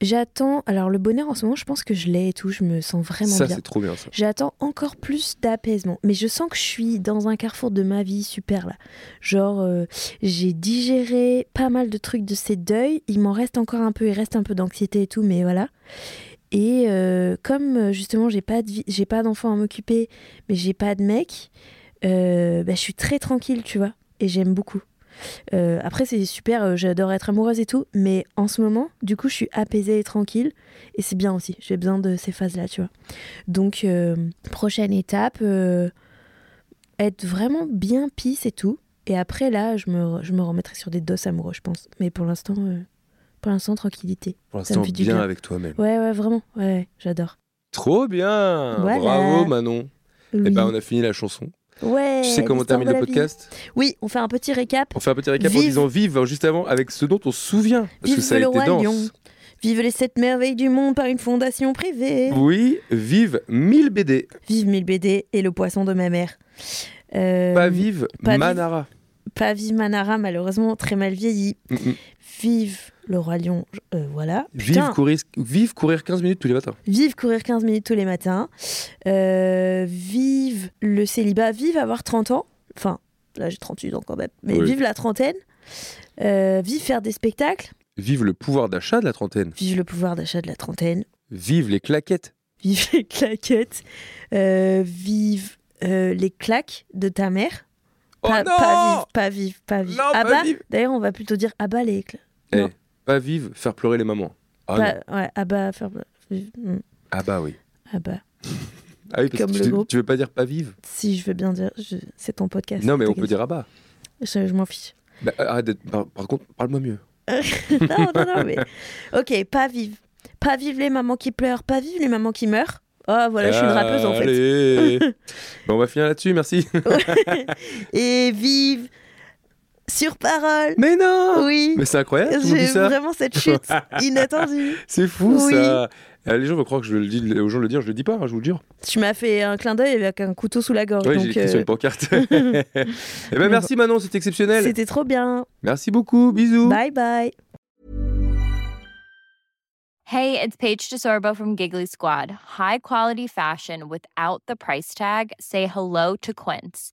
D: J'attends. Alors, le bonheur en ce moment, je pense que je l'ai et tout. Je me sens vraiment
C: Ça,
D: bien.
C: c'est trop bien ça.
D: J'attends encore plus d'apaisement. Mais je sens que je suis dans un carrefour de ma vie super là. Genre, euh, j'ai digéré pas mal de trucs de ces deuils. Il m'en reste encore un peu. Il reste un peu d'anxiété et tout, mais voilà. Et euh, comme justement, j'ai pas de vie- j'ai pas d'enfant à m'occuper, mais j'ai pas de mec, euh, bah, je suis très tranquille, tu vois. Et j'aime beaucoup. Euh, après, c'est super, euh, j'adore être amoureuse et tout, mais en ce moment, du coup, je suis apaisée et tranquille, et c'est bien aussi. J'ai besoin de ces phases-là, tu vois. Donc, euh, prochaine étape, être vraiment bien pisse et tout. Et après, là, je me, je me remettrai sur des doses amoureux, je pense. Mais pour l'instant, pour l'instant, tranquillité.
C: Pour l'instant, bien avec toi-même.
D: Ouais, ouais, vraiment. Ouais, ouais, j'adore.
C: Trop bien
D: Voilà.
C: Bravo Manon
D: Oui.
C: Eh ben, on a fini la chanson.
D: Ouais,
C: tu sais comment termine le podcast
D: Oui, on fait un petit récap.
C: On fait un petit récap en disant vive juste avant avec ce dont on se souvient. Parce
D: Vive
C: que ça a
D: le
C: été dense.
D: Vive les sept merveilles du monde par une fondation privée.
C: Oui, vive 1000 BD.
D: Vive 1000 BD et le poisson de ma mère. Euh,
C: Pas vive,
D: pas vive.
C: Manara.
D: Pas vive Manara, malheureusement, très mal vieilli.
C: Mm, mm.
D: Vive le Roi Lion, euh, voilà.
C: Vive courir, vive courir 15 minutes tous les matins.
D: vive courir 15 minutes tous les matins. Euh, vive le célibat, vive avoir 30 ans. Enfin, là j'ai 38 ans quand même. Mais
C: Oui.
D: vive la trentaine. Euh, vive faire des spectacles.
C: Vive le pouvoir d'achat de la trentaine.
D: Vive le pouvoir d'achat de la trentaine.
C: Vive les claquettes.
D: Vive les claquettes. Vive les claques de ta mère.
C: Oh
D: pas,
C: non
D: pas vive, pas vive, pas vive.
C: Non,
D: ah
C: pas
D: bah,
C: vive.
D: D'ailleurs, on va plutôt dire ah bah les claques.
C: Pas vive, faire pleurer les mamans. Ah, non.
D: ouais, ah bah, faire. mm,
C: ah bah oui.
D: Ah bah.
C: Ah oui, parce
D: Comme
C: que
D: le
C: tu,
D: groupe.
C: tu veux pas dire pas vive
D: Si, je veux bien dire, je- c'est ton podcast.
C: Non, mais on peut dire ah bah.
D: Je, je m'en fiche.
C: Bah, arrête d'être- par, par contre, parle-moi mieux.
D: non, non, non, mais. Ok, pas vive. Pas vive les mamans qui pleurent, pas vive les mamans qui meurent. Oh, voilà, je suis une rappeuse en fait.
C: Allez. Bon, on va finir là-dessus, merci.
D: Et vive sur parole.
C: Mais non
D: Oui.
C: Mais c'est incroyable,
D: J'ai vraiment cette chute inattendue.
C: C'est fou
D: Oui.
C: ça. Euh, Les gens vont croire que je le dis aux gens de le dire, je le dis pas, hein, je vous le jure.
D: Tu m'as fait un clin d'œil avec un couteau sous la gorge.
C: Oui, j'ai sur
D: euh,
C: une pancarte. Eh ben merci Manon, c'est exceptionnel.
D: C'était trop bien.
C: Merci beaucoup, bisous.
D: Bye bye.
E: Hey, it's Paige DeSorbo from Giggly Squad. High quality fashion without the price tag. Say hello to Quince.